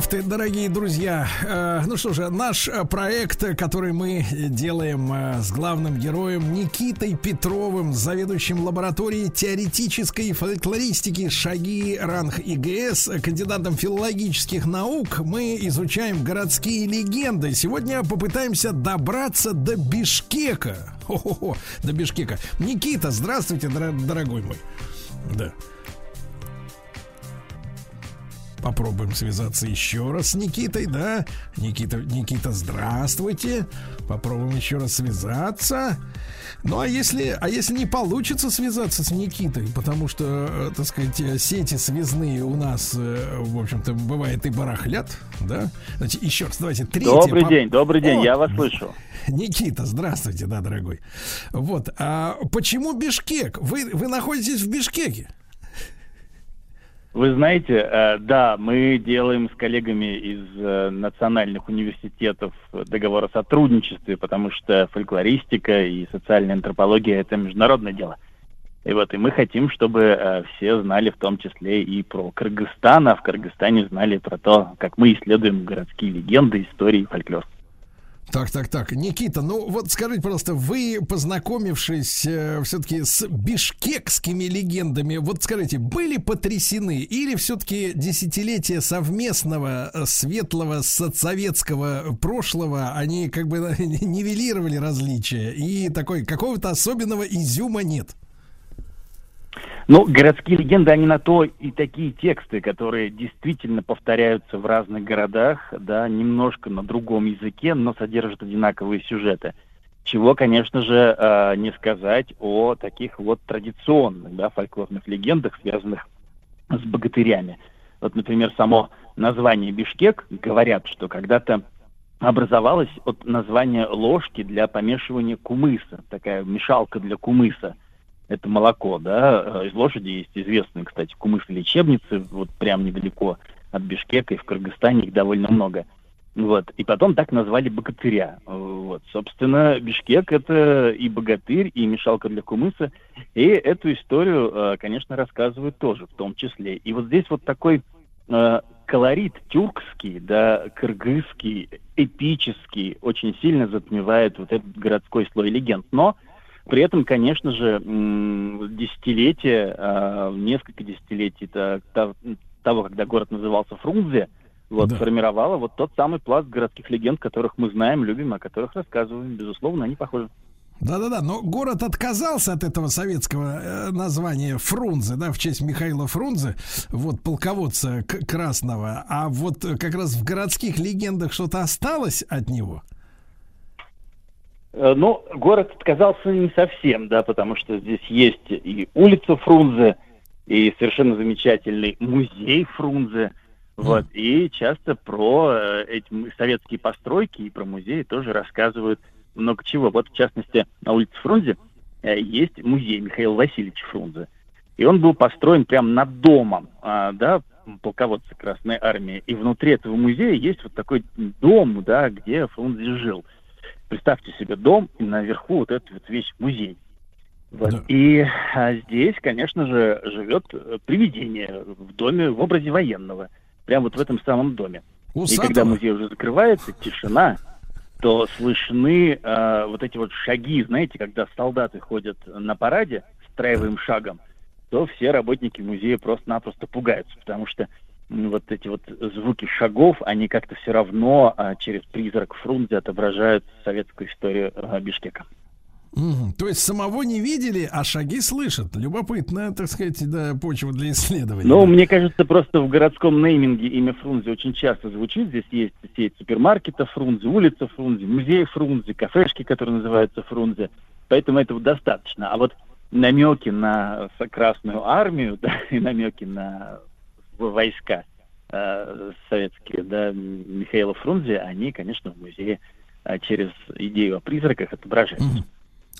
Фольгонавты, дорогие друзья. Э, Ну что же, наш э, проект, э, который мы делаем с главным героем Никитой Петровым, заведующим лабораторией теоретической фольклористики «Шаги ранг ИГС», кандидатом филологических наук, мы изучаем городские легенды. Сегодня попытаемся добраться до Бишкека. Хо-хо-хо, до Бишкека. Никита, здравствуйте, дор- дорогой мой. Попробуем связаться еще раз с Никитой, да? Никита, Никита, здравствуйте. Попробуем еще раз связаться. Ну а если, а если не получится связаться с Никитой, потому что, э, так сказать, э, сети связные у нас, э, в общем-то, бывает и барахлят, да? Значит, еще раз, давайте третье. Добрый по- день, добрый день, О, я вас слышу. Никита, здравствуйте, да, дорогой. Вот, а почему Бишкек? Вы, вы находитесь в Бишкеке? Вы знаете, э, да, мы делаем с коллегами из э, национальных университетов договор о сотрудничестве, потому что фольклористика и социальная антропология – это международное дело. И вот, и мы хотим, чтобы э, все знали в том числе и про Кыргызстан, а в Кыргызстане знали про то, как мы исследуем городские легенды, истории фольклор. Так, так, так. Никита, ну вот скажите, пожалуйста, вы, познакомившись все-таки с бишкекскими легендами, вот скажите, были потрясены или все-таки десятилетия совместного э, светлого советского прошлого, они как бы нивелировали различия и такой какого-то особенного изюма нет? Ну, городские легенды, они на то и такие тексты, которые действительно повторяются в разных городах, да, немножко на другом языке, но содержат одинаковые сюжеты. Чего, конечно же, э, не сказать о таких вот традиционных, да, фольклорных легендах, связанных с богатырями. Вот, например, само название Бишкек, говорят, что когда-то образовалось от названия ложки для помешивания кумыса, такая мешалка для кумыса это молоко, да, из лошади есть известные, кстати, кумысы-лечебницы, вот прям недалеко от Бишкека, и в Кыргызстане их довольно много. Вот. И потом так назвали богатыря. Вот. Собственно, Бишкек — это и богатырь, и мешалка для кумыса. И эту историю, конечно, рассказывают тоже в том числе. И вот здесь вот такой э, колорит тюркский, да, кыргызский, эпический, очень сильно затмевает вот этот городской слой легенд. Но при этом, конечно же, десятилетия, а, несколько десятилетий того, когда город назывался Фрунзе, вот, да. сформировало вот тот самый пласт городских легенд, которых мы знаем, любим, о которых рассказываем. Безусловно, они похожи. Да-да-да, но город отказался от этого советского э, названия Фрунзе, да, в честь Михаила Фрунзе, вот, полководца Красного. А вот как раз в городских легендах что-то осталось от него? Ну, город отказался не совсем, да, потому что здесь есть и улица Фрунзе, и совершенно замечательный музей Фрунзе, вот, и часто про э, эти советские постройки и про музеи тоже рассказывают много чего. Вот, в частности, на улице Фрунзе э, есть музей Михаила Васильевича Фрунзе, и он был построен прямо над домом, э, да, полководца Красной Армии, и внутри этого музея есть вот такой дом, да, где Фрунзе жил. Представьте себе дом, и наверху вот эта вот вещь музей. Вот. Да. И а, здесь, конечно же, живет привидение в доме в образе военного. Прямо вот в этом самом доме. Усатого. И когда музей уже закрывается, тишина, то слышны а, вот эти вот шаги, знаете, когда солдаты ходят на параде строевым шагом, то все работники музея просто-напросто пугаются, потому что вот эти вот звуки шагов, они как-то все равно а, через призрак Фрунзе отображают советскую историю а, Бишкека. Угу. То есть самого не видели, а шаги слышат. Любопытная, так сказать, да, почва для исследования. Ну, да. мне кажется, просто в городском нейминге имя Фрунзе очень часто звучит. Здесь есть сеть супермаркетов Фрунзе, улица Фрунзе, музей Фрунзе, кафешки, которые называются Фрунзе. Поэтому этого достаточно. А вот намеки на Красную армию, да, и намеки на войска э, советские, да, Михаила Фрунзе, они, конечно, в музее э, через идею о призраках отображаются.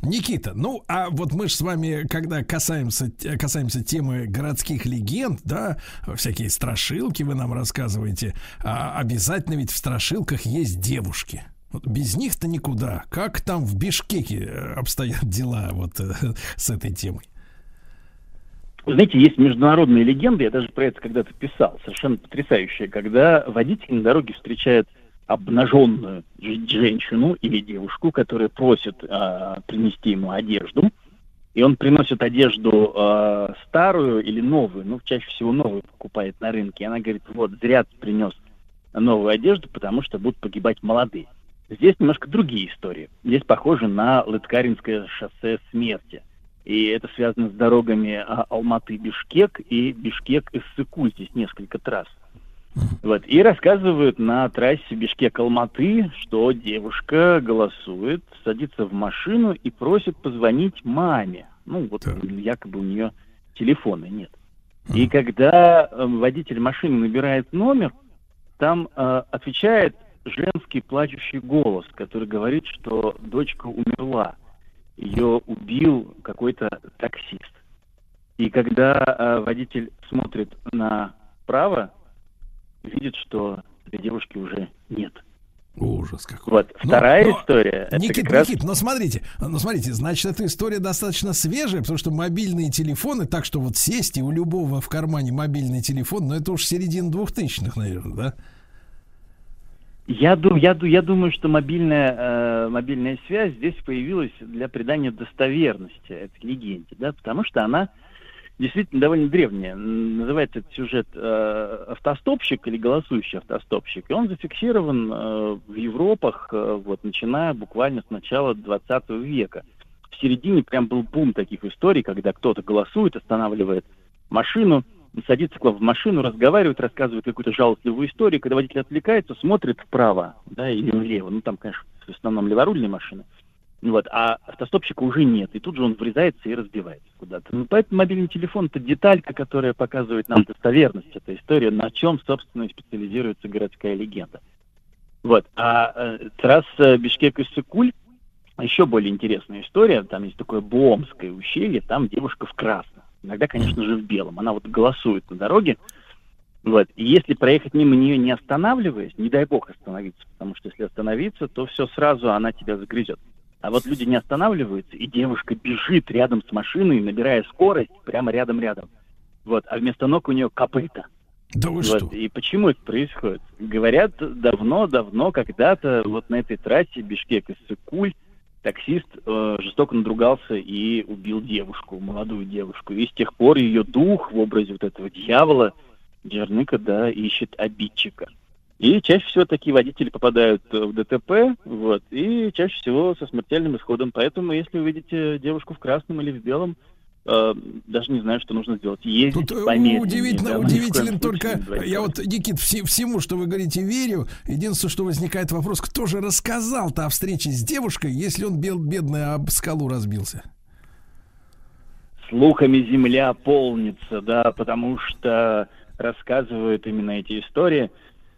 Никита, ну а вот мы же с вами, когда касаемся, касаемся темы городских легенд, да, всякие страшилки вы нам рассказываете, а обязательно ведь в страшилках есть девушки. Вот без них-то никуда. Как там в Бишкеке обстоят дела вот с этой темой? Знаете, есть международные легенды, я даже про это когда-то писал, совершенно потрясающие, когда водитель на дороге встречает обнаженную женщину или девушку, которая просит а, принести ему одежду, и он приносит одежду а, старую или новую, ну, чаще всего новую покупает на рынке, и она говорит, вот, зря ты принес новую одежду, потому что будут погибать молодые. Здесь немножко другие истории. Здесь похоже на Лыткаринское шоссе смерти. И это связано с дорогами а, Алматы-Бишкек и Бишкек-Иссыкуль. Здесь несколько трасс. Вот. И рассказывают на трассе Бишкек-Алматы, что девушка голосует, садится в машину и просит позвонить маме. Ну, вот якобы у нее телефона нет. И когда э, водитель машины набирает номер, там э, отвечает женский плачущий голос, который говорит, что дочка умерла. Ее убил какой-то таксист. И когда э, водитель смотрит направо, видит, что этой девушки уже нет. Ужас какой. Вот. Ну, Вторая но, история. это Никит, как раз- Никит, ну смотрите, ну смотрите, значит, эта история достаточно свежая, потому что мобильные телефоны, так что вот сесть и у любого в кармане мобильный телефон, ну это уж середина двухтысячных, наверное, да? Я, я, я думаю, что мобильная, э, мобильная связь здесь появилась для придания достоверности этой легенде, да, потому что она действительно довольно древняя. Называется этот сюжет э, «Автостопщик» или «Голосующий автостопщик». И он зафиксирован э, в Европах, э, вот, начиная буквально с начала 20 века. В середине прям был бум таких историй, когда кто-то голосует, останавливает машину, садится к в машину, разговаривает, рассказывает какую-то жалостливую историю. Когда водитель отвлекается, смотрит вправо, да, или влево. Ну, там, конечно, в основном леворульные машины. Вот, а автостопщика уже нет. И тут же он врезается и разбивается куда-то. Ну, поэтому мобильный телефон это деталька, которая показывает нам достоверность этой истории, на чем, собственно, и специализируется городская легенда. Вот. А э, трасса Бишкек-Иссыкуль еще более интересная история. Там есть такое Буомское ущелье, там девушка в красном. Иногда, конечно же, в белом. Она вот голосует на дороге. Вот. И если проехать мимо нее не останавливаясь, не дай бог остановиться, потому что если остановиться, то все сразу она тебя загрызет. А вот люди не останавливаются, и девушка бежит рядом с машиной, набирая скорость, прямо рядом-рядом. Вот. А вместо ног у нее копыта. Да вы Вот. что? И почему это происходит? Говорят, давно-давно, когда-то вот на этой трассе Бишкек-Иссыкуль таксист э, жестоко надругался и убил девушку, молодую девушку. И с тех пор ее дух в образе вот этого дьявола Джерныка, да, ищет обидчика. И чаще всего такие водители попадают э, в ДТП, вот, и чаще всего со смертельным исходом. Поэтому, если увидите девушку в красном или в белом, э, даже не знаю, что нужно сделать. Ездить Тут э, помедленнее, удивительно, да, удивителен только, я вот, Никит, все- всему, что вы говорите, верю. Единственное, что возникает вопрос, кто же рассказал-то о встрече с девушкой, если он бел, бедный об скалу разбился? слухами земля полнится, да, потому что рассказывают именно эти истории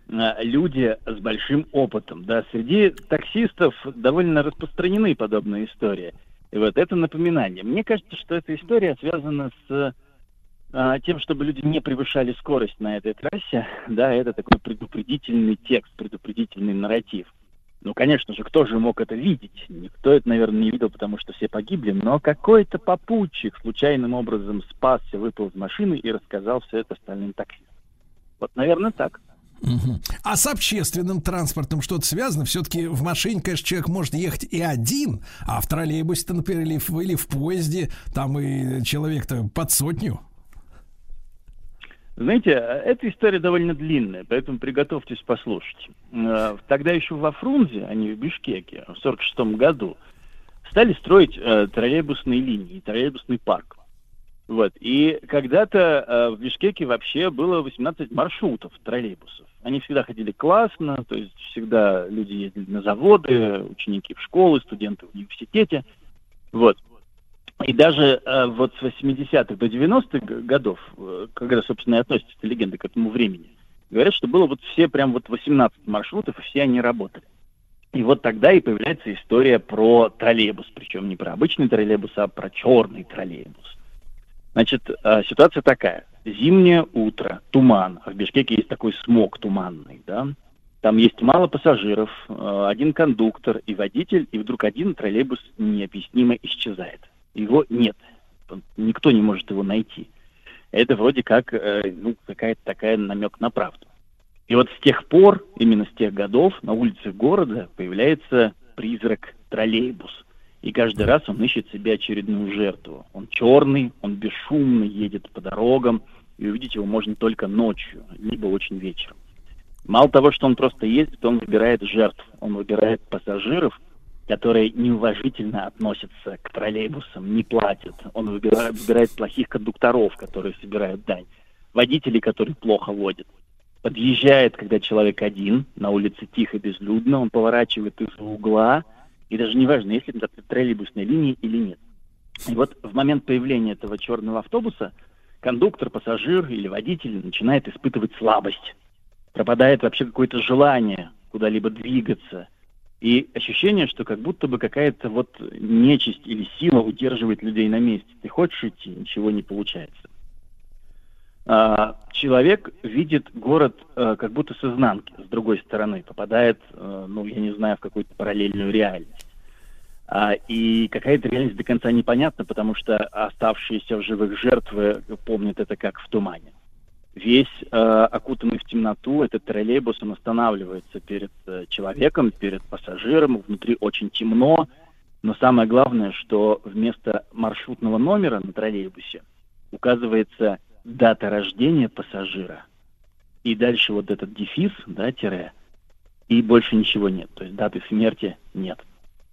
э, люди с большим опытом, да, среди таксистов довольно распространены подобные истории. И вот это напоминание. Мне кажется, что эта история связана с а, тем, чтобы люди не превышали скорость на этой трассе, да, это такой предупредительный текст, предупредительный нарратив. Ну, конечно же, кто же мог это видеть? Никто это, наверное, не видел, потому что все погибли, но какой-то попутчик случайным образом спасся, выпал из машины и рассказал все это остальным таксистам. Вот, наверное, так. А с общественным транспортом что-то связано? Все-таки в машине, конечно, человек может ехать и один, а в троллейбусе, например, или в, или в поезде, там и человек-то под сотню. Знаете, эта история довольно длинная, поэтому приготовьтесь послушать. Э, Тогда еще во Фрунзе, а не в Бишкеке, в 1946 году, стали строить э, троллейбусные линии, троллейбусный парк. Вот. И когда-то э, в Бишкеке вообще было 18 маршрутов троллейбусов. Они всегда ходили классно, то есть всегда люди ездили на заводы, ученики в школы, студенты в университете. Вот. И даже э, вот с 80-х до 90-х г- годов, э, когда, собственно, и относится эта к этому времени, говорят, что было вот все прям вот 18 маршрутов, и все они работали. И вот тогда и появляется история про троллейбус, причем не про обычный троллейбус, а про черный троллейбус. Значит, э, ситуация такая. Зимнее утро, туман. В Бишкеке есть такой смог туманный, да? Там есть мало пассажиров, э, один кондуктор и водитель, и вдруг один троллейбус необъяснимо исчезает. Его нет. Никто не может его найти. это вроде как э, ну, какая-то такая намек на правду. И вот с тех пор, именно с тех годов, на улицах города появляется призрак троллейбус. И каждый раз он ищет себе очередную жертву. Он черный, он бесшумно едет по дорогам, и увидеть его можно только ночью, либо очень вечером. Мало того, что он просто ездит, он выбирает жертв, он выбирает пассажиров, которые неуважительно относятся к троллейбусам, не платят. Он выбирает, выбирает плохих кондукторов, которые собирают дань, водителей, которые плохо водят. Подъезжает, когда человек один, на улице тихо, безлюдно, он поворачивает из угла, и даже неважно, есть ли там троллейбусная линия или нет. И вот в момент появления этого черного автобуса кондуктор, пассажир или водитель начинает испытывать слабость. Пропадает вообще какое-то желание куда-либо двигаться. И ощущение, что как будто бы какая-то вот нечисть или сила удерживает людей на месте. Ты хочешь идти, ничего не получается. А, человек видит город а, как будто с изнанки, с другой стороны, попадает, а, ну, я не знаю, в какую-то параллельную реальность. А, и какая-то реальность до конца непонятна, потому что оставшиеся в живых жертвы помнят это как в тумане. Весь э, окутанный в темноту, этот троллейбус, он останавливается перед э, человеком, перед пассажиром, внутри очень темно, но самое главное, что вместо маршрутного номера на троллейбусе указывается дата рождения пассажира, и дальше вот этот дефис, да, тире, и больше ничего нет, то есть даты смерти нет.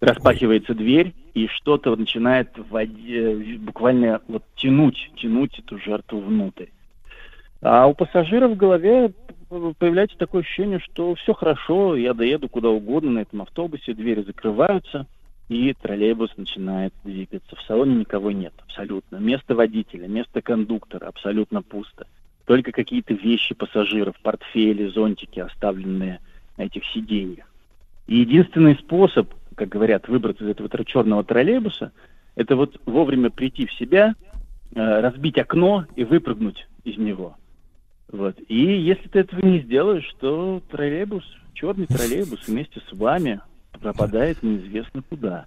Распахивается дверь, и что-то начинает воде, буквально вот тянуть, тянуть эту жертву внутрь. А у пассажира в голове появляется такое ощущение, что все хорошо, я доеду куда угодно на этом автобусе, двери закрываются, и троллейбус начинает двигаться. В салоне никого нет, абсолютно. Место водителя, место кондуктора абсолютно пусто. Только какие-то вещи пассажиров, портфели, зонтики, оставленные на этих сиденьях. И единственный способ, как говорят, выбраться из этого черного троллейбуса, это вот вовремя прийти в себя, э, разбить окно и выпрыгнуть из него. Вот. И если ты этого не сделаешь, то троллейбус, черный троллейбус вместе с вами пропадает неизвестно куда.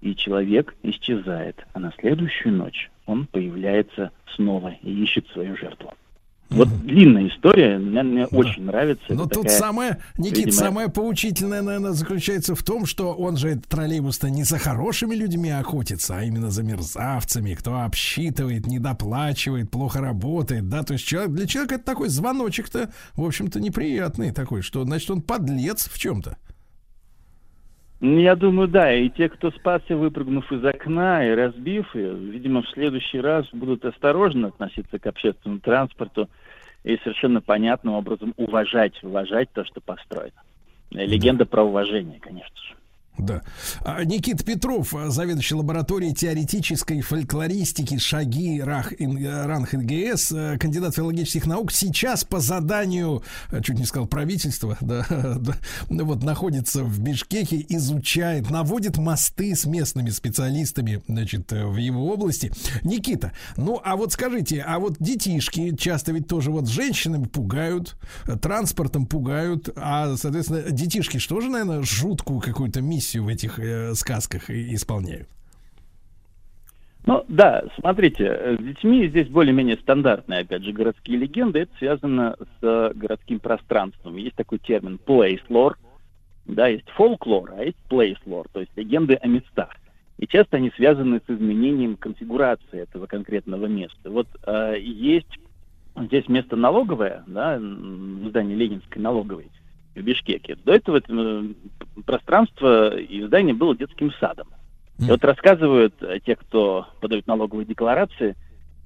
И человек исчезает. А на следующую ночь он появляется снова и ищет свою жертву. Вот длинная история, мне, мне да. очень нравится. Но тут такая, самое, Никит, видимо... самое поучительное, наверное, заключается в том, что он же троллейбус-то не за хорошими людьми охотится, а именно за мерзавцами, кто обсчитывает, недоплачивает, плохо работает, да, то есть человек, для человека это такой звоночек-то, в общем-то, неприятный такой, что, значит, он подлец в чем-то. Ну, я думаю, да, и те, кто спасся, выпрыгнув из окна и разбив ее, видимо, в следующий раз будут осторожно относиться к общественному транспорту, и совершенно понятным образом уважать, уважать то, что построено. Легенда да. про уважение, конечно же. Да. А, Никит Петров, заведующий лабораторией теоретической фольклористики Шаги Рах, Ранх НГС, э, кандидат филологических наук, сейчас по заданию, э, чуть не сказал, правительства, да, да, вот находится в Бишкеке, изучает, наводит мосты с местными специалистами, значит, э, в его области. Никита, ну, а вот скажите, а вот детишки часто ведь тоже вот женщинами пугают, транспортом пугают, а, соответственно, детишки что же, наверное, жуткую какую-то миссию миссию в этих э, сказках исполняют. Ну да, смотрите, э, с детьми здесь более-менее стандартные, опять же, городские легенды. Это связано с городским пространством. Есть такой термин place lore, да, есть фолклор, а есть place lore, то есть легенды о местах. И часто они связаны с изменением конфигурации этого конкретного места. Вот э, есть здесь место налоговое, да, здание Ленинской налоговой, в Бишкеке. До этого это э, пространство и здание было детским садом. И вот рассказывают э, те, кто подают налоговые декларации,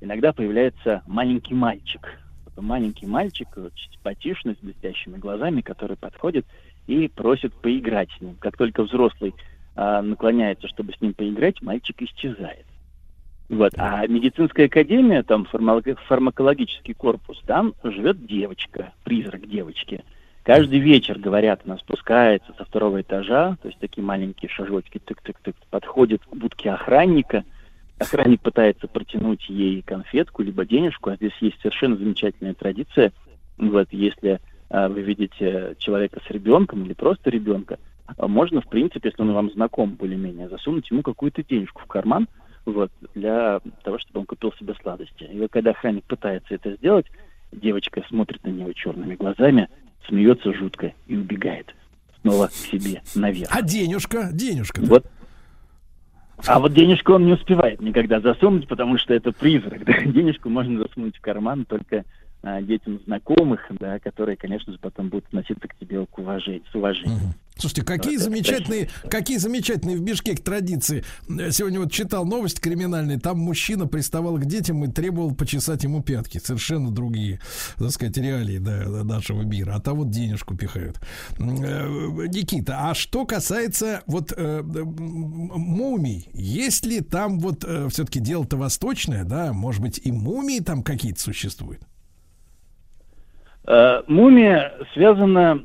иногда появляется маленький мальчик. Маленький мальчик, чуть симпатичный, с блестящими глазами, который подходит и просит поиграть с ним. Как только взрослый а, наклоняется, чтобы с ним поиграть, мальчик исчезает. Вот. А медицинская академия, там фармакологический корпус, там живет девочка, призрак девочки – Каждый вечер, говорят, она спускается со второго этажа, то есть такие маленькие шажочки, тык-тык-тык, подходит к будке охранника, охранник пытается протянуть ей конфетку, либо денежку, а здесь есть совершенно замечательная традиция, вот, если а, вы видите человека с ребенком или просто ребенка, можно, в принципе, если он вам знаком более-менее, засунуть ему какую-то денежку в карман, вот, для того, чтобы он купил себе сладости. И вот когда охранник пытается это сделать, девочка смотрит на него черными глазами, смеется жутко и убегает снова к себе наверх. А денежка? Денежка. Вот. А вот денежку он не успевает никогда засунуть, потому что это призрак. Да? Денежку можно засунуть в карман только а, детям знакомых, да, которые, конечно же, потом будут относиться к тебе к уважению, с уважением. Слушайте, какие замечательные, какие замечательные в Бишкеке традиции. Э, Сегодня вот читал новость криминальные, там мужчина приставал к детям и требовал почесать ему пятки. Совершенно другие, так сказать, реалии да, нашего мира. А там вот денежку пихают. Э, Никита, а что касается вот э, мумий, есть ли там вот все-таки дело-то восточное, да, может быть и мумии там какие-то существуют? Э, Мумия связана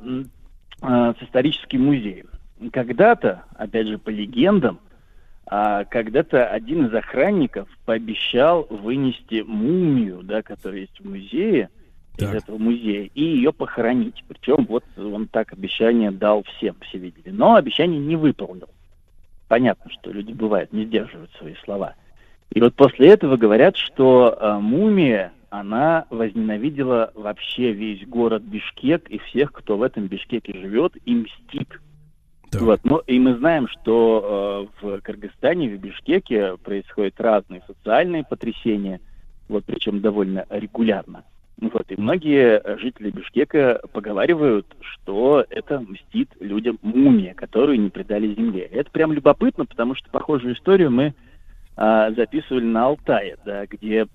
э, с историческим музеем. Когда-то, опять же, по легендам, а, когда-то один из охранников пообещал вынести мумию, да, которая есть в музее, из этого музея, и ее похоронить. Причем вот он так обещание дал всем, все видели. Но обещание не выполнил. Понятно, что люди бывают, не сдерживают свои слова. И вот после этого говорят, что э, мумия, она возненавидела вообще весь город Бишкек и всех, кто в этом Бишкеке живет, и мстит. Вот. Ну, и мы знаем, что э, в Кыргызстане, в Бишкеке происходят разные социальные потрясения, вот причем довольно регулярно. Вот, и многие жители Бишкека поговаривают, что это мстит людям мумия, которую не предали земле. Это прям любопытно, потому что похожую историю мы а, записывали на Алтае, да, где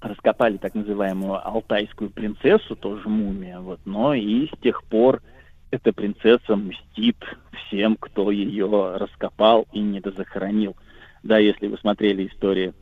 раскопали так называемую алтайскую принцессу, тоже мумия, вот, но и с тех пор эта принцесса мстит всем, кто ее раскопал и недозахоронил. Да, если вы смотрели истории,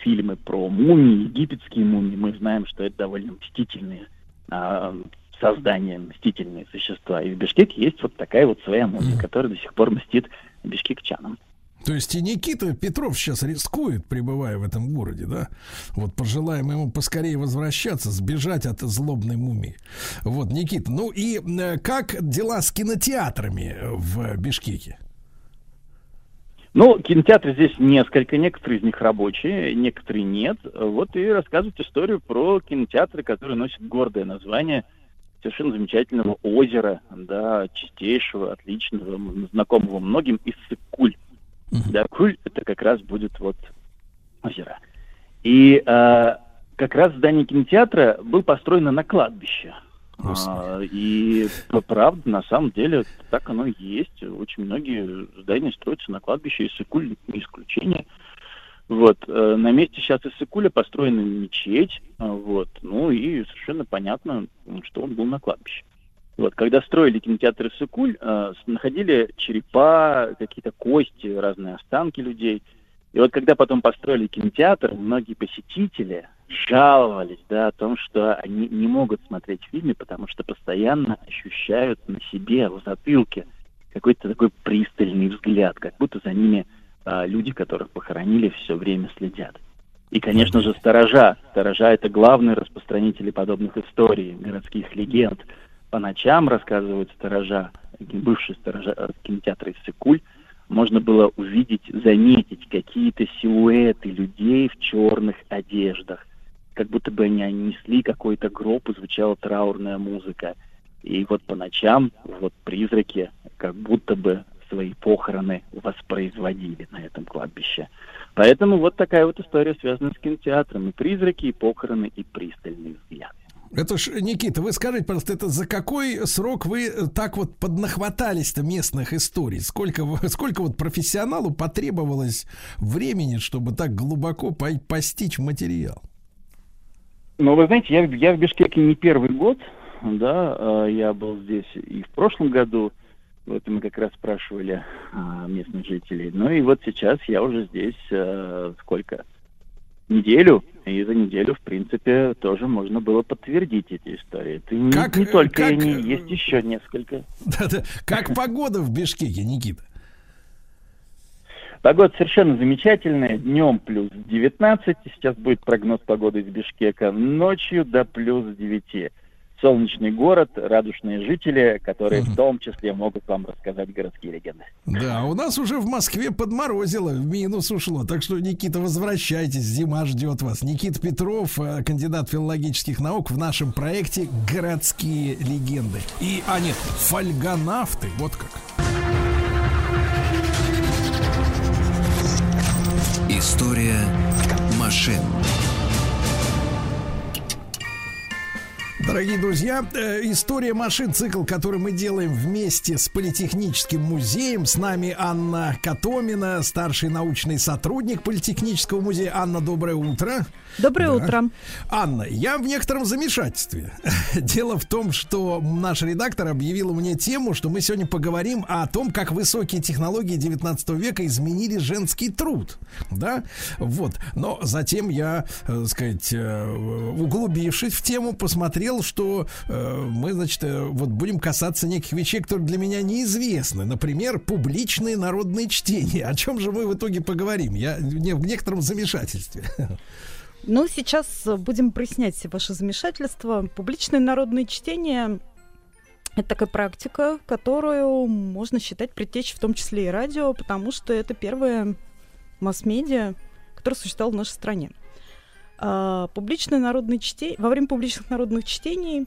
фильмы про мумии, египетские мумии, мы знаем, что это довольно мстительные а, создания, мстительные существа. И в Бишкеке есть вот такая вот своя мумия, которая до сих пор мстит бишкекчанам. То есть и Никита Петров сейчас рискует, пребывая в этом городе, да? Вот пожелаем ему поскорее возвращаться, сбежать от злобной мумии. Вот, Никита, ну и э, как дела с кинотеатрами в Бишкеке? Ну, кинотеатры здесь несколько, некоторые из них рабочие, некоторые нет. Вот и рассказывать историю про кинотеатры, которые носят гордое название совершенно замечательного озера, да, чистейшего, отличного, знакомого многим, Иссык-Куль. Да, Куль это как раз будет вот озеро. И а, как раз здание кинотеатра было построено на кладбище. А, и правда, на самом деле, так оно и есть. Очень многие здания строятся на кладбище, и Сыкуль не исключение. Вот. э, На месте сейчас Иссыкуля построена мечеть, а, вот. Ну и совершенно понятно, что он был на кладбище. Вот, когда строили кинотеатр Иссыкуль, э, находили черепа, какие-то кости, разные останки людей. И вот когда потом построили кинотеатр, многие посетители жаловались, да, о том, что они не могут смотреть фильмы, потому что постоянно ощущают на себе, в затылке, какой-то такой пристальный взгляд, как будто за ними а, люди, которых похоронили, все время следят. И, конечно же, сторожа. Сторожа — это главные распространители подобных историй, городских легенд. По ночам, рассказывают сторожа, бывшие сторожа э, кинотеатра Иссыкуль, можно было увидеть, заметить какие-то силуэты людей в черных одеждах. Как будто бы они несли какой-то гроб, и звучала траурная музыка. И вот по ночам вот призраки как будто бы свои похороны воспроизводили на этом кладбище. Поэтому вот такая вот история связана с кинотеатром. И призраки, и похороны, и пристальный взгляд. Это ж, Никита, вы скажите, пожалуйста, это за какой срок вы э, так вот поднахватались-то местных историй? Сколько, сколько вот профессионалу потребовалось времени, чтобы так глубоко по- постичь материал? Ну, вы знаете, я, я в Бишкеке не первый год, да, э, я был здесь и в прошлом году, вот мы как раз спрашивали а, местных жителей. Ну и вот сейчас я уже здесь э, сколько? Неделю, и за неделю, в принципе, тоже можно было подтвердить эти истории. Это не, Как, не только как, они, э, есть еще несколько. Да-да. Как погода в Бишкеке, Никита? Погода совершенно замечательная. Днем плюс 19. Сейчас будет прогноз погоды из Бишкека. Ночью до плюс 9. Солнечный город, радушные жители, которые в том числе могут вам рассказать городские легенды. Да, у нас уже в Москве подморозило, в минус ушло. Так что, Никита, возвращайтесь, зима ждет вас. Никита Петров, э, кандидат филологических наук в нашем проекте «Городские легенды». И, а нет, фольгонавты, вот как. История машин. Дорогие друзья, э, история машин, цикл, который мы делаем вместе с Политехническим музеем. С нами Анна Катомина, старший научный сотрудник Политехнического музея. Анна, доброе утро. Доброе Да. утро. Анна, я в некотором замешательстве. Дело в том, что наш редактор объявил мне тему, что мы сегодня поговорим о том, как высокие технологии 19 века изменили женский труд. Да? Вот. Но затем я, э, так сказать, э, углубившись в тему, посмотрел, что э, мы, значит, э, вот будем касаться неких вещей, которые для меня неизвестны. Например, публичные народные чтения. О чем же мы в итоге поговорим? Я не- в некотором замешательстве. Ну, сейчас будем прояснять все ваши замешательства. Публичное народное чтение — это такая практика, которую можно считать предтечей в том числе и радио, потому что это первая масс-медиа, которая существовала в нашей стране. А, публичное народное чтение... Во время публичных народных чтений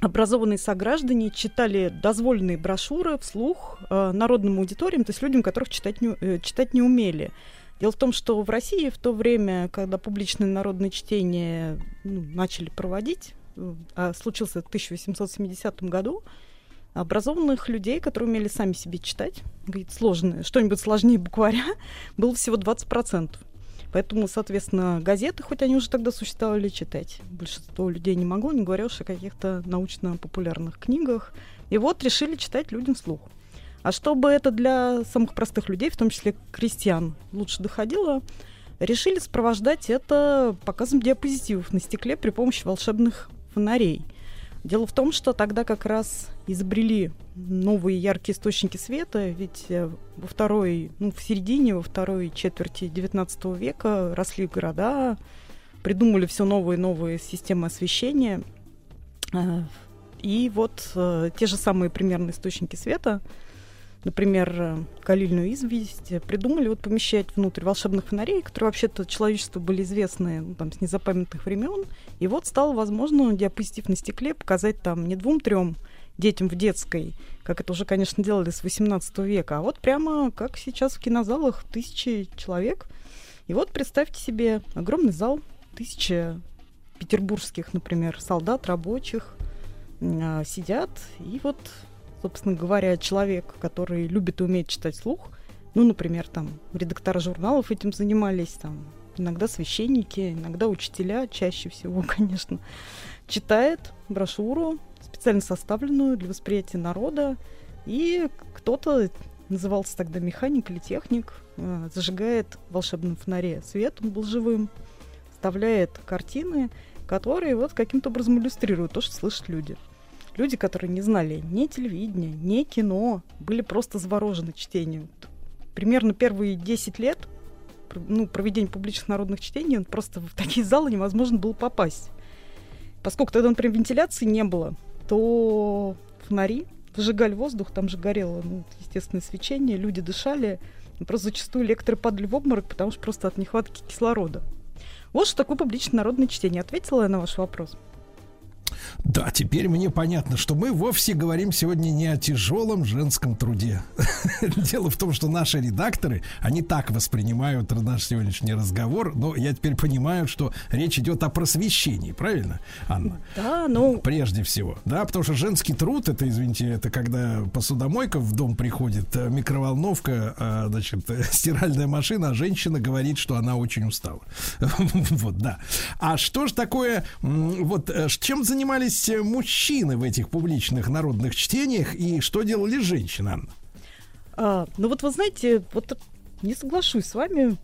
образованные сограждане читали дозволенные брошюры вслух э, народным аудиториям, то есть людям, которых читать не, э, читать не умели. Дело в том, что в России в то время, когда публичное народное чтение ну, начали проводить, а случился в 1870 году, образованных людей, которые умели сами себе читать, говорит, сложное, что-нибудь сложнее букваря, было всего 20%. Поэтому, соответственно, газеты, хоть они уже тогда существовали, читать большинство людей не могло, не говоря уж о каких-то научно-популярных книгах. И вот решили читать людям вслух. А чтобы это для самых простых людей, в том числе крестьян, лучше доходило, решили сопровождать это показом диапозитивов на стекле при помощи волшебных фонарей. Дело в том, что тогда как раз изобрели новые яркие источники света, ведь э, во второй, ну, в середине, во второй четверти XIX века росли города, придумали все новые и новые системы освещения. Э, И вот э, те же самые примерно источники света, например, э, калильную известь, придумали вот помещать внутрь волшебных фонарей, которые вообще-то человечеству были известны ну, там, с незапамятных времен. И вот стало возможно диапозитив на стекле показать там не двум-трем детям в детской, как это уже, конечно, делали с 18 века, а вот прямо как сейчас в кинозалах тысячи человек. И вот представьте себе огромный зал, тысяча петербургских, например, солдат, рабочих а, сидят, и вот, собственно говоря, человек, который любит и умеет читать слух, ну, например, там, редакторы журналов этим занимались, там, иногда священники, иногда учителя, чаще всего, конечно, читает брошюру, специально составленную для восприятия народа, и кто-то, назывался тогда механик или техник, э, зажигает в волшебном фонаре свет, он был живым, вставляет картины, которые вот каким-то образом иллюстрируют то, что слышат люди. Люди, которые не знали ни телевидения, ни кино, были просто заворожены чтением. Примерно первые 10 лет ну, проведения публичных народных чтений, просто в такие залы невозможно было попасть. Поскольку тогда, например, вентиляции не было, то фонари выжигали воздух, там же горело, ну, естественное свечение, люди дышали. Просто зачастую лекторы падали в обморок, потому что просто от нехватки кислорода. Вот что такое публичное народное чтение. Ответила я на ваш вопрос? Да, теперь мне понятно, что мы вовсе говорим сегодня не о тяжелом женском труде. Дело в том, что наши редакторы, они так воспринимают наш сегодняшний разговор, но я теперь понимаю, что речь идет о просвещении, правильно, Анна? Да, ну... Прежде всего, да, потому что женский труд, это, извините, это когда посудомойка в дом приходит, э, микроволновка, э, значит, э, стиральная машина, а женщина говорит, что она очень устала. Вот, да. А что же такое, вот, э, чем занимались э, мужчины в этих публичных народных чтениях и что делали женщины? А, ну вот вы знаете, вот не соглашусь с вами.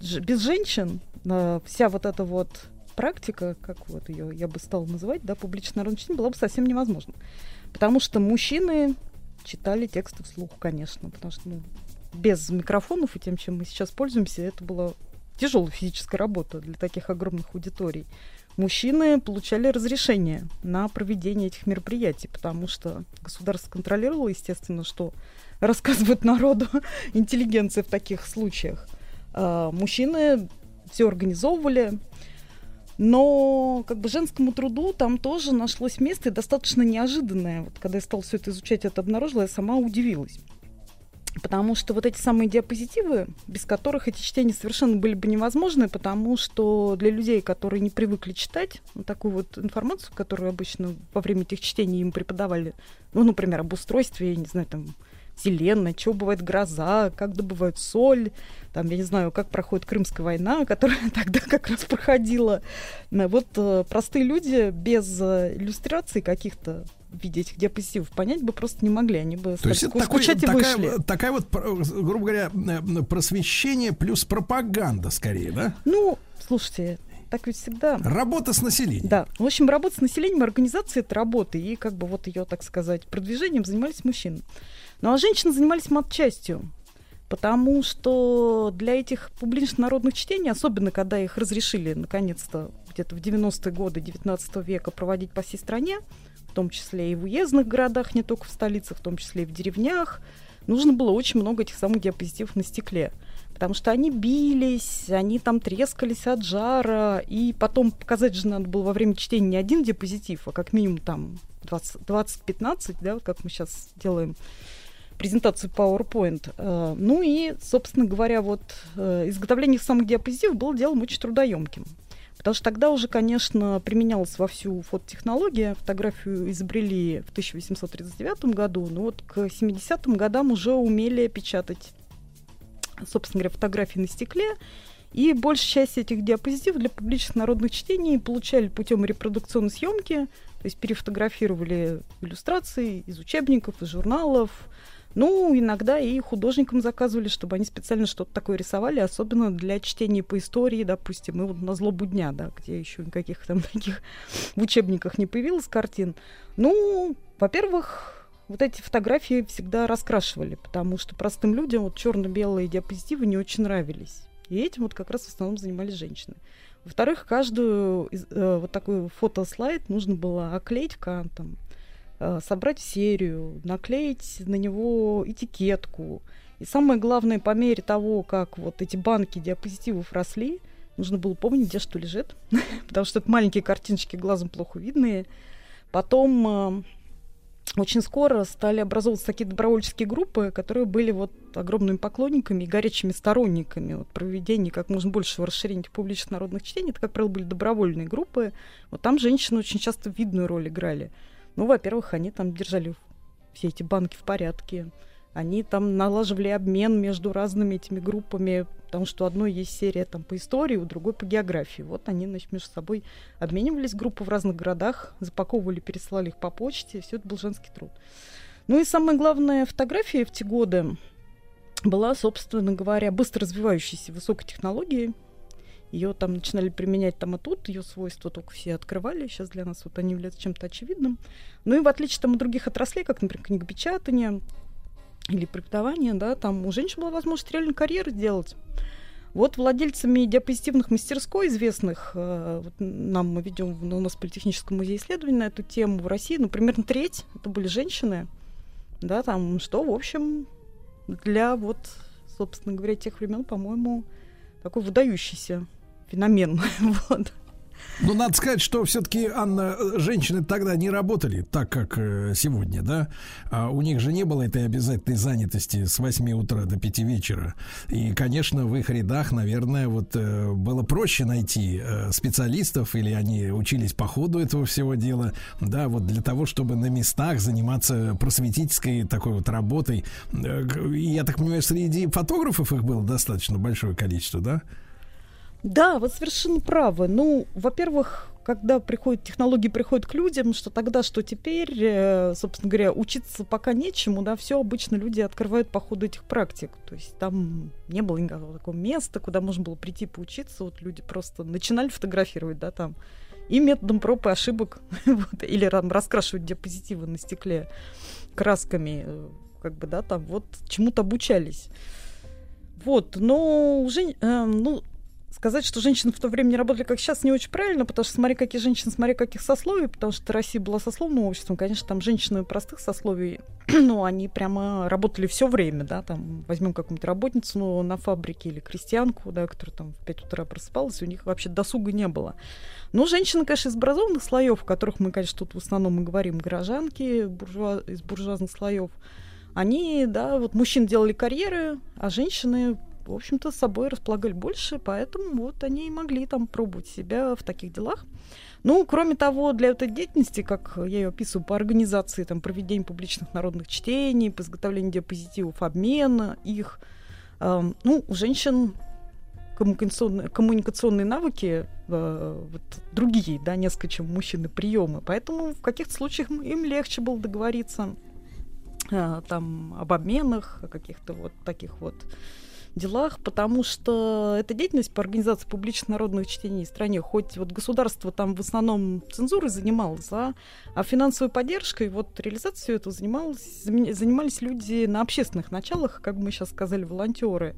Без женщин а, вся вот эта вот практика, как вот ее я бы стала называть, да, публичное народное чтение, была бы совсем невозможна. Потому что мужчины читали тексты вслух, конечно, потому что ну, без микрофонов и тем, чем мы сейчас пользуемся, это была тяжелая физическая работа для таких огромных аудиторий. Мужчины получали разрешение на проведение этих мероприятий, потому что государство контролировало, естественно, что рассказывает народу интеллигенция в таких случаях. А, мужчины все организовывали, но как бы женскому труду там тоже нашлось место и достаточно неожиданное. Вот когда я стала все это изучать, это обнаружила, я сама удивилась. Потому что вот эти самые диапозитивы, без которых эти чтения совершенно были бы невозможны, потому что для людей, которые не привыкли читать ну, такую вот информацию, которую обычно во время этих чтений им преподавали, ну, например, об устройстве, я не знаю, там, Вселенной, что бывает гроза, как добывают соль, там, я не знаю, как проходит Крымская война, которая тогда как раз проходила. Вот э, простые люди без э, иллюстраций каких-то в виде этих диапозитивов понять бы просто не могли. Они бы То есть это такой, такая, вышли. такая вот, грубо говоря, э, просвещение плюс пропаганда скорее, да? Ну, слушайте, так ведь всегда. Работа с населением. Да. В общем, работа с населением, организация это работы. И как бы вот ее, так сказать, продвижением занимались мужчины. Ну а женщины занимались матчастью. Потому что для этих публичных народных чтений, особенно когда их разрешили наконец-то где-то в 90-е годы 19 века проводить по всей стране, в том числе и в уездных городах, не только в столицах, в том числе и в деревнях, нужно было очень много этих самых диапозитивов на стекле. Потому что они бились, они там трескались от жара, и потом показать же надо было во время чтения не один диапозитив, а как минимум там 20 20-15, да, вот как мы сейчас делаем презентацию PowerPoint. Э, Ну и, собственно говоря, вот э, изготовление самых диапозитивов было делом очень трудоемким. Потому что тогда уже, конечно, применялась вовсю фототехнология. Фотографию изобрели в 1839 году, но вот к 70-м годам уже умели печатать, собственно говоря, фотографии на стекле. И большая часть этих диапозитивов для публичных народных чтений получали путем репродукционной съемки, то есть перефотографировали иллюстрации из учебников, из журналов. Ну, иногда и художникам заказывали, чтобы они специально что-то такое рисовали, особенно для чтения по истории, допустим, и вот на злобу дня, да, где еще никаких там таких в учебниках не появилось картин. Ну, во-первых, вот эти фотографии всегда раскрашивали, потому что простым людям вот черно-белые диапозитивы не очень нравились. И этим вот как раз в основном занимались женщины. Во-вторых, каждую э, вот такой фотослайд нужно было оклеить кантом, собрать в серию, наклеить на него этикетку. И самое главное, по мере того, как вот эти банки диапозитивов росли, нужно было помнить, где что лежит, потому что это маленькие картиночки, глазом плохо видные. Потом э, очень скоро стали образовываться такие добровольческие группы, которые были вот огромными поклонниками и горячими сторонниками вот, проведения как можно большего расширения этих публичных народных чтений. Это, как правило, были добровольные группы. Вот там женщины очень часто видную роль играли. Ну, во-первых, они там держали все эти банки в порядке. Они там налаживали обмен между разными этими группами, потому что одной есть серия там по истории, у другой по географии. Вот они, значит, между собой обменивались группы в разных городах, запаковывали, пересылали их по почте. Все это был женский труд. Ну и самое главное, фотография в те годы была, собственно говоря, быстро развивающейся высокой технологией. Ее там начинали применять там и тут, ее свойства только все открывали. Сейчас для нас вот они являются чем-то очевидным. Ну и в отличие там от других отраслей, как, например, книгопечатание или преподавание, да, там у женщин была возможность реально карьеры делать. Вот владельцами диапозитивных мастерской известных, э, вот нам мы ведем у нас в Политехническом музее исследований на эту тему в России, ну, примерно треть это были женщины, да, там, что, в общем, для вот, собственно говоря, тех времен, по-моему, такой выдающийся феномен. вот. Ну, надо сказать, что все-таки, Анна, э, женщины тогда не работали так, как э, сегодня, да? А у них же не было этой обязательной занятости с 8 утра до 5 вечера. И, конечно, в их рядах, наверное, вот э, было проще найти специалистов, или они учились по ходу этого всего дела, да, вот для того, чтобы на местах заниматься просветительской такой вот работой. И я так понимаю, среди фотографов их было достаточно большое количество, да? Да, вы совершенно правы. Ну, во-первых, когда приходят технологии приходят к людям, что тогда, что теперь, э, собственно говоря, учиться пока нечему, да, все обычно люди открывают по ходу этих практик. То есть там не было никакого такого места, куда можно было прийти поучиться. Вот люди просто начинали фотографировать, да, там, и методом проб и ошибок, вот, или там, раскрашивать диапозитивы на стекле красками, э, как бы, да, там вот чему-то обучались. Вот, но уже, э, ну, сказать, что женщины в то время не работали, как сейчас, не очень правильно, потому что смотри, какие женщины, смотри, каких сословий, потому что Россия была сословным обществом, конечно, там женщины простых сословий, ну, они прямо работали все время, да, там, возьмем какую-нибудь работницу ну, на фабрике или крестьянку, да, которая там в 5 утра просыпалась, у них вообще досуга не было. Но женщины, конечно, из образованных слоев, о которых мы, конечно, тут в основном мы говорим, горожанки буржуа... из буржуазных слоев, они, да, вот мужчин делали карьеры, а женщины в общем-то, с собой располагали больше, поэтому вот они и могли там пробовать себя в таких делах. Ну, кроме того, для этой деятельности, как я ее описываю, по организации там, проведения публичных народных чтений, по изготовлению диапозитивов, обмена их, э, ну, у женщин коммуникационные, коммуникационные навыки э, вот, другие, да, несколько, чем мужчины приемы. Поэтому в каких-то случаях им легче было договориться э, там об обменах, о каких-то вот таких вот делах, потому что эта деятельность по организации публичных народных чтений в стране, хоть вот государство там в основном цензурой занималось, а, а финансовой поддержкой, вот реализацией этого занималось, занимались люди на общественных началах, как мы сейчас сказали, волонтеры.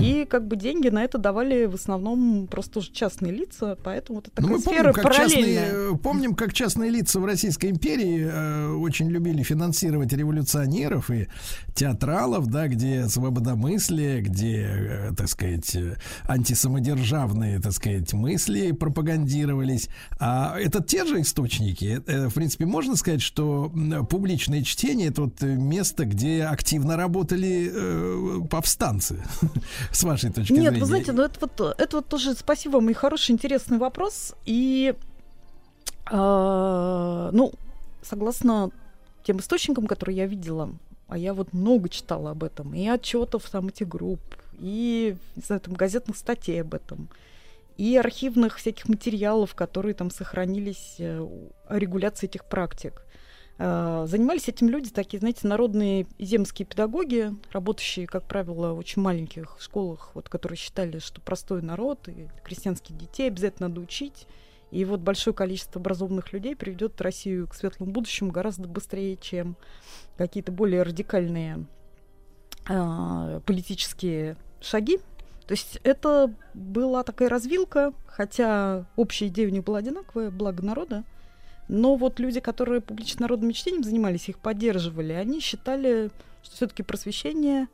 И как бы деньги на это давали в основном просто уже частные лица, поэтому вот это Ну, мы сфера помним, как параллельная. частные, помним, как частные лица в Российской империи э, очень любили финансировать революционеров и театралов, да, где свободомыслие, где, э, так сказать, э, антисамодержавные, так сказать, мысли пропагандировались. А это те же источники. Э, в принципе, можно сказать, что публичное чтение это вот э, место, где активно работали э, повстанцы, с вашей точки Нет, зрения. вы знаете, ну это вот, это вот тоже спасибо вам и хороший, интересный вопрос. И, а, ну, согласно тем источникам, которые я видела, а я вот много читала об этом, и отчетов там этих групп, и, не знаю, там газетных статей об этом, и архивных всяких материалов, которые там сохранились э, о регуляции этих практик. Э, Занимались этим люди такие, знаете, народные земские педагоги, работающие, как правило, в очень маленьких школах, вот, которые считали, что простой народ и крестьянских детей обязательно надо учить. И вот большое количество образованных людей приведет Россию к светлому будущему гораздо быстрее, чем какие-то более радикальные а, политические шаги. То есть это была такая развилка, хотя общая идея у них была одинаковая, благо народа. Но вот люди, которые публично народным чтением занимались, их поддерживали, они считали, что все-таки просвещение,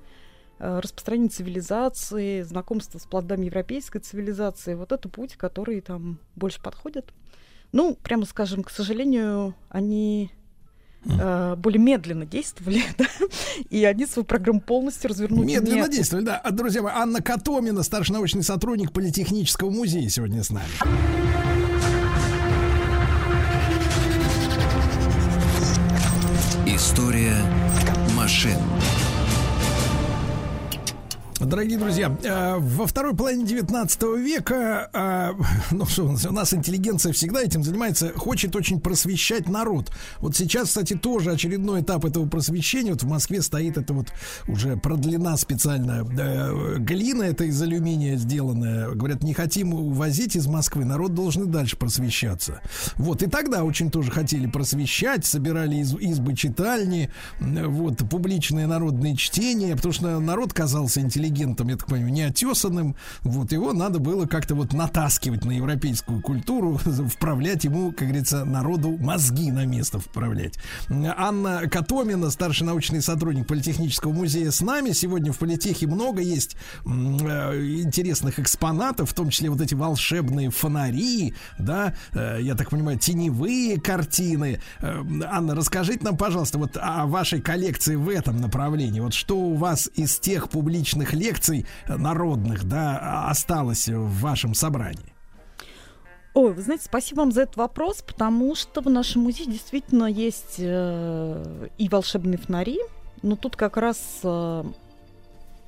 э, распространение цивилизации, знакомство с плодами европейской цивилизации, вот это путь, который там больше подходит. Ну, прямо скажем, к сожалению, они э, более медленно действовали, да, и они свою программу полностью развернули. Медленно не- действовали, да. А, Друзья мои, Анна Котомина, старший научный сотрудник Политехнического музея, сегодня с нами. История машин. Дорогие друзья, э, во второй половине 19 века, э, ну что, у нас- интеллигенция всегда этим занимается, хочет очень просвещать народ. Вот сейчас, кстати, тоже очередной этап этого просвещения. Вот в Москве стоит это вот уже продлена специально э, глина, это из алюминия сделанная. Говорят, не хотим увозить из Москвы, народ должен дальше просвещаться. Вот, и тогда очень тоже хотели просвещать, собирали из, избы читальни, вот, публичные народные чтения, потому что народ казался интеллигентом, я так понимаю, неотесанным, вот, его надо было как-то вот натаскивать на европейскую культуру, вправлять ему, как говорится, народу мозги на место вправлять. Анна Котомина, старший научный сотрудник Политехнического музея с нами. Сегодня в Политехе много есть э, интересных экспонатов, в том числе вот эти волшебные фонари, да, э, я так понимаю, теневые картины. Э, Анна, расскажите нам, пожалуйста, вот о вашей коллекции в этом направлении. Вот что у вас из тех публичных лекций э, народных, да, осталось в вашем собрании? Ой, вы знаете, спасибо вам за этот вопрос, потому что в нашем музее действительно есть э, и волшебные фонари, но тут как раз, э,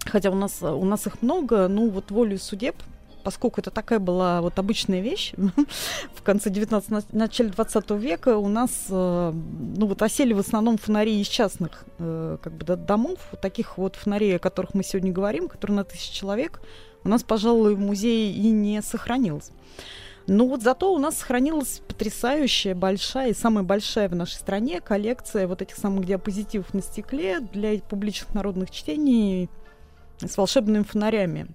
хотя у нас, у нас их много, ну вот волю судеб, поскольку это такая была вот обычная вещь, в конце 19 на- начале 20 века у нас, э, ну вот осели в основном фонари из частных э, как бы до- домов, вот таких вот фонарей, о которых мы сегодня говорим, которые на тысячу человек, у нас, пожалуй, в музее и не сохранилось. Ну вот зато у нас сохранилась потрясающая, большая и самая большая в нашей стране коллекция вот этих самых диапозитивов на стекле для публичных народных чтений с волшебными фонарями.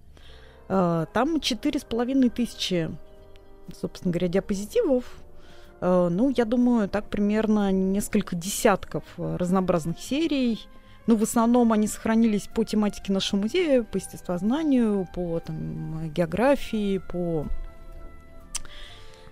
Э, Там четыре с половиной тысячи, собственно говоря, диапозитивов. Э, Ну, я думаю, так примерно несколько десятков э, разнообразных серий. Ну, в основном они сохранились по тематике нашего музея, по естествознанию, по там, географии, по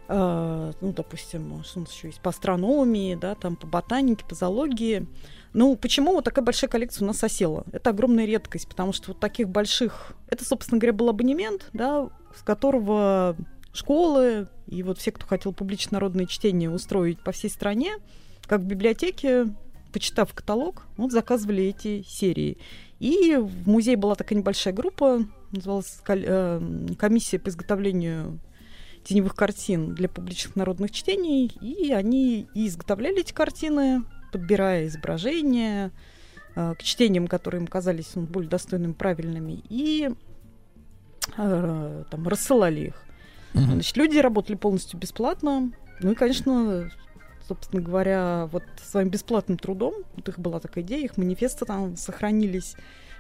ну, допустим, что у нас еще есть, по астрономии, да, там, по ботанике, по зоологии. Ну, почему вот такая большая коллекция у нас осела? Это огромная редкость, потому что вот таких больших... Это, собственно говоря, был абонемент, да, с которого школы и вот все, кто хотел публичное народное чтение устроить по всей стране, как в библиотеке, почитав каталог, вот заказывали эти серии. И в музее была такая небольшая группа, называлась э, комиссия по изготовлению теневых картин для публичных народных чтений, и они и изготовляли эти картины, подбирая изображения э, к чтениям, которые им казались ну, более достойными, правильными, и э, там рассылали их. Значит, люди работали полностью бесплатно. Ну и, конечно, собственно говоря, вот своим бесплатным трудом, вот их была такая идея, их манифесты там сохранились,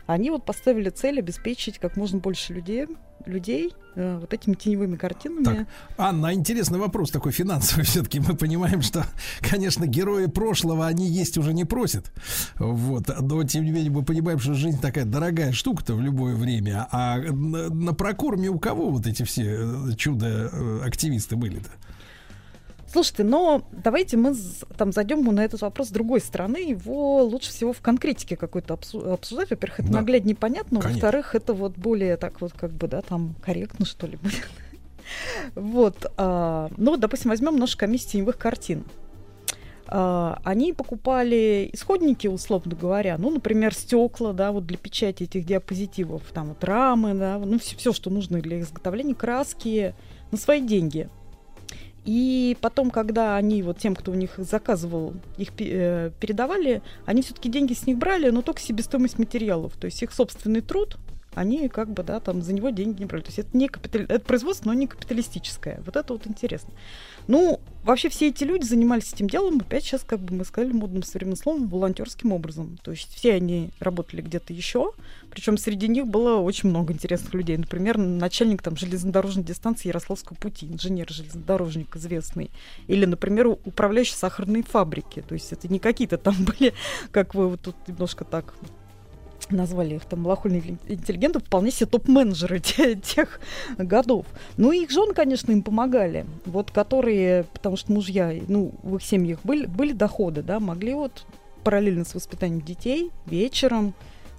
они вот поставили цель обеспечить как можно больше людей, людей э, вот этими теневыми картинами. Так, Анна, интересный вопрос такой финансовый. Все-таки мы понимаем, что, конечно, герои прошлого, они есть уже не просят. Вот. Но, тем не менее, мы понимаем, что жизнь такая дорогая штука-то в любое время. А на, на прокорме у кого вот эти все э, чудо-активисты были-то? Слушайте, но давайте мы там зайдем на этот вопрос с другой стороны. Его лучше всего в конкретике какой-то обсу- обсуждать. Во-первых, это Да. нагляднее понятно. Конечно. Во-вторых, это вот более так вот как бы, да, там корректно, что ли, будет. Вот. а, Ну, допустим, возьмем нашу комиссию теневых картин. А, Они покупали исходники, условно говоря, ну, например, стекла, да, вот для печати этих диапозитивов, там вот рамы, да, ну, все, что нужно для изготовления, краски на свои деньги. И потом, когда они, вот тем, кто у них их заказывал, их э, передавали, они все-таки деньги с них брали, но только себестоимость материалов. То есть их собственный труд, они как бы, да, там за него деньги не брали. То есть это не капитали... это производство, но не капиталистическое. Вот это вот интересно. Ну, вообще все эти люди занимались этим делом, опять сейчас, как бы мы сказали модным современным словом, волонтерским образом. То есть все они работали где-то еще, причем среди них было очень много интересных людей. Например, начальник там железнодорожной дистанции Ярославского пути, инженер-железнодорожник известный. Или, например, управляющий сахарной фабрики. То есть это не какие-то там были, как вы вот тут немножко так назвали их там малохольные интеллигенты, вполне себе топ-менеджеры те- тех годов. Ну, их жены, конечно, им помогали. Вот которые, потому что мужья, ну, в их семьях были, были доходы, да, могли вот параллельно с воспитанием детей вечером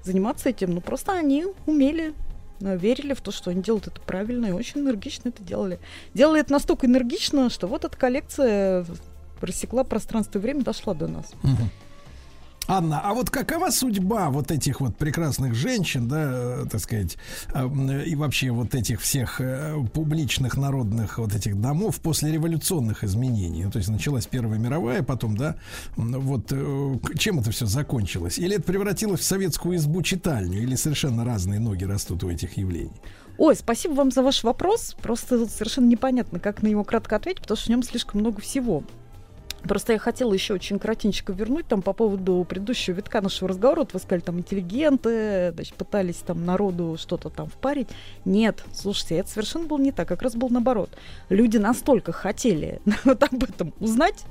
заниматься этим. Ну, просто они умели э, верили в то, что они делают это правильно и очень энергично это делали. Делали это настолько энергично, что вот эта коллекция рассекла пространство и время, дошла до нас. Анна, а вот какова судьба вот этих вот прекрасных женщин, да, э, так сказать, э, м, и вообще вот этих всех э, публичных народных вот этих домов после революционных изменений? Ну, то есть началась Первая мировая, потом, да, вот э, чем это все закончилось? Или это превратилось в советскую избу-читальню, или совершенно разные ноги растут у этих явлений? Ой, спасибо вам за ваш вопрос. Просто совершенно непонятно, как на него кратко ответить, потому что в нем слишком много всего. Просто я хотела еще очень кратенько вернуть там по поводу предыдущего витка нашего разговора. Вот вы сказали, там интеллигенты, значит, пытались там народу что-то там впарить. Нет, слушайте, это совершенно было не так. Как раз было наоборот. Люди настолько хотели вот об этом узнать,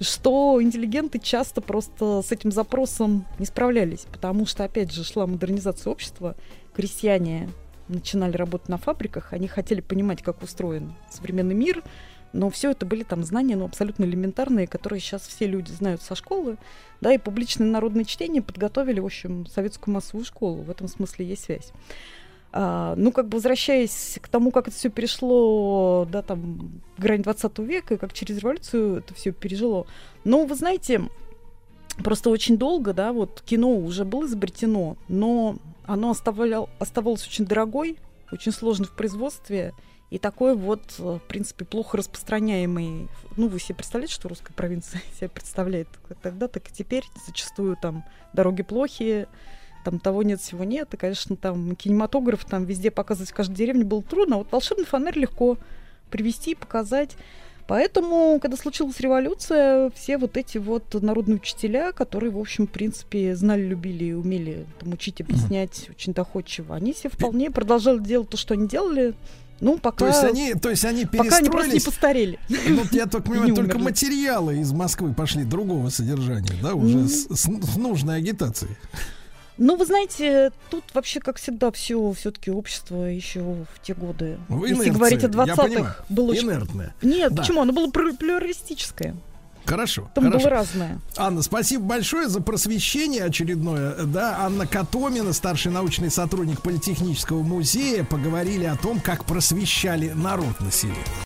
что интеллигенты часто просто с этим запросом не справлялись, потому что, опять же, шла модернизация общества, крестьяне начинали работать на фабриках, они хотели понимать, как устроен современный мир, но все это были там знания, ну, абсолютно элементарные, которые сейчас все люди знают со школы, да, и публичное народное чтение подготовили, в общем, советскую массовую школу, в этом смысле есть связь. А, ну, как бы возвращаясь к тому, как это все перешло, да, там, грань 20 века, как через революцию это все пережило. Но, вы знаете, просто очень долго, да, вот кино уже было изобретено, но оно оставлял, оставалось очень дорогой, очень сложно в производстве, и такой вот, э, в принципе, плохо распространяемый. Ну, вы себе представляете, что русская провинция себя представляет как тогда, так и теперь. Зачастую там дороги плохие, там того нет, всего нет. И, конечно, там кинематограф там везде показывать в каждой деревне было трудно. А вот волшебный фонарь легко привести, показать. Поэтому, когда случилась революция, все вот эти вот народные учителя, которые, в общем, в принципе, знали, любили и умели там, учить, объяснять очень доходчиво, они все вполне продолжали делать то, что они делали. Ну, пока... То есть они, то есть они Пока они просто не перестроились. постарели. Ну, я только Не понимаю, только умерли. материалы из Москвы пошли другого содержания, да, уже Ну. с, с- с нужной агитацией. Ну, вы знаете, тут вообще, как всегда, все все-таки общество еще в те годы, В если говорить о я понимаю. 20-х, было очень... Инертное. Нет, Да. почему? Оно было плю- плюралистическое. Хорошо. Там хорошо. было разное. Анна, спасибо большое за просвещение очередное. Да, Анна Котомина, старший научный сотрудник Политехнического музея, поговорили о том, как просвещали народ на селе.